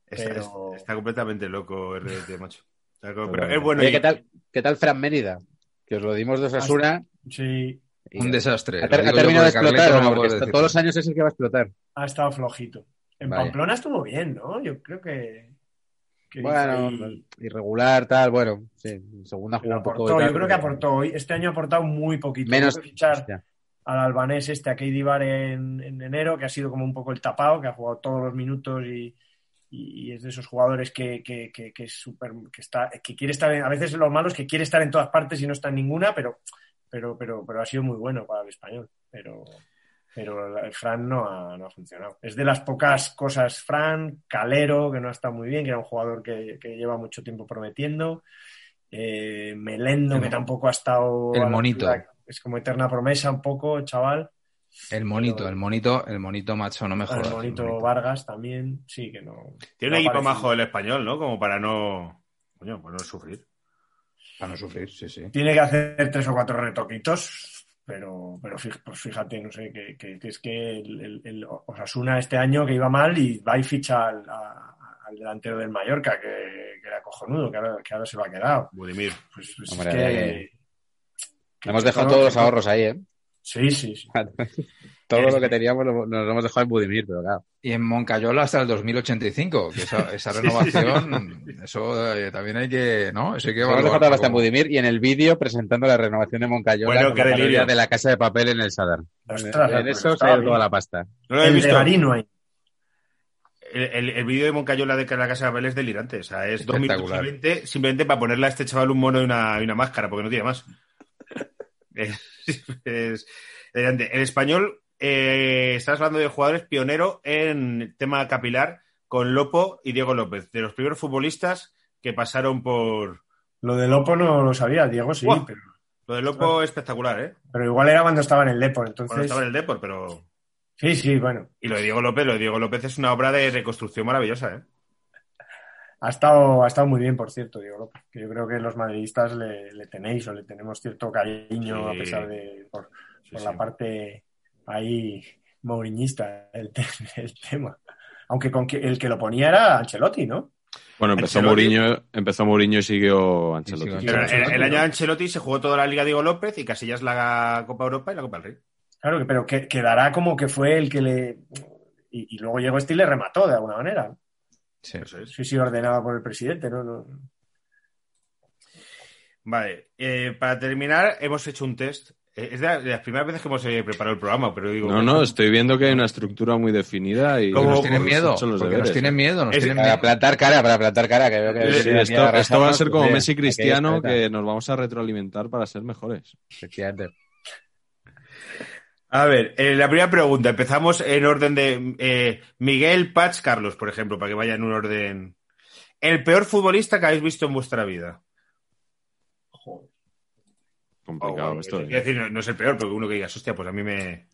[SPEAKER 2] Está,
[SPEAKER 5] Pero-
[SPEAKER 2] es- está completamente loco RDT, macho. Pero es bueno.
[SPEAKER 3] Oye, ¿qué tal, ¿qué tal Fran Mérida? Que os lo dimos de Osasuna.
[SPEAKER 5] Sí,
[SPEAKER 3] y
[SPEAKER 6] Un desastre.
[SPEAKER 3] Ha, ha terminado de explotar, Porque todos los años es el que va a explotar.
[SPEAKER 5] Ha estado flojito. En
[SPEAKER 6] Vaya.
[SPEAKER 5] Pamplona estuvo bien, ¿no? Yo creo que. que
[SPEAKER 3] Bueno,
[SPEAKER 5] ahí-
[SPEAKER 3] irregular, tal, bueno, sí. Segunda jugó un poco.
[SPEAKER 5] aportó, yo creo que aportó. hoy- Este año ha aportado muy poquito.
[SPEAKER 3] Menos.
[SPEAKER 5] Fichar al albanés este, a Keidi Bar en, en enero, que ha sido como un poco el tapado, que ha jugado todos los minutos y, y- es de esos jugadores que, que, que, que es súper, que está, que quiere estar en, a veces lo malo es que quiere estar en todas partes y no está en ninguna, pero, pero, pero, pero ha sido muy bueno para el español. Pero, pero el Fran no ha, no ha funcionado. Es de las pocas cosas, Fran, Calero, que no ha estado muy bien, que era un jugador que, que lleva mucho tiempo prometiendo. eh, Melendo,
[SPEAKER 6] El
[SPEAKER 5] que tampoco ha estado.
[SPEAKER 6] el
[SPEAKER 5] la
[SPEAKER 6] monito.
[SPEAKER 5] Es como eterna promesa un poco, chaval.
[SPEAKER 6] El monito,
[SPEAKER 5] Pero-
[SPEAKER 6] el monito, el monito macho, no me jodas.
[SPEAKER 5] el monito
[SPEAKER 6] el monito.
[SPEAKER 5] Vargas también, sí, que no.
[SPEAKER 2] Tiene
[SPEAKER 5] no
[SPEAKER 2] un equipo majo el español, ¿no? Como para no. Coño, para no sufrir.
[SPEAKER 6] Para no sufrir, sí, sí.
[SPEAKER 5] Tiene que hacer tres o cuatro retoquitos, pero, pero pues fíjate, no sé, que, que- que es que el, el- el Osasuna este año que iba mal y va y ficha al, a- al delantero del Mallorca, que, que era cojonudo, que ahora, que ahora se lo ha quedado.
[SPEAKER 2] Budimir.
[SPEAKER 5] Pues, pues
[SPEAKER 3] Hombre,
[SPEAKER 5] es que,
[SPEAKER 3] Hemos dejado
[SPEAKER 5] todo-
[SPEAKER 3] todos los ahorros ahí, ¿eh?
[SPEAKER 5] Sí, sí, sí.
[SPEAKER 3] Todo lo que teníamos lo- nos lo hemos dejado en Budimir, pero claro.
[SPEAKER 6] Y en Moncayola hasta el 2085, que esa, esa renovación, eso eh, también hay que, ¿no? Eso hay que
[SPEAKER 3] Hemos
[SPEAKER 6] evaluar.
[SPEAKER 3] dejado hasta en
[SPEAKER 6] como-
[SPEAKER 3] Budimir y en el vídeo presentando la renovación de Moncayola
[SPEAKER 2] Bueno,
[SPEAKER 3] con
[SPEAKER 2] qué
[SPEAKER 3] la de la casa de papel en el Sadar.
[SPEAKER 5] Ostras,
[SPEAKER 3] en
[SPEAKER 5] pues
[SPEAKER 3] eso se
[SPEAKER 5] estaba
[SPEAKER 3] ha ido toda la pasta.
[SPEAKER 2] No lo he
[SPEAKER 5] El de
[SPEAKER 2] visto.
[SPEAKER 5] Garino ahí.
[SPEAKER 2] El, el- el vídeo de Moncayola de la casa de papel es delirante. O sea, es dos minutos y
[SPEAKER 6] Espectacular.
[SPEAKER 2] veinte simplemente para ponerle a este chaval un mono y una, y una máscara, porque no tiene más. Es. El español, eh, estás hablando de jugadores pionero en tema capilar con Lopo y Diego López, de los primeros futbolistas que pasaron por.
[SPEAKER 5] Lo de Lopo no lo sabía, Diego sí, pero,
[SPEAKER 2] Lo de Lopo es espectacular, ¿eh?
[SPEAKER 5] pero igual era cuando estaba en el Depor,
[SPEAKER 2] Cuando
[SPEAKER 5] entonces.
[SPEAKER 2] estaba en el Depor, pero.
[SPEAKER 5] Sí, sí, bueno.
[SPEAKER 2] Y lo de Diego López, lo de Diego López es una obra de reconstrucción maravillosa, ¿eh?
[SPEAKER 5] Ha estado, ha estado muy bien, por cierto, Diego López. Que yo creo que los madridistas le, le tenéis o le tenemos cierto cariño
[SPEAKER 2] Sí.
[SPEAKER 5] a pesar de por,
[SPEAKER 2] Sí,
[SPEAKER 5] por
[SPEAKER 2] sí.
[SPEAKER 5] la parte ahí mouriñista el, te- el tema. Aunque con que, el que lo ponía era Ancelotti, ¿no?
[SPEAKER 4] Bueno, empezó. Mourinho, empezó Mourinho y siguió Ancelotti.
[SPEAKER 6] Y siguió
[SPEAKER 2] Pero
[SPEAKER 6] Ancelotti.
[SPEAKER 2] el, el año de Ancelotti se jugó toda la Liga Diego López y Casillas la Copa Europa y la Copa del Rey.
[SPEAKER 5] Claro, que- pero que, quedará como que fue el que le. Y, y luego llegó este y le remató de alguna manera.
[SPEAKER 6] Sí.
[SPEAKER 2] Eso es.
[SPEAKER 5] Sí, sí, ordenado por el presidente, ¿no? no
[SPEAKER 2] Vale, eh, para terminar, hemos hecho un test. Eh, es de, la- de las primeras veces que hemos eh, preparado el programa, pero digo.
[SPEAKER 4] No, no, estoy viendo que hay una estructura muy definida y
[SPEAKER 2] ¿Cómo?
[SPEAKER 6] Nos tienen miedo,
[SPEAKER 4] los
[SPEAKER 6] nos tienen miedo, nos
[SPEAKER 2] Es-
[SPEAKER 6] tienen
[SPEAKER 3] Para plantar cara, para plantar cara, que veo que...
[SPEAKER 4] Sí, esto, esto va a ser como Messi Cristiano, que nos vamos a retroalimentar para ser mejores.
[SPEAKER 3] Efectivamente.
[SPEAKER 2] A ver, eh, la primera pregunta. Empezamos en orden de eh, Miguel, Pach, Carlos, por ejemplo, para que vaya en un orden. El peor futbolista que habéis visto en vuestra vida.
[SPEAKER 4] Complicado
[SPEAKER 2] Oh,
[SPEAKER 4] esto.
[SPEAKER 2] quiero
[SPEAKER 4] ¿eh?
[SPEAKER 2] decir, no, no es el peor, porque uno que digas, hostia, pues a mí me.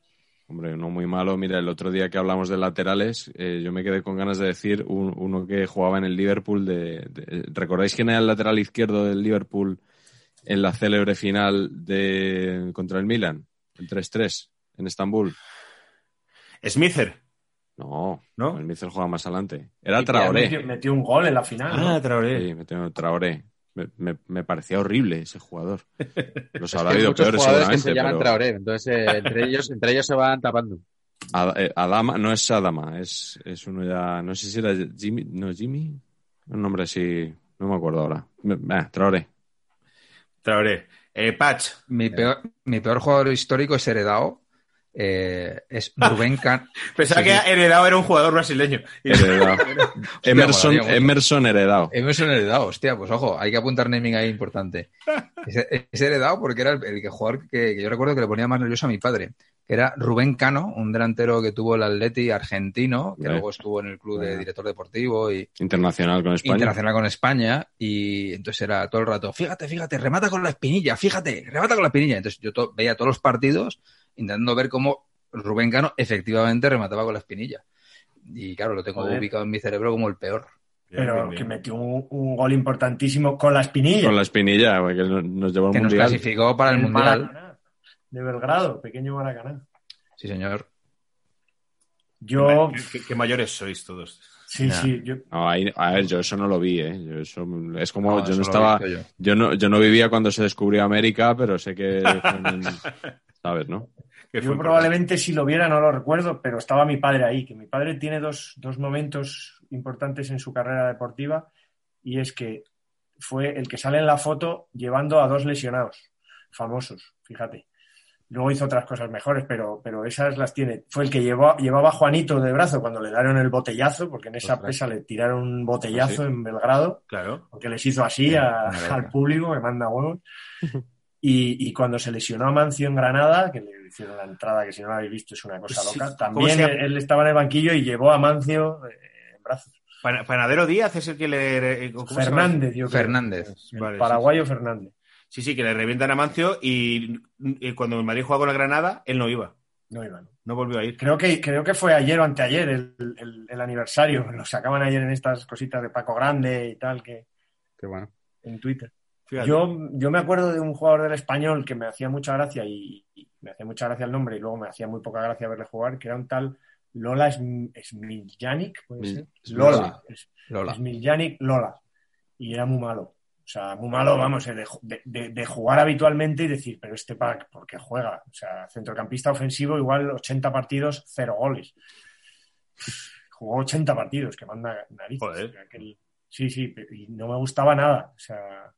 [SPEAKER 4] Hombre, no muy malo. Mira, el otro día que hablamos de laterales, eh, yo me quedé con ganas de decir un- uno que jugaba en el Liverpool. De, de- ¿Recordáis quién era el lateral izquierdo del Liverpool en la célebre final de contra el Milan? El 3-3 en Estambul.
[SPEAKER 2] Smither,
[SPEAKER 4] No,
[SPEAKER 2] ¿no?
[SPEAKER 4] el Mitchell juega más adelante. Era
[SPEAKER 5] Y
[SPEAKER 4] Traoré.
[SPEAKER 5] Metió, metió un gol en la final. ¿no?
[SPEAKER 2] Ah, Traoré.
[SPEAKER 4] Sí, metió Traoré. Me, me- me parecía horrible ese jugador. Los habrá habido
[SPEAKER 3] muchos
[SPEAKER 4] peores
[SPEAKER 3] jugadores que
[SPEAKER 4] seguramente,
[SPEAKER 3] se llaman
[SPEAKER 4] pero
[SPEAKER 3] Traoré, entonces eh, entre, ellos, entre ellos se van tapando.
[SPEAKER 4] Ad- eh, Adama, no es Adama, es, es uno ya, no sé si era Jimmy, no Jimmy, un nombre así, no me acuerdo ahora. Me- eh, Traoré.
[SPEAKER 2] Traoré. Eh, Pach,
[SPEAKER 6] Mi peor, mi peor jugador histórico es Heredao, eh, es Rubén Cano.
[SPEAKER 2] Pensaba
[SPEAKER 6] Sí,
[SPEAKER 2] que. Heredado era un jugador brasileño.
[SPEAKER 4] Heredado. Emerson,
[SPEAKER 6] molaría mucho.
[SPEAKER 4] Emerson heredado.
[SPEAKER 6] Emerson heredado, hostia, pues ojo, hay que apuntar naming ahí importante. Es, es heredado porque era el, el que jugador que, que yo recuerdo que le ponía más nervioso a mi padre, que era Rubén Cano, un delantero que tuvo el Atleti argentino, que luego estuvo en el club de director deportivo y
[SPEAKER 4] Internacional con España.
[SPEAKER 6] internacional con España, y entonces era todo el rato, fíjate, fíjate, remata con la espinilla, fíjate, remata con la espinilla. Entonces yo to- veía todos los partidos intentando ver cómo Rubén Cano efectivamente remataba con la espinilla. Y claro, lo tengo
[SPEAKER 5] Joder.
[SPEAKER 6] ubicado en mi cerebro como el peor.
[SPEAKER 5] Pero
[SPEAKER 2] Bien,
[SPEAKER 5] que
[SPEAKER 2] bien.
[SPEAKER 5] metió un, un gol importantísimo con la espinilla.
[SPEAKER 4] Con la espinilla, porque nos- nos llevó al
[SPEAKER 6] Que nos clasificó para el Mundial.
[SPEAKER 5] Maracaná, de Belgrado, pequeño Maracaná.
[SPEAKER 6] Sí, señor.
[SPEAKER 5] Yo,
[SPEAKER 2] Qué, qué- qué mayores sois todos.
[SPEAKER 5] sí, sí, yo,
[SPEAKER 4] No, ahí- a ver, yo eso no lo vi, ¿eh? Yo eso, es como, yo
[SPEAKER 6] eso
[SPEAKER 4] no estaba,
[SPEAKER 6] yo.
[SPEAKER 4] yo no, yo no vivía cuando se descubrió América, pero sé que, ¿sabes, no?
[SPEAKER 5] Yo
[SPEAKER 2] fue
[SPEAKER 5] probablemente si lo viera no lo recuerdo, pero estaba mi padre ahí, que mi padre tiene dos, dos momentos importantes en su carrera deportiva y es que fue el que sale en la foto llevando a dos lesionados famosos, fíjate. Luego hizo otras cosas mejores, pero, pero esas las tiene. Fue el que llevó, llevaba a Juanito de brazo cuando le dieron el botellazo, porque en esa
[SPEAKER 3] Ostras.
[SPEAKER 5] pesa le tiraron un botellazo
[SPEAKER 4] ¿Ah, sí?
[SPEAKER 5] en Belgrado.
[SPEAKER 2] Claro.
[SPEAKER 5] porque les hizo así a- al público, que manda huevos. Y, y cuando se lesionó a Mancio en Granada, que le hicieron la entrada, que si no la habéis visto es una cosa
[SPEAKER 2] Sí,
[SPEAKER 5] loca,
[SPEAKER 2] ¿cómo
[SPEAKER 5] también él, él estaba en el banquillo y llevó a Mancio eh, en brazos.
[SPEAKER 2] Pan- Panadero Díaz es el que le. ¿cómo se llama?
[SPEAKER 5] Fernández, yo creo.
[SPEAKER 6] Fernández.
[SPEAKER 5] El
[SPEAKER 2] Vale, sí,
[SPEAKER 5] paraguayo Fernández.
[SPEAKER 2] Sí, sí, que le revientan a Mancio y, y cuando el Madrid juega con el Granada, él no iba.
[SPEAKER 5] No iba, no.
[SPEAKER 2] No volvió a ir.
[SPEAKER 5] Creo que, creo que fue ayer o anteayer el, el- el aniversario. Lo sacaban ayer en estas cositas de Paco Grande y tal, que
[SPEAKER 3] Qué bueno.
[SPEAKER 5] en Twitter.
[SPEAKER 2] Fíjate.
[SPEAKER 5] Yo, yo me acuerdo de un jugador del español que me hacía mucha gracia y, y me hacía mucha gracia el nombre y luego me hacía muy poca gracia verle jugar, que era un tal Lola Sm- Smiljanic, ¿puede ser? Lola.
[SPEAKER 6] Lola.
[SPEAKER 5] Smiljanic Lola. Y era muy malo. O sea, muy malo, vamos, eh, de, ju- de- de- de jugar habitualmente y decir, pero este pack, ¿por qué juega? O sea, centrocampista ofensivo, igual 80 partidos, cero goles. Jugó 80 partidos, que manda narices.
[SPEAKER 2] Joder.
[SPEAKER 5] Aquel- Sí, sí, y no me gustaba nada. O sea,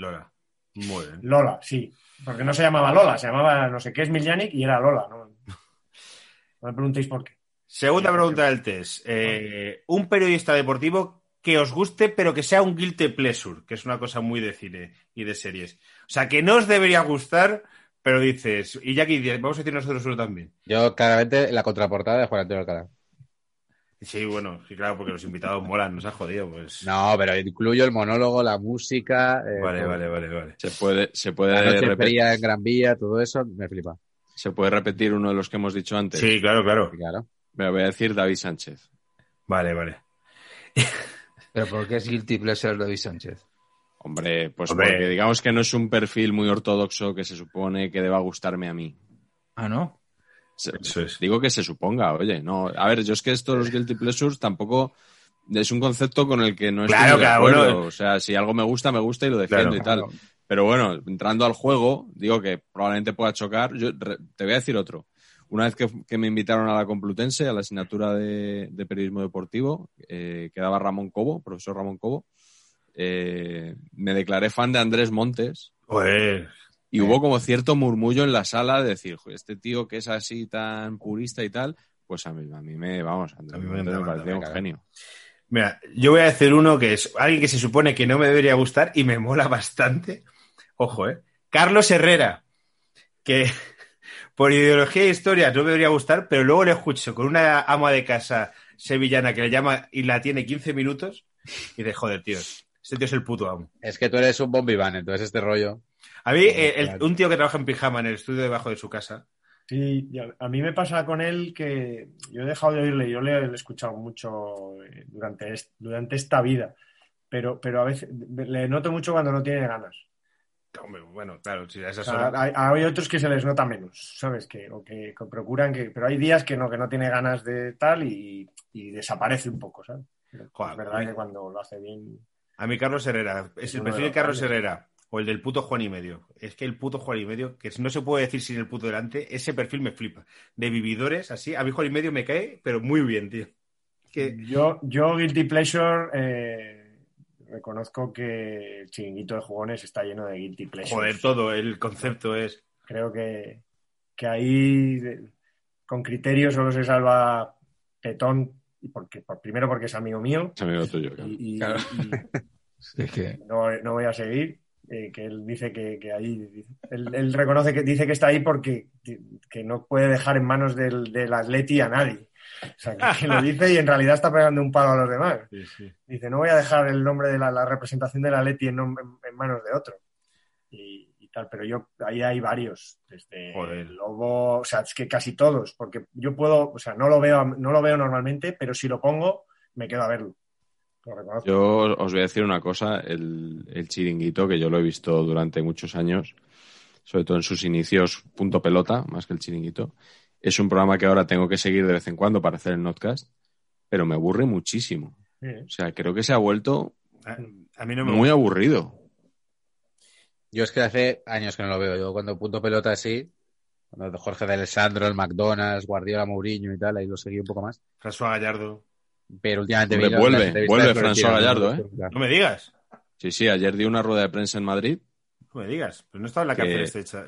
[SPEAKER 2] Lola. Muy bien.
[SPEAKER 5] Lola, sí. Porque no se llamaba Lola, se llamaba no sé qué es Miljanic y era Lola. No, no me preguntéis por qué.
[SPEAKER 2] Segunda pregunta del test. Eh, un periodista deportivo que os guste, pero que sea un guilty pleasure, que es una cosa muy de cine y de series. O sea, que no os debería gustar, pero dices, y Jackie, vamos a decir nosotros uno también.
[SPEAKER 3] Yo, claramente, la contraportada de Juan Antonio Alcalá.
[SPEAKER 2] Sí, bueno, sí, claro, porque los invitados molan, nos ha jodido, pues.
[SPEAKER 3] No, pero incluyo el monólogo, la música. eh,
[SPEAKER 2] Vale,
[SPEAKER 3] todo.
[SPEAKER 2] vale, vale, vale.
[SPEAKER 4] Se puede, se puede,
[SPEAKER 3] La noche
[SPEAKER 4] repetir,
[SPEAKER 3] en Gran Vía, todo eso, me flipa.
[SPEAKER 4] se puede repetir uno de los que hemos dicho antes.
[SPEAKER 2] Sí, claro, claro.
[SPEAKER 3] Claro.
[SPEAKER 4] Me voy a decir David Sánchez.
[SPEAKER 2] Vale, vale.
[SPEAKER 6] Pero ¿por qué es Guilty Pleasure David Sánchez?
[SPEAKER 4] Hombre, pues
[SPEAKER 2] Hombre.
[SPEAKER 4] porque digamos que no es un perfil muy ortodoxo que se supone que deba gustarme a mí.
[SPEAKER 6] Ah, ¿no?
[SPEAKER 4] Se-
[SPEAKER 2] Eso es.
[SPEAKER 4] Digo que se suponga, oye, no. A ver, yo es que esto de los guilty pleasures tampoco es un concepto con el que no estoy
[SPEAKER 2] Claro,
[SPEAKER 4] de
[SPEAKER 2] claro,
[SPEAKER 4] acuerdo.
[SPEAKER 2] bueno.
[SPEAKER 4] O sea, si algo me gusta, me gusta y lo defiendo
[SPEAKER 2] Claro.
[SPEAKER 4] y tal. Pero bueno, entrando al juego, digo que probablemente pueda chocar. Yo re- te voy a decir otro. Una vez que, que me invitaron a la Complutense, a la asignatura de, de periodismo deportivo, eh, que daba Ramón Cobo, profesor Ramón Cobo, eh, me declaré fan de Andrés Montes.
[SPEAKER 2] Joder.
[SPEAKER 4] Y hubo como cierto murmullo en la sala de decir, "Jo, este tío que es así tan purista y tal, pues a mí, a mí me, vamos, a
[SPEAKER 2] A mí me
[SPEAKER 4] me, parecía un genio.
[SPEAKER 2] Mira, yo voy a decir uno que es alguien que se supone que no me debería gustar y me mola bastante. Ojo, ¿eh? Carlos Herrera, que por ideología e historia no me debería gustar, pero luego le escucho con una ama de casa sevillana que le llama y la tiene 15 minutos y de joder, tío, este tío es el puto amo.
[SPEAKER 3] Es que tú eres un bombiván, entonces este rollo.
[SPEAKER 2] A mí, eh, el- un tío que trabaja en pijama en el estudio debajo de su casa,
[SPEAKER 5] Sí, a, mí me pasa con él que yo he dejado de oírle, yo le, le he escuchado mucho eh, durante, durante esta vida, pero, pero a veces le noto mucho cuando no tiene ganas.
[SPEAKER 2] hombre, bueno, claro, si a
[SPEAKER 5] O
[SPEAKER 2] esas
[SPEAKER 5] sea,
[SPEAKER 2] horas...
[SPEAKER 5] hay, hay otros que se les nota menos, ¿sabes? Que, o que, que procuran que. Pero hay días que no, que no tiene ganas de tal y, y desaparece un poco, ¿sabes?
[SPEAKER 2] Joder,
[SPEAKER 5] es verdad
[SPEAKER 2] mí-
[SPEAKER 5] que cuando lo hace bien.
[SPEAKER 2] A mí Carlos Herrera, es el perfil de
[SPEAKER 5] los
[SPEAKER 2] Carlos. Herrera o el del puto Juan y medio. Es que el puto Juan y medio, que no se puede decir sin el puto delante, ese perfil me flipa. De vividores, así, a mí Juan y medio me cae, pero muy bien, tío. Que,
[SPEAKER 5] Yo, yo, Guilty Pleasure, eh, reconozco que el chiringuito de jugones está lleno de Guilty Pleasure.
[SPEAKER 2] joder, todo, el concepto es.
[SPEAKER 5] Creo que, que ahí con criterio solo se salva Petón, y porque, por, primero porque es amigo mío,
[SPEAKER 4] Es amigo tuyo, claro.
[SPEAKER 5] y, y-
[SPEAKER 6] Claro.
[SPEAKER 5] y
[SPEAKER 6] Es que
[SPEAKER 5] no, no voy a seguir. Eh, que él dice que, que ahí. Él, él reconoce que dice que está ahí porque que no puede dejar en manos del, del Atleti a nadie. O sea, que, que lo dice y en realidad está pegando un palo a los demás.
[SPEAKER 2] Sí, sí.
[SPEAKER 5] Dice, no voy a dejar el nombre de la, la representación del Atleti en, en- en manos de otro. Y, y tal, pero yo, ahí hay varios. Desde
[SPEAKER 2] Joder.
[SPEAKER 5] el Lobo, o sea, es que casi todos, porque yo puedo, o sea, no lo veo, no lo veo normalmente, pero si lo pongo, me quedo a verlo. Lo reconozco.
[SPEAKER 4] Yo os voy a decir una cosa, el, el chiringuito, que yo lo he visto durante muchos años, sobre todo en sus inicios, punto pelota, más que el chiringuito, es un programa que ahora tengo que seguir de vez en cuando para hacer el notcast, pero me aburre muchísimo.
[SPEAKER 5] Sí.
[SPEAKER 4] O sea, creo que se ha vuelto
[SPEAKER 2] A, a mí no me
[SPEAKER 4] muy aburrido.
[SPEAKER 3] Yo es que hace años que no lo veo. Yo cuando punto pelota así, cuando Jorge de Alessandro, el McDonald's, Guardiola, Mourinho y tal, ahí lo seguí un poco más.
[SPEAKER 2] François Gallardo.
[SPEAKER 3] Pero últimamente
[SPEAKER 4] vuelve, vuelve François
[SPEAKER 3] ¿no?
[SPEAKER 4] Gallardo, ¿eh?
[SPEAKER 2] No me digas.
[SPEAKER 4] Sí, sí, ayer di una rueda de prensa en Madrid.
[SPEAKER 2] No me digas. Pero no estaba en la
[SPEAKER 4] Que-
[SPEAKER 2] cárcel este cha-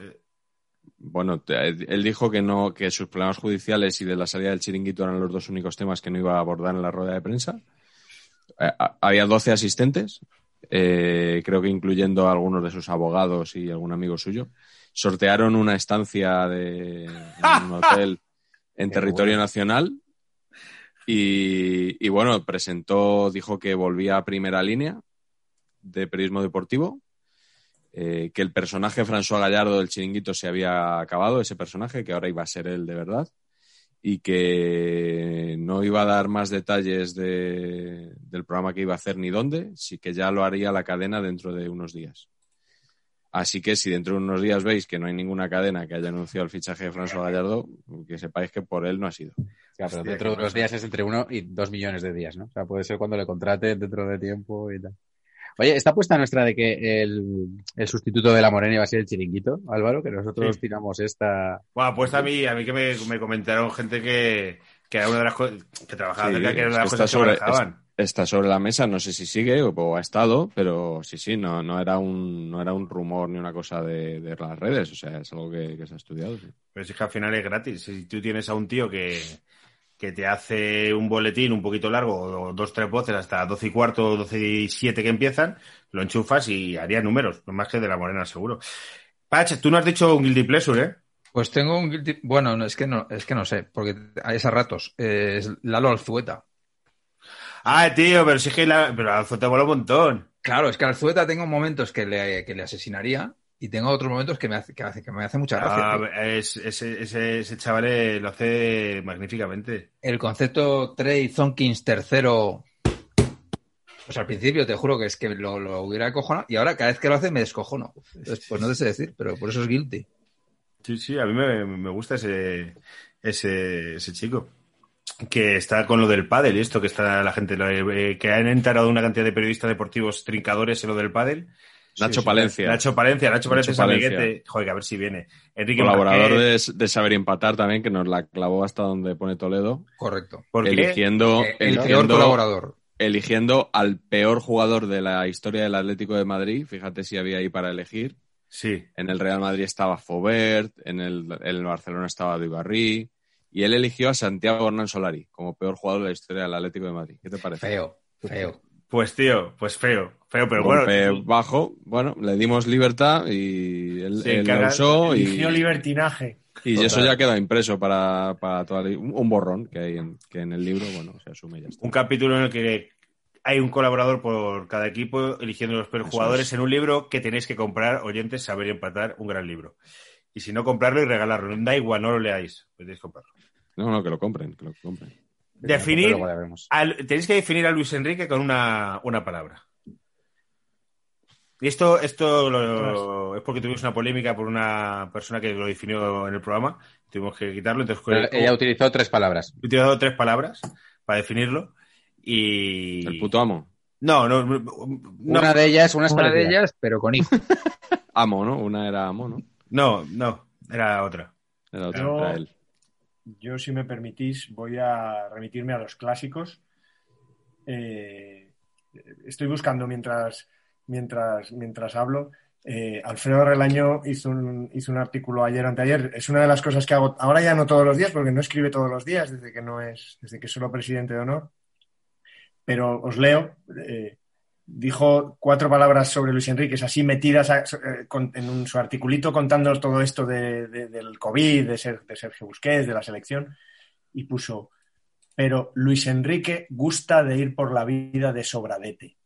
[SPEAKER 4] Bueno, te- él dijo que no, que sus problemas judiciales y de la salida del chiringuito eran los dos únicos temas que no iba a abordar en la rueda de prensa. Eh, a- había 12 asistentes, eh, creo que incluyendo a algunos de sus abogados y algún amigo suyo. Sortearon una estancia de, en un hotel en territorio
[SPEAKER 3] bueno.
[SPEAKER 4] nacional. Y, bueno, presentó, dijo que volvía a primera línea de periodismo deportivo eh, que el personaje François Gallardo del chiringuito se había acabado, ese personaje, que ahora iba a ser él de verdad, y que no iba a dar más detalles de- del programa que iba a hacer ni dónde, sí que ya lo haría la cadena dentro de unos días. Así que si dentro de unos días veis que no hay ninguna cadena que haya anunciado el fichaje de François Gallardo, que sepáis que por él no ha sido.
[SPEAKER 3] Claro, pero
[SPEAKER 2] Hostia,
[SPEAKER 3] dentro de unos días es entre uno y dos millones de días, ¿no? O sea, puede ser cuando le contraten dentro de tiempo y tal. Oye, ¿está puesta nuestra de que el, el sustituto de la Morena iba a ser el chiringuito, Álvaro? Que nosotros
[SPEAKER 2] Sí.
[SPEAKER 3] tiramos esta...
[SPEAKER 2] Bueno, pues a mí, a mí que me, me comentaron gente que, que era una de las cosas que trabajaba
[SPEAKER 4] Sí,
[SPEAKER 2] cerca, que era una de las cosas que
[SPEAKER 4] sobre-
[SPEAKER 2] manejaban.
[SPEAKER 4] Está sobre la mesa, no sé si sigue o, ha estado, pero sí, sí, no, no, era un, no era un rumor ni una cosa de, de las redes, o sea, es algo que, que se ha estudiado. sí.
[SPEAKER 2] Pero si es que al final es gratis. Si tú tienes a un tío que, que te hace un boletín un poquito largo, o dos, tres voces hasta 12 y cuarto, 12 y 7 que empiezan, lo enchufas y haría números, no más que de la morena, seguro. Pach, tú no has dicho un guilty pleasure, ¿eh?
[SPEAKER 6] Pues tengo un guilty... Bueno, no, es que no, es que no sé, porque es a ratos. Eh, es Lalo Alzueta.
[SPEAKER 2] Ah, tío, pero es que la, pero te mola un montón.
[SPEAKER 6] Claro, es que Alzueta tengo momentos que le, que le asesinaría y tengo otros momentos que me hace, que hace, que me hace mucha gracia.
[SPEAKER 2] Ah, es- ese, ese, ese chaval eh, lo hace magníficamente.
[SPEAKER 6] El concepto Trey Zonkins tercero. Pues al principio te juro que es que lo, lo hubiera cojonado y ahora cada vez que lo hace me descojono. Entonces, pues no te sé decir, pero por eso es guilty.
[SPEAKER 2] Sí, sí, a mí me, me gusta ese, ese, ese chico. Que está con lo del pádel y esto, que está la gente, eh, que han enterado una cantidad de periodistas deportivos trincadores en lo del pádel.
[SPEAKER 4] Nacho
[SPEAKER 2] Sí, sí,
[SPEAKER 4] Palencia.
[SPEAKER 2] Nacho Palencia, Nacho Palencia es
[SPEAKER 4] Palencia.
[SPEAKER 2] amiguete. Joder, que a ver si viene. Enrique
[SPEAKER 4] Colaborador de, de Saber Empatar también, que nos la clavó hasta donde pone Toledo,
[SPEAKER 6] Correcto.
[SPEAKER 4] Eligiendo,
[SPEAKER 6] Eh, el
[SPEAKER 4] eligiendo,
[SPEAKER 6] peor colaborador.
[SPEAKER 4] eligiendo al peor jugador de la historia del Atlético de Madrid. Fíjate si había ahí para elegir.
[SPEAKER 2] Sí.
[SPEAKER 4] En el Real Madrid estaba Fobert, en el, en el Barcelona estaba Dugarry, y él eligió a Santiago Hernán Solari como peor jugador de la historia del Atlético de Madrid. ¿Qué te parece?
[SPEAKER 6] Feo, feo.
[SPEAKER 2] Pues tío, pues feo, feo, pero
[SPEAKER 4] Golpe
[SPEAKER 2] bueno.
[SPEAKER 4] bajo, bueno, le dimos libertad y él,
[SPEAKER 2] Se
[SPEAKER 4] él la usó y,
[SPEAKER 5] Eligió libertinaje.
[SPEAKER 4] y
[SPEAKER 2] Total.
[SPEAKER 4] eso ya queda impreso para, para toda la- un, un borrón que hay en, que en el libro, bueno, se asume y ya está.
[SPEAKER 2] Un capítulo en el que hay un colaborador por cada equipo eligiendo los peores jugadores
[SPEAKER 4] es.
[SPEAKER 2] en un libro que tenéis que comprar, oyentes, saber y empatar, un gran libro. Y si no, comprarlo y regalarlo. Da igual, no lo leáis, podéis comprarlo.
[SPEAKER 4] No, no, que lo compren, que lo compren.
[SPEAKER 2] Definir, al- tenéis que definir a Luis Enrique con una, una palabra. Y esto, esto lo- es porque tuvimos una polémica por una persona que lo definió en el programa. Tuvimos que quitarlo. Entonces,
[SPEAKER 3] Pero ella utilizó tres palabras.
[SPEAKER 2] he utilizado tres palabras para definirlo. Y.
[SPEAKER 4] El puto amo.
[SPEAKER 2] No, no, no, no,
[SPEAKER 3] Una de ellas, una es
[SPEAKER 6] Una de ellas, pero con hijo.
[SPEAKER 4] Amo, ¿no? Una era amo, ¿no?
[SPEAKER 2] no, no, era otra.
[SPEAKER 4] Era otra,
[SPEAKER 5] Yo-
[SPEAKER 4] era él.
[SPEAKER 5] Yo, si me permitís, voy a remitirme a los clásicos. Eh, estoy buscando mientras, mientras, mientras hablo Eh, Alfredo Relaño hizo un, hizo un artículo ayer anteayer. Es una de las cosas que hago ahora ya no todos los días, porque no escribe todos los días, desde que no es, desde que es solo presidente de honor. Pero os leo. eh, dijo cuatro palabras sobre Luis Enrique, así metidas a- eh, con- en un, su articulito contando todo esto de- de- del COVID, de, Ser- de Sergio Busquets, de la selección, y puso, pero Luis Enrique gusta de ir por la vida de sobradete.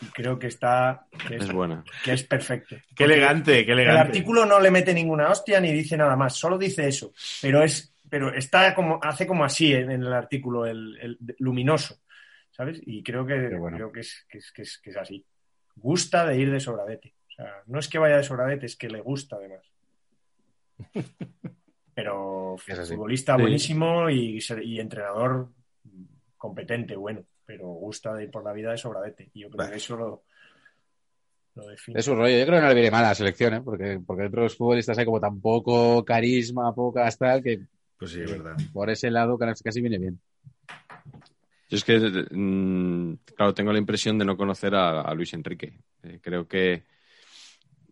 [SPEAKER 5] Y creo que está, que es,
[SPEAKER 4] Es buena.
[SPEAKER 5] que es perfecto.
[SPEAKER 2] Qué elegante, qué
[SPEAKER 5] El
[SPEAKER 2] elegante.
[SPEAKER 5] artículo no le mete ninguna hostia ni dice nada más, solo dice eso, pero es, pero está como, hace como así en, en el artículo, el, el luminoso, ¿sabes? Y creo que,
[SPEAKER 3] bueno.
[SPEAKER 5] creo que es, que, es, que, es, que es así. Gusta de ir de sobradete. O sea, no es que vaya de sobradete, es que le gusta además. Pero
[SPEAKER 3] Es así.
[SPEAKER 5] futbolista
[SPEAKER 4] Sí.
[SPEAKER 5] buenísimo y, entrenador competente, bueno, pero gusta de ir por la vida de sobradete. Y yo creo
[SPEAKER 2] Vale.
[SPEAKER 5] que eso lo, lo define.
[SPEAKER 3] Es un rollo. Yo creo que no le viene mal a la selección, ¿eh? Porque, porque dentro de los futbolistas hay como tan poco carisma, poca tal, que
[SPEAKER 2] Pues sí, es verdad.
[SPEAKER 3] por ese lado casi viene bien.
[SPEAKER 4] Yo es que, mm, claro, tengo la impresión de no conocer a, a Luis Enrique. Eh, creo que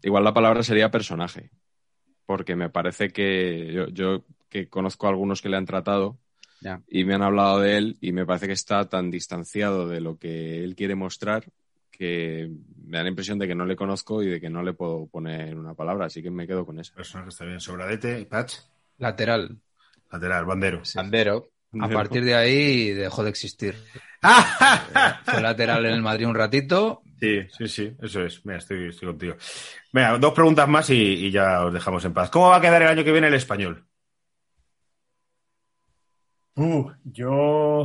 [SPEAKER 4] igual la palabra sería personaje, porque me parece que yo, yo que conozco a algunos que le han tratado
[SPEAKER 3] Ya.
[SPEAKER 4] y me han hablado de él y me parece que está tan distanciado de lo que él quiere mostrar que me da la impresión de que no le conozco y de que no le puedo poner una palabra, así que me quedo con esa.
[SPEAKER 2] Personaje está bien. Sobradete, Patch,
[SPEAKER 6] Lateral.
[SPEAKER 2] lateral, bandero.
[SPEAKER 3] Sandero.
[SPEAKER 6] A partir de ahí dejó de existir. Fue lateral en el Madrid un ratito.
[SPEAKER 2] Sí, sí, sí, eso es. Mira, estoy, estoy contigo. Venga, dos preguntas más y, y ya os dejamos en paz. ¿Cómo va a quedar el año que viene el español?
[SPEAKER 5] Uh, yo.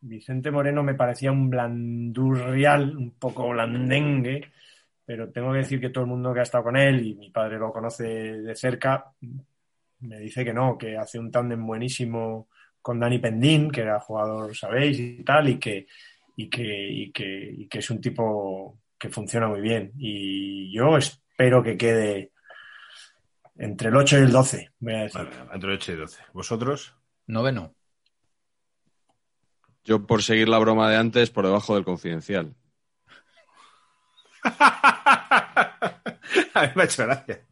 [SPEAKER 5] Vicente Moreno me parecía un blandurrial, un poco blandengue, pero tengo que decir que todo el mundo que ha estado con él, y mi padre lo conoce de cerca, me dice que no, que hace un tándem buenísimo con Dani Pendín, que era jugador, sabéis, y tal, y que, y que, y que, y que es un tipo que funciona muy bien. Y yo espero que quede entre el 8 y el 12, voy a decir.
[SPEAKER 2] Vale, entre 8 y 12. ¿Vosotros?
[SPEAKER 6] Noveno.
[SPEAKER 4] Yo, por seguir la broma de antes, por debajo del confidencial.
[SPEAKER 2] a mí me ha hecho gracia.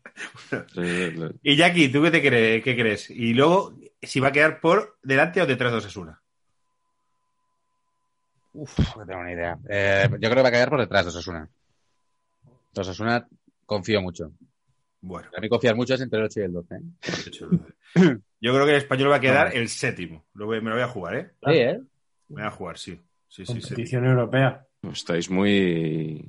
[SPEAKER 2] Y Jackie, ¿tú qué te crees? ¿Qué crees? Y luego, si va a quedar por delante o detrás de Osasuna.
[SPEAKER 3] Uf, no tengo ni idea. Eh, yo creo que va a caer por detrás de Osasuna. De Osasuna confío mucho.
[SPEAKER 2] Bueno,
[SPEAKER 3] A mí confiar mucho es entre el 8 y el 12. ¿eh?
[SPEAKER 2] 8 y 12. Yo creo que el español va a quedar el séptimo. Lo voy- me lo voy a jugar, ¿eh?
[SPEAKER 3] Sí, ¿eh?
[SPEAKER 2] Me voy a jugar, sí. Sí, sí, sí.
[SPEAKER 5] Competición europea.
[SPEAKER 4] Estáis muy.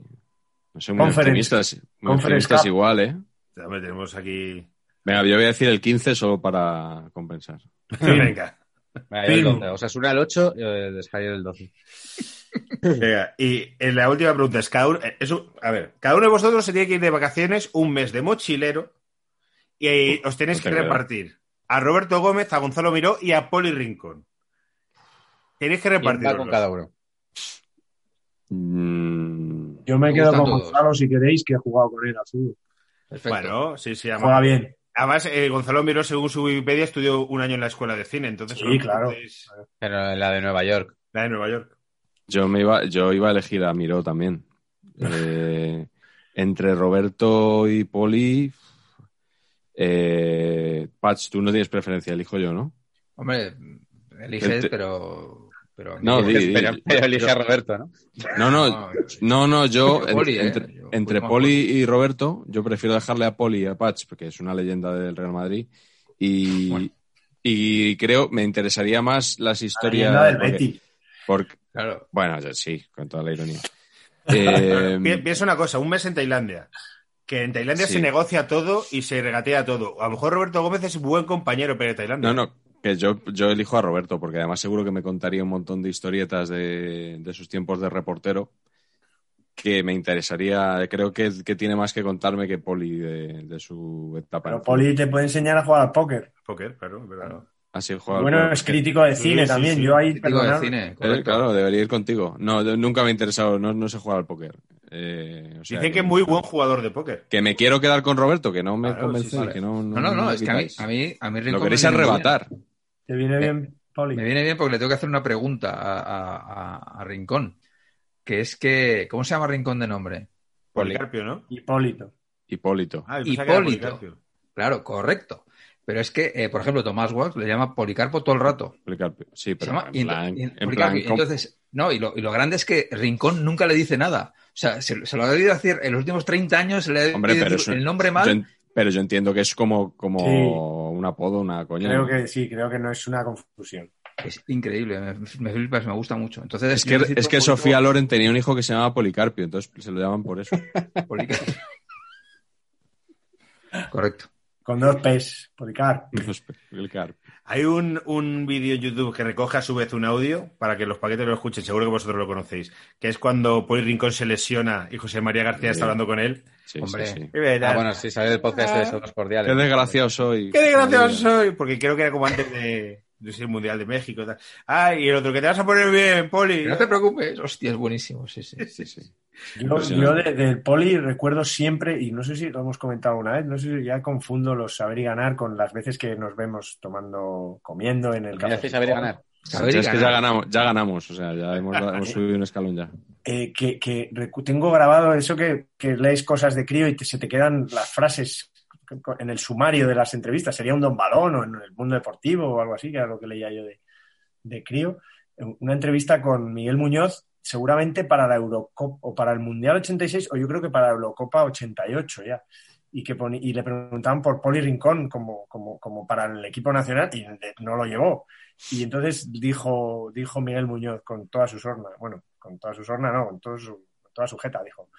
[SPEAKER 4] No sé, muy
[SPEAKER 5] Conference.
[SPEAKER 4] optimistas. Muy
[SPEAKER 5] Conference
[SPEAKER 4] optimistas
[SPEAKER 5] Cup.
[SPEAKER 4] igual, ¿eh?
[SPEAKER 2] Hombre, tenemos aquí.
[SPEAKER 4] Venga, yo voy a decir el 15 solo para compensar.
[SPEAKER 2] Venga.
[SPEAKER 3] Venga, yo el
[SPEAKER 5] Film.
[SPEAKER 3] 12. Osasuna el 8 y el Español el 12.
[SPEAKER 2] Venga, Y en la última pregunta es: cada uno, eh, a ver, cada uno de vosotros se tiene que ir de vacaciones un mes de mochilero y eh, os tenéis
[SPEAKER 4] no
[SPEAKER 2] que repartir a Roberto Gómez, a Gonzalo Miró y a Poli Rincón. Tenéis que
[SPEAKER 3] ¿Quién va
[SPEAKER 2] repartir.
[SPEAKER 3] con cada uno?
[SPEAKER 4] Mm,
[SPEAKER 5] Yo me
[SPEAKER 6] Me
[SPEAKER 5] quedo con
[SPEAKER 6] todos.
[SPEAKER 5] Gonzalo si queréis, que he jugado con él fútbol.
[SPEAKER 6] Perfecto.
[SPEAKER 2] Bueno, sí, sí.
[SPEAKER 5] Juega bien.
[SPEAKER 2] Además, eh, Gonzalo Miró, según su Wikipedia, estudió un año en la escuela de cine. Entonces,
[SPEAKER 5] Sí, claro.
[SPEAKER 2] podéis-
[SPEAKER 3] Pero en la de Nueva York.
[SPEAKER 2] La de Nueva York.
[SPEAKER 4] yo, me iba, yo iba a elegir a Miró también. Eh, entre Roberto y Poli. Eh, Patch, tú no tienes preferencia, elijo yo, ¿no?
[SPEAKER 6] Hombre, elige,
[SPEAKER 4] Te-
[SPEAKER 6] pero. Pero
[SPEAKER 4] No, di- di-
[SPEAKER 3] Pero, pero elige a Roberto, ¿no?
[SPEAKER 4] No, no,
[SPEAKER 6] No,
[SPEAKER 4] no, no, yo
[SPEAKER 6] Entre Poli,
[SPEAKER 4] en-
[SPEAKER 6] ¿eh?
[SPEAKER 4] entre,
[SPEAKER 6] Yo
[SPEAKER 4] Poli y Roberto, yo prefiero dejarle a Poli y a Patch, porque es una leyenda del Real Madrid. Y,
[SPEAKER 6] Bueno.
[SPEAKER 4] y creo, me interesaría más las
[SPEAKER 5] La
[SPEAKER 4] historias.
[SPEAKER 5] leyenda del
[SPEAKER 4] porque-
[SPEAKER 5] Betis.
[SPEAKER 4] porque-
[SPEAKER 6] Claro.
[SPEAKER 4] bueno, yo sí, con toda la ironía. Eh,
[SPEAKER 2] Pi- Piensa una cosa, un mes en Tailandia. Que en Tailandia
[SPEAKER 4] Sí.
[SPEAKER 2] se negocia todo y se regatea todo. A lo mejor Roberto Gómez es buen compañero, pero de Tailandia.
[SPEAKER 4] no, no, que yo, yo elijo a Roberto, porque además seguro que me contaría un montón de historietas de, de sus tiempos de reportero que me interesaría, creo que, que tiene más que contarme que Poli de, de su etapa.
[SPEAKER 5] Pero Poli te puede enseñar a jugar al póker.
[SPEAKER 2] Póker, claro.
[SPEAKER 4] Así juega al
[SPEAKER 5] Bueno, es crítico de cine
[SPEAKER 2] sí,
[SPEAKER 5] también.
[SPEAKER 2] sí.
[SPEAKER 5] Yo ahí,
[SPEAKER 6] Crítico de cine.
[SPEAKER 4] Eh, claro, debería ir contigo. No, nunca me ha interesado, no, no sé jugar al póker. Eh, o sea
[SPEAKER 2] Dicen que es muy buen jugador de póker.
[SPEAKER 4] que me quiero quedar con Roberto, que no me
[SPEAKER 2] Claro,
[SPEAKER 4] convence,
[SPEAKER 2] sí, sí.
[SPEAKER 4] que no,
[SPEAKER 6] No, no, es que a mí, a mí, a mí
[SPEAKER 4] Lo queréis arrebatar.
[SPEAKER 5] ¿Te viene bien, Poli?
[SPEAKER 6] Me viene bien porque le tengo que hacer una pregunta a, a- a- a Rincón. Que es que. ¿Cómo se llama Rincón de nombre?
[SPEAKER 2] Policarpio, ¿no?
[SPEAKER 5] Hipólito.
[SPEAKER 4] Hipólito.
[SPEAKER 2] Ah,
[SPEAKER 6] Hipólito. Claro, correcto. Pero es que, eh, por ejemplo, Tomás Wax le llama Policarpo todo el rato.
[SPEAKER 4] Policarpio. Sí, pero
[SPEAKER 6] llama-
[SPEAKER 4] en plan,
[SPEAKER 6] y-
[SPEAKER 4] en
[SPEAKER 6] entonces, no, y lo, y lo grande es que Rincón nunca le dice nada. O sea, se, se lo ha debido hacer en los últimos 30 años, se le ha
[SPEAKER 4] Hombre,
[SPEAKER 6] debido
[SPEAKER 4] pero
[SPEAKER 6] decir
[SPEAKER 4] eso-
[SPEAKER 6] el nombre mal.
[SPEAKER 4] Pero yo entiendo que es como, como
[SPEAKER 5] Sí.
[SPEAKER 4] un apodo, una coña.
[SPEAKER 5] Creo
[SPEAKER 4] ¿no?
[SPEAKER 5] que sí, creo que no es una confusión.
[SPEAKER 6] Es increíble, me, me flipas, me gusta mucho. Entonces,
[SPEAKER 4] Es que, es que Sofía Loren tenía un hijo que se llamaba Policarpio, entonces se lo llaman por eso.
[SPEAKER 6] Policarpio. Correcto.
[SPEAKER 5] Con dos P's, Policar.
[SPEAKER 4] Policarpio.
[SPEAKER 2] Hay un, un vídeo en YouTube que recoge a su vez un audio para que los paquetes lo escuchen, seguro que vosotros lo conocéis, que es cuando Poli Rincón se lesiona y José María García está hablando con él.
[SPEAKER 4] Sí,
[SPEAKER 6] Hombre.
[SPEAKER 4] sí,
[SPEAKER 3] Ah, bueno, sí, sale del podcast de esos
[SPEAKER 4] Qué
[SPEAKER 3] cordiales.
[SPEAKER 4] desgraciado soy.
[SPEAKER 2] ¡Qué desgraciado soy! Porque creo que era como antes de, de ser el Mundial de México. tal. Ah, y el otro, que te vas a poner bien, Poli.
[SPEAKER 6] No te preocupes, hostia, es buenísimo, sí, sí.
[SPEAKER 4] Sí, sí.
[SPEAKER 5] Yo, de- del poli recuerdo siempre, y no sé si lo hemos comentado una vez, no sé si ya confundo los saber y ganar con las veces que nos vemos tomando, comiendo en el
[SPEAKER 3] ¿Me hacéis saber y ganar?
[SPEAKER 6] Saber y
[SPEAKER 4] es que ya ganamos, ya ganamos, o sea, ya hemos, hemos subido un escalón ya.
[SPEAKER 5] Eh, que, tengo grabado eso que, que lees cosas de crío y te- se te quedan las frases en el sumario de las entrevistas. Sería un don balón o en el mundo deportivo o algo así, que era lo que leía yo de, de crío. Una entrevista con Miguel Muñoz, seguramente para la Eurocopa o para el Mundial 86 o yo creo que para la Eurocopa 88 ya. Y, que y le preguntaban por Poli Rincón como, como, como para el equipo nacional y no lo llevó. Y entonces dijo, dijo Miguel Muñoz con toda su sorna, bueno, con toda su sorna no, con, todo su, con toda su jeta, dijo,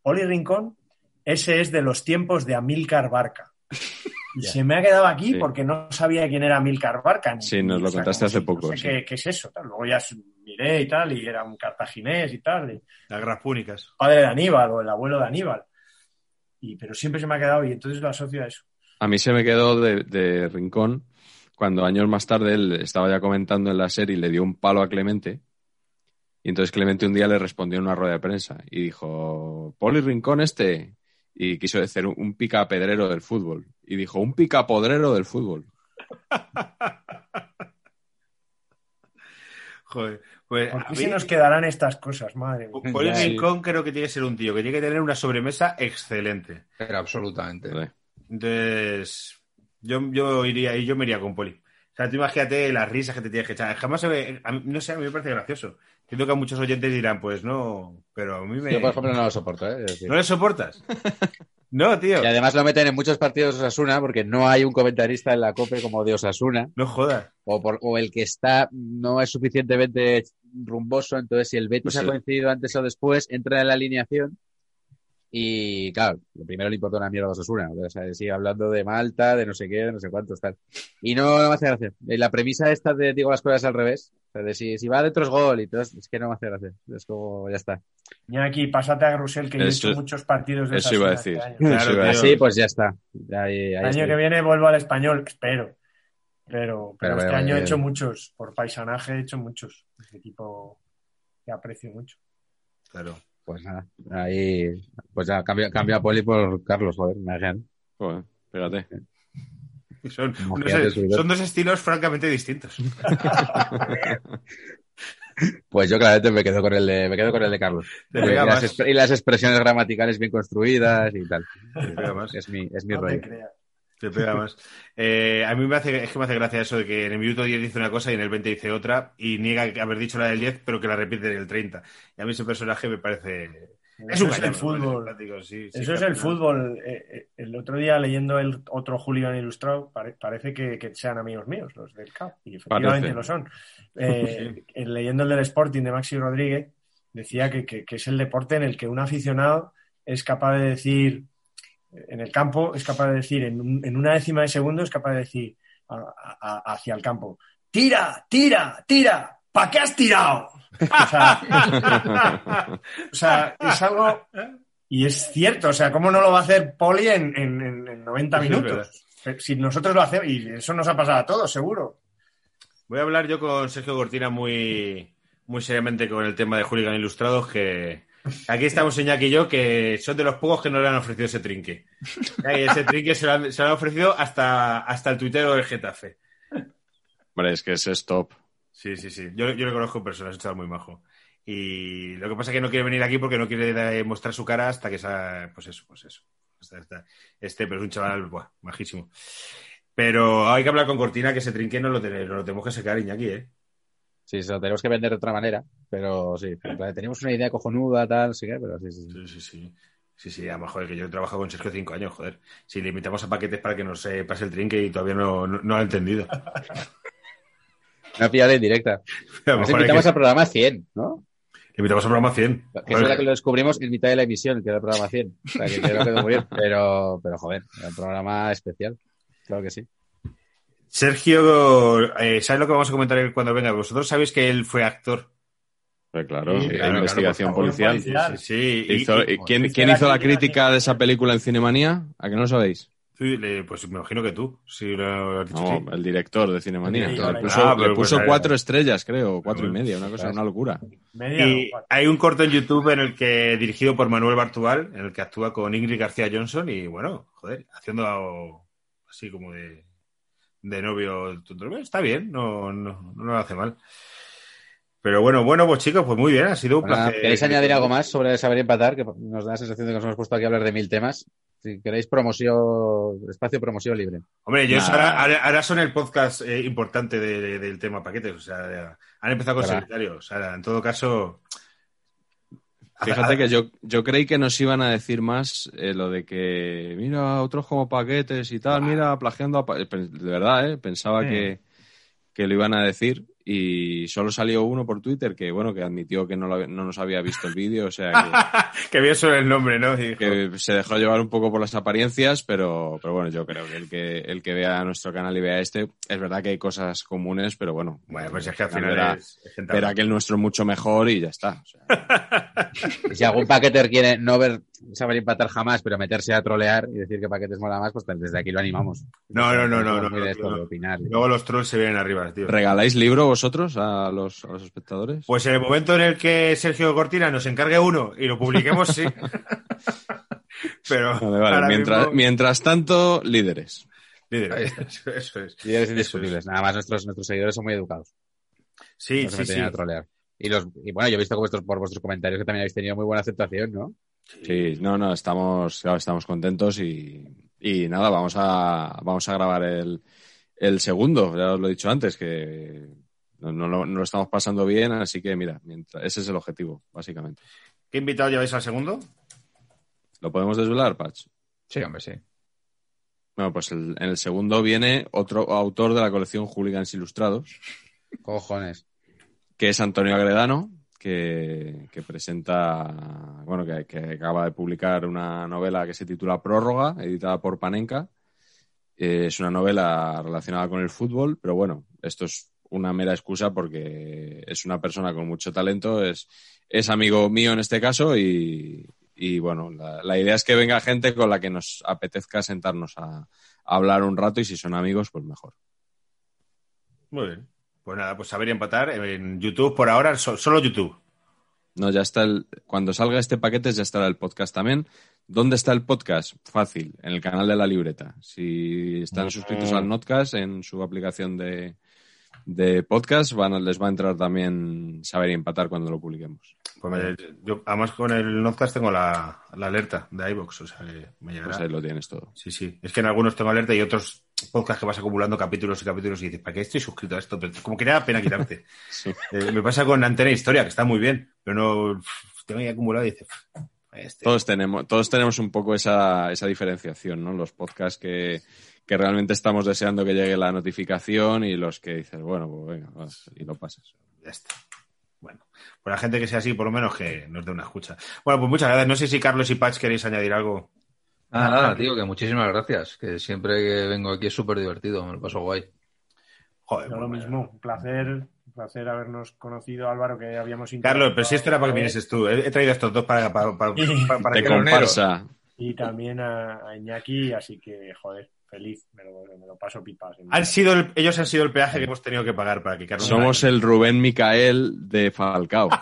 [SPEAKER 5] Poli Rincón, ese es de los tiempos de Amílcar Barca. Y se me ha quedado aquí
[SPEAKER 4] Sí.
[SPEAKER 5] porque no sabía quién era Amílcar Barca. ni-
[SPEAKER 4] Sí, nos lo
[SPEAKER 5] o sea,
[SPEAKER 4] contaste hace poco,
[SPEAKER 5] No sé
[SPEAKER 4] sí.
[SPEAKER 5] qué, qué es eso. tal. Luego ya miré y tal, y era un cartaginés y tal, y
[SPEAKER 2] Las guerras púnicas.
[SPEAKER 5] padre de Aníbal o el abuelo de Aníbal. Y, pero siempre se me ha quedado y entonces lo asocio a eso.
[SPEAKER 4] A mí se me quedó de, de rincón cuando años más tarde él estaba ya comentando en la serie y le dio un palo a Clemente. Y entonces Clemente un día le respondió en una rueda de prensa y dijo, Poli Rincón este. Y quiso decir un, un picapedrero del fútbol. Y dijo, un picapodrero del fútbol.
[SPEAKER 2] Joder. Pues
[SPEAKER 5] ¿Por
[SPEAKER 2] a
[SPEAKER 5] qué
[SPEAKER 2] mí,
[SPEAKER 5] se nos quedarán estas cosas, madre mía?
[SPEAKER 2] Poli
[SPEAKER 3] Ya, sí.
[SPEAKER 2] Rincón creo que tiene que ser un tío que tiene que tener una sobremesa excelente.
[SPEAKER 6] Pero absolutamente.
[SPEAKER 2] Entonces, yo, yo iría y yo me iría con Poli. O sea, tú imagínate las risas que te tienes que echar. Jamás se ve, a mí- no sé, a mí me parece gracioso. Entiendo que a muchos oyentes dirán, pues no, pero a mí me...
[SPEAKER 3] Yo, por ejemplo, no lo soporto, ¿eh? Es decir,
[SPEAKER 2] ¿No le soportas? no, tío,
[SPEAKER 3] Y además lo meten en muchos partidos de Osasuna porque no hay un comentarista en la COPE como de Osasuna
[SPEAKER 2] no jodas.
[SPEAKER 3] o, por- o el que está no es suficientemente rumboso, entonces si el Betis
[SPEAKER 4] Pues
[SPEAKER 3] ha coincidido antes o después, entra en la alineación y claro, lo primero le importa una mierda a Osasuna, o sea, sigue hablando de Malta, de no sé qué, de no sé cuántos, tal. Y no, no me hace gracia. La premisa esta de digo las cosas al revés, o sea, de si, si va dentro es gol y todo, es que no me hace gracia. Es como, ya está.
[SPEAKER 5] Iñaki, pásate a Grusel, que yo he hecho muchos partidos de
[SPEAKER 4] eso iba a decir.
[SPEAKER 5] este año.
[SPEAKER 2] Claro,
[SPEAKER 4] Eso iba a
[SPEAKER 2] tío.
[SPEAKER 3] Así, pues ya está. Ahí, ahí
[SPEAKER 5] El año
[SPEAKER 3] estoy.
[SPEAKER 5] que viene vuelvo al español, espero. Pero, pero,
[SPEAKER 3] Pero,
[SPEAKER 5] este año he hecho muchos, por paisanaje he hecho muchos. Este equipo que aprecio mucho.
[SPEAKER 2] Claro.
[SPEAKER 3] Pues nada, ahí, pues ya cambia, cambia a Poli por Carlos, joder, me.
[SPEAKER 4] Joder, fíjate.
[SPEAKER 2] Son, unos- son dos estilos francamente distintos.
[SPEAKER 3] Pues yo claramente me quedo con el de, me quedo con el de Carlos.
[SPEAKER 2] Te
[SPEAKER 3] y,
[SPEAKER 2] pega
[SPEAKER 3] las, y las expresiones gramaticales bien construidas y tal.
[SPEAKER 2] Te pega más.
[SPEAKER 3] Es mi, es mi
[SPEAKER 5] No te
[SPEAKER 3] rollo.
[SPEAKER 2] Te pega más. Eh, a mí me hace, es que me hace gracia eso de que en el minuto 10 dice una cosa y en el 20 dice otra y niega haber dicho la del 10 pero que la repite en el 30. Y a mí ese personaje me parece... Es
[SPEAKER 5] Eso
[SPEAKER 2] un
[SPEAKER 5] es el fútbol.
[SPEAKER 2] simpático, sí, sí,
[SPEAKER 5] Eso es
[SPEAKER 2] que al
[SPEAKER 5] el fútbol. Eh, eh, el otro día leyendo el otro Hooligan Ilustrado, pare- parece que, que sean amigos míos, los del CAP, y efectivamente
[SPEAKER 4] Parece.
[SPEAKER 5] lo son. Eh, el- leyendo el del Sporting de Maxi Rodríguez, decía que, que- que es el deporte en el que un aficionado es capaz de decir, en el campo, es capaz de decir, en, un- en una décima de segundo, es capaz de decir a- a- hacia el campo, tira, tira, tira, ¿para qué has tirado? O sea, o sea, es algo. Y es cierto, o sea, ¿cómo no lo va a hacer Poli en, en- en- en 90
[SPEAKER 2] Sí, es
[SPEAKER 5] minutos? Si nosotros lo hacemos, y eso nos ha pasado a todos, seguro.
[SPEAKER 2] Voy a hablar yo con Sergio Cortina muy, muy seriamente con el tema de Hooligan Ilustrados, que aquí estamos Iñaki y yo, que son de los pocos que no le han ofrecido ese trinque. Y ese trinque se lo han, se lo han ofrecido hasta, hasta el tuitero del Getafe.
[SPEAKER 4] Hombre, es que ese es top.
[SPEAKER 2] Sí, sí, sí. Yo, yo lo conozco en persona, es un chaval muy majo. Y lo que pasa es que no quiere venir aquí porque no quiere eh, mostrar su cara hasta que sea, pues eso, pues eso. Hasta- hasta- Este, pero es un chaval, buah, majísimo. Pero hay que hablar con Cortina, que ese trinque no lo, ten- no lo tenemos que sacar, Iñaki, ¿eh?
[SPEAKER 3] Sí, se lo tenemos que vender de otra manera, pero sí, en plan, teníamos una idea cojonuda, tal, sí pero sí, sí, sí.
[SPEAKER 2] Sí, sí, sí. Sí, sí, a lo mejor que yo he trabajado con Sergio cinco años, joder. Si le invitamos a paquetes para que nos eh, pase el trinque y todavía no, no, no lo ha entendido.
[SPEAKER 3] Una pillada indirecta. Nos invitamos
[SPEAKER 2] que-
[SPEAKER 3] al programa 100, ¿no?
[SPEAKER 2] Le invitamos al programa 100.
[SPEAKER 3] Que es verdad que lo descubrimos en mitad de la emisión, que era el programa 100. O sea, que creo que quedó muy bien. Pero, pero joder, era un programa especial. Claro que sí.
[SPEAKER 2] Sergio, eh, ¿sabes lo que vamos a comentar cuando venga? Vosotros sabéis que él fue actor.
[SPEAKER 4] Pues claro,
[SPEAKER 5] Sí,
[SPEAKER 4] la
[SPEAKER 2] claro,
[SPEAKER 4] investigación
[SPEAKER 5] claro,
[SPEAKER 4] policial.
[SPEAKER 5] policial.
[SPEAKER 2] Sí, y-
[SPEAKER 4] Hizo-
[SPEAKER 2] y-
[SPEAKER 4] ¿Quién,
[SPEAKER 5] Hizo
[SPEAKER 4] quién
[SPEAKER 5] la
[SPEAKER 4] hizo la
[SPEAKER 5] crítica
[SPEAKER 4] crítica de esa película en Cinemanía? ¿A que no lo sabéis?
[SPEAKER 2] Sí, le- pues me imagino que tú, si lo has dicho
[SPEAKER 4] No,
[SPEAKER 2] sí.
[SPEAKER 4] el director de Cinemanía. Le puso,
[SPEAKER 2] Ah, pero
[SPEAKER 4] le puso
[SPEAKER 2] pues,
[SPEAKER 4] cuatro
[SPEAKER 2] eh,
[SPEAKER 4] estrellas, creo, cuatro y media, una cosa,
[SPEAKER 3] claro.
[SPEAKER 4] una locura.
[SPEAKER 2] Y hay un corto en YouTube en el que, dirigido por Manuel Bartubal, en el que actúa con Ingrid García Johnson y bueno, joder, haciendo algo así como de, de novio. Está bien, no, no, no lo hace mal. Pero bueno, bueno, pues chicos, pues muy bien, ha sido un
[SPEAKER 3] Bueno,
[SPEAKER 2] placer.
[SPEAKER 3] ¿Queréis añadir algo más sobre saber empatar? Que nos da la sensación de que nos hemos puesto aquí a hablar de mil temas. Si queréis promoción, espacio promoción libre.
[SPEAKER 2] Hombre, ellos ahora, ahora- ahora son el podcast eh, importante de- de- del tema paquetes. O sea, han empezado con
[SPEAKER 3] ¿Verdad?
[SPEAKER 2] solitario. O sea, en todo caso.
[SPEAKER 4] Fíjate que yo, yo creí que nos iban a decir más eh, lo de que, mira, otros como paquetes y tal, mira, plagiando a pa-". Eh, De verdad, ¿eh? Pensaba
[SPEAKER 5] Sí.
[SPEAKER 4] que, que lo iban a decir y solo salió uno por Twitter que, bueno, que admitió que no, lo había- no nos había visto el vídeo, o sea
[SPEAKER 2] que bien suena el nombre, ¿no? Y
[SPEAKER 4] que, se dejó llevar un poco por las apariencias, pero, pero bueno, yo creo que el que el que vea nuestro canal y vea este, es verdad que hay cosas comunes, pero bueno,
[SPEAKER 2] Bueno, pues es que al final
[SPEAKER 4] verá,
[SPEAKER 2] es, es gente
[SPEAKER 4] verá que el nuestro es mucho mejor y ya está. o sea.
[SPEAKER 3] Y si algún paqueter quiere no ver saber empatar jamás, pero meterse a trolear y decir que paquetes mola más, pues desde aquí lo animamos.
[SPEAKER 2] No, no, no, no, no, no,
[SPEAKER 3] esto,
[SPEAKER 2] no.
[SPEAKER 3] opinar.
[SPEAKER 2] Luego los trolls se vienen arriba, tío.
[SPEAKER 4] ¿Regaláis libro vosotros a los, a los espectadores?
[SPEAKER 2] Pues en el momento en el que Sergio Cortina nos encargue uno y lo publiquemos, sí. Pero
[SPEAKER 4] Vale, vale.
[SPEAKER 2] ahora
[SPEAKER 4] Mientras,
[SPEAKER 2] mismo-
[SPEAKER 4] mientras tanto, líderes.
[SPEAKER 2] Líder,
[SPEAKER 6] Ahí
[SPEAKER 2] eso, eso es.
[SPEAKER 3] Líderes indiscutibles. Nada más nuestros, nuestros seguidores son muy educados.
[SPEAKER 2] Sí,
[SPEAKER 3] No
[SPEAKER 2] sí, sí.
[SPEAKER 3] a trolear. Y, los, y bueno, yo he visto que vuestros, por vuestros comentarios que también habéis tenido muy buena aceptación, ¿no?
[SPEAKER 4] Sí, no, no, estamos, claro, estamos contentos y, y nada, vamos a, vamos a grabar el, el segundo, ya os lo he dicho antes, que no, no lo- no lo estamos pasando bien, así que mira, mientras, ese es el objetivo, básicamente.
[SPEAKER 2] ¿Qué invitado lleváis al segundo?
[SPEAKER 4] ¿Lo podemos desvelar, Patch?
[SPEAKER 6] Sí, hombre, sí.
[SPEAKER 4] Bueno, pues el- en el segundo viene otro autor de la colección Hooligans Ilustrados,
[SPEAKER 3] Cojones.
[SPEAKER 4] que es Antonio Agredano, que, presenta, bueno, que, que acaba de publicar una novela que se titula Prórroga, editada por Panenka. Eh, es una novela relacionada con el fútbol, pero bueno, esto es una mera excusa porque es una persona con mucho talento, es, es amigo mío en este caso y, y bueno, la, la idea es que venga gente con la que nos apetezca sentarnos a, a hablar un rato y si son amigos, pues mejor.
[SPEAKER 2] Muy bien. Pues nada, pues saber y empatar en YouTube por ahora, so- solo YouTube.
[SPEAKER 4] No, ya está el. Cuando salga este paquete ya estará el podcast también. ¿Dónde está el podcast? Fácil, en el canal de la libreta. Si están suscritos al Notcast en su aplicación de, de podcast, van, les va a entrar también saber y empatar cuando lo publiquemos.
[SPEAKER 2] Pues me- yo, además con el Nozcast tengo la, la alerta de iVoox, o sea que me llegará.
[SPEAKER 4] Pues ahí lo tienes todo.
[SPEAKER 2] Sí, sí. Es que en algunos tengo alerta y otros podcasts que vas acumulando capítulos y capítulos y dices, ¿para qué estoy suscrito a esto? Pero como que te da pena quitarte.
[SPEAKER 4] Sí.
[SPEAKER 2] Eh, me pasa con Antena Historia, que está muy bien, pero no tengo ahí acumulado y dices, este.
[SPEAKER 4] Todos tenemos, todos tenemos un poco esa, esa diferenciación, ¿no? Los podcasts que, que realmente estamos deseando que llegue la notificación y los que dices, bueno, pues venga, vas, y lo pasas.
[SPEAKER 2] Ya está. Bueno, por la gente que sea así, por lo menos que nos dé una escucha. Bueno, pues muchas gracias. No sé si Carlos y Patch queréis añadir algo.
[SPEAKER 6] Nada, nada, tío, que muchísimas gracias. Que siempre que vengo aquí es súper divertido, me lo paso guay.
[SPEAKER 2] Joder,
[SPEAKER 5] Yo
[SPEAKER 2] pues
[SPEAKER 5] lo mismo, un placer, un placer habernos conocido, Álvaro, que habíamos
[SPEAKER 2] Carlos, pero si esto era para que vinieses tú. He, he traído estos dos para, para, para, para- para que
[SPEAKER 4] comparsa.
[SPEAKER 5] Y también a, a Iñaki, así que, joder, feliz, me lo, me lo paso pipas.
[SPEAKER 2] Han sido el- ellos han sido el peaje que hemos tenido que pagar para que Carlos.
[SPEAKER 4] Somos el Rubén Micael de Falcao.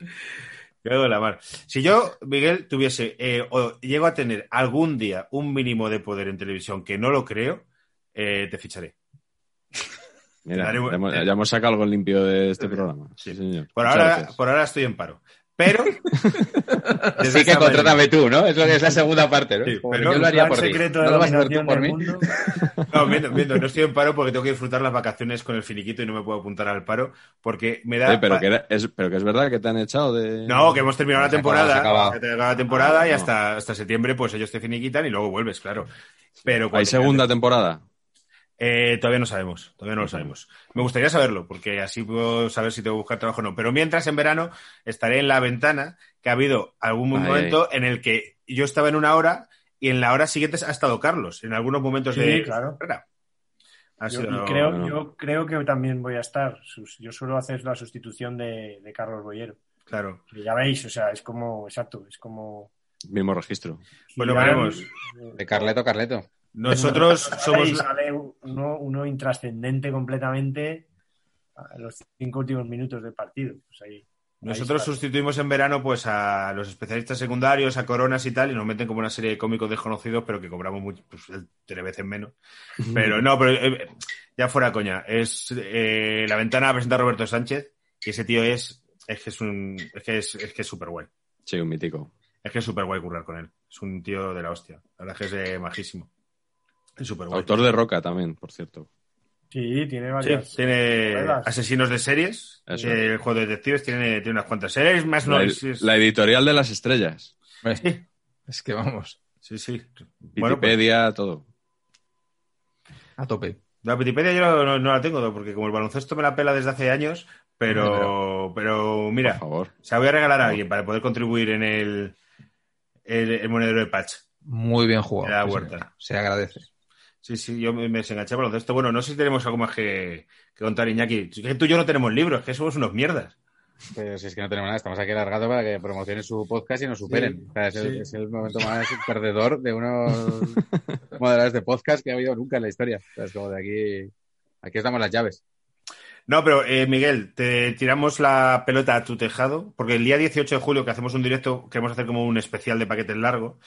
[SPEAKER 2] En la mar. Si yo, Miguel, tuviese eh, o llego a tener algún día un mínimo de poder en televisión, que no lo creo, eh, te ficharé.
[SPEAKER 4] Mira,
[SPEAKER 2] un-
[SPEAKER 4] ya hemos, ya hemos sacado algo limpio de este programa. Sí, señor.
[SPEAKER 2] Por
[SPEAKER 4] Muchas
[SPEAKER 2] ahora,
[SPEAKER 4] gracias.
[SPEAKER 2] por ahora estoy en paro. Pero.
[SPEAKER 3] Así que contrátame tú, ¿no? Es lo que es la segunda parte, ¿no?
[SPEAKER 2] Sí, pero
[SPEAKER 3] yo
[SPEAKER 2] no,
[SPEAKER 3] lo haría por ti.
[SPEAKER 5] secreto
[SPEAKER 3] ¿No
[SPEAKER 5] de
[SPEAKER 3] lo vas a hacer tú por
[SPEAKER 5] del
[SPEAKER 3] mí?
[SPEAKER 5] mundo.
[SPEAKER 2] No, miento, miento, no estoy en paro porque tengo que disfrutar las vacaciones con el finiquito y no me puedo apuntar al paro porque me da.
[SPEAKER 4] Oye, pero, que era- es, pero que es verdad que te han echado de...
[SPEAKER 2] No, que hemos terminado la
[SPEAKER 3] Se ha acabado,
[SPEAKER 2] temporada. te acaba la temporada y
[SPEAKER 4] no.
[SPEAKER 2] hasta, hasta septiembre, pues ellos te finiquitan y luego vuelves, claro. Pero
[SPEAKER 4] ¿Hay segunda temporada?
[SPEAKER 2] Eh, todavía no sabemos, todavía no lo sabemos. Me gustaría saberlo, porque así puedo saber si tengo que buscar trabajo o no. Pero mientras, en verano, estaré en la ventana, que ha habido algún
[SPEAKER 4] Ay,
[SPEAKER 2] momento en el que yo estaba en una hora y en la hora siguiente ha estado Carlos, en algunos momentos
[SPEAKER 5] Sí,
[SPEAKER 2] de
[SPEAKER 5] claro.
[SPEAKER 2] Ha
[SPEAKER 5] Yo,
[SPEAKER 2] sido-
[SPEAKER 5] creo,
[SPEAKER 4] no.
[SPEAKER 5] yo creo que también voy a estar. Yo suelo hacer la sustitución de, de Carlos Boyero.
[SPEAKER 2] Claro.
[SPEAKER 5] Que ya veis, o sea, es como, exacto, es como.
[SPEAKER 4] Mismo registro.
[SPEAKER 2] Bueno,
[SPEAKER 5] Zidane,
[SPEAKER 2] veremos.
[SPEAKER 5] eh,
[SPEAKER 3] De Carleto, Carleto.
[SPEAKER 2] Nosotros somos.
[SPEAKER 5] sale uno, uno intrascendente completamente a los cinco últimos minutos del partido. Pues ahí,
[SPEAKER 2] Nosotros
[SPEAKER 5] ahí
[SPEAKER 2] sustituimos en verano pues a los especialistas secundarios, a coronas y tal, y nos meten como una serie de cómicos desconocidos, pero que cobramos mucho, pues, tres veces menos. Pero no, pero eh, ya fuera coña. Es eh, la ventana presenta a Roberto Sánchez, y ese tío es, es que es un, es que es, es que es súper guay.
[SPEAKER 4] Sí, un mítico.
[SPEAKER 2] Es que es súper guay currar con él. Es un tío de la hostia. La verdad es que es eh, majísimo. Es súper guay.
[SPEAKER 4] Autor de Roca también, por cierto.
[SPEAKER 5] Sí, tiene
[SPEAKER 2] Sí,
[SPEAKER 5] varias.
[SPEAKER 2] tiene
[SPEAKER 5] novelas.
[SPEAKER 2] asesinos de series,
[SPEAKER 4] Eso.
[SPEAKER 2] eh, el juego de detectives tiene, tiene unas cuantas series, más.
[SPEAKER 4] La, la editorial de las estrellas.
[SPEAKER 6] Hombre, Es que vamos,
[SPEAKER 2] Sí, sí. Bueno, pues,
[SPEAKER 4] Wikipedia, todo.
[SPEAKER 6] a tope.
[SPEAKER 2] la Wikipedia yo no, no la tengo, porque como el baloncesto me la pela desde hace años, pero, pero mira,
[SPEAKER 4] Por favor.
[SPEAKER 2] se la voy a regalar a alguien para poder contribuir en el, el, el monedero de patch.
[SPEAKER 6] Muy bien jugado. Sí,
[SPEAKER 2] Huerta.
[SPEAKER 6] Se agradece.
[SPEAKER 2] Sí, sí, yo me, desenganché al baloncesto. Bueno, no sé si tenemos algo más que, que contar, Iñaki. Es que tú y yo no tenemos libros, que somos unos mierdas.
[SPEAKER 3] Pero si es que no tenemos nada, estamos aquí alargados para que promocionen su podcast y nos superen. O sea, es, el,
[SPEAKER 2] sí.
[SPEAKER 3] es el momento más perdedor de unos moderadores de podcast que ha habido nunca en la historia. O sea, es como de aquí, aquí estamos las llaves.
[SPEAKER 2] No, pero eh, Miguel, te tiramos la pelota a tu tejado, porque el día 18 de julio que hacemos un directo, queremos hacer como un especial de paquetes largo.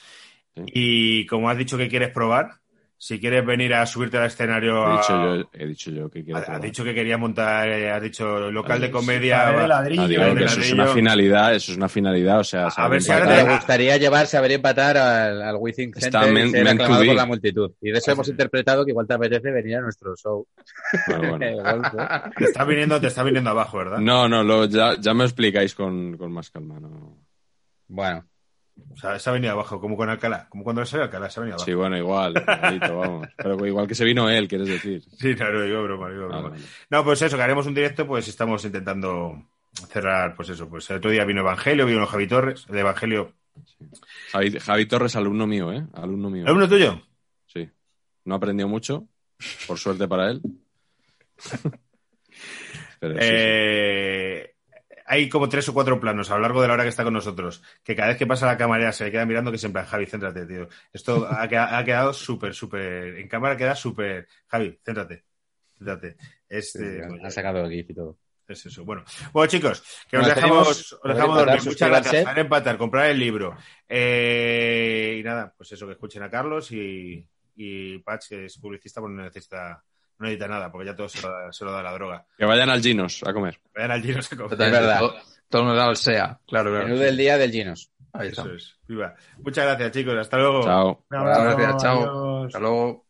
[SPEAKER 4] Sí.
[SPEAKER 2] Y como has dicho que quieres probar, si quieres venir a subirte al escenario,
[SPEAKER 4] He
[SPEAKER 2] a-
[SPEAKER 4] dicho yo, he dicho yo que quiero
[SPEAKER 2] has
[SPEAKER 4] probar.
[SPEAKER 2] dicho que querías montar, eh, has dicho local de comedia.
[SPEAKER 5] De ladrillo.
[SPEAKER 4] Ah, digo
[SPEAKER 2] de
[SPEAKER 4] que eso es
[SPEAKER 2] ladrillo.
[SPEAKER 4] una finalidad, eso es una finalidad, o sea,
[SPEAKER 2] A ver si ahora
[SPEAKER 3] Me gustaría llevar, saber empatar al, al
[SPEAKER 4] Está
[SPEAKER 3] Center
[SPEAKER 4] men-
[SPEAKER 3] y ser aclamado por la multitud. Y de eso hemos interpretado que igual te apetece venir a nuestro show.
[SPEAKER 4] Bueno, bueno.
[SPEAKER 2] Te está viniendo, te está viniendo abajo, ¿verdad?
[SPEAKER 4] No, no, lo- ya, ya me explicáis con, con más calma. No.
[SPEAKER 3] Bueno,
[SPEAKER 2] O sea, se ha venido abajo, como con Alcalá. Como cuando se ve Alcalá, se ha venido abajo.
[SPEAKER 4] Sí, bueno, igual, vamos. Pero igual que se vino él, quieres decir.
[SPEAKER 2] Sí, claro, digo broma, digo
[SPEAKER 4] Ah,
[SPEAKER 2] broma.
[SPEAKER 4] vale.
[SPEAKER 2] No, pues eso, que haremos un directo, pues estamos intentando cerrar, pues eso, pues el otro día vino Evangelio, vino Javi Torres, el Evangelio.
[SPEAKER 4] Javi, Javi Torres, alumno mío, ¿eh? Alumno mío.
[SPEAKER 2] ¿Alumno tuyo?
[SPEAKER 4] Sí. No aprendió mucho, por suerte para él. Pero sí, sí.
[SPEAKER 2] Hay como tres o cuatro planos a lo largo de la hora que está con nosotros, que cada vez que pasa la camarera se le queda mirando que siempre, Javi, céntrate, tío. Esto ha, queda- ha quedado súper, súper, en cámara queda súper, Javi, céntrate, céntrate. Este,
[SPEAKER 3] sí,
[SPEAKER 2] pues,
[SPEAKER 3] han sacado el GIF y todo.
[SPEAKER 2] Es eso. Bueno, bueno chicos, que os
[SPEAKER 3] Bueno,
[SPEAKER 2] dejamos,
[SPEAKER 3] tenemos-
[SPEAKER 2] os dejamos dormir. Muchas gracias.
[SPEAKER 3] suscríbanse.
[SPEAKER 2] Saber empatar, comprar el libro. Eh, y nada, pues eso, que escuchen a Carlos y, y Patch, que es publicista, pues no necesita, no necesita nada, porque ya todo se lo, da, se lo da la droga.
[SPEAKER 4] Que vayan al Ginos a comer.
[SPEAKER 2] Vayan al Ginos a comer.
[SPEAKER 6] Es
[SPEAKER 3] verdad.
[SPEAKER 6] Todo, todo el mundo da al SEA. Claro, claro.
[SPEAKER 3] Menú del día del Ginos.
[SPEAKER 6] Ahí
[SPEAKER 2] Eso está. es. Muchas gracias, chicos. Hasta luego.
[SPEAKER 4] Chao.
[SPEAKER 5] Muchas
[SPEAKER 6] gracias. Chao. Hasta luego.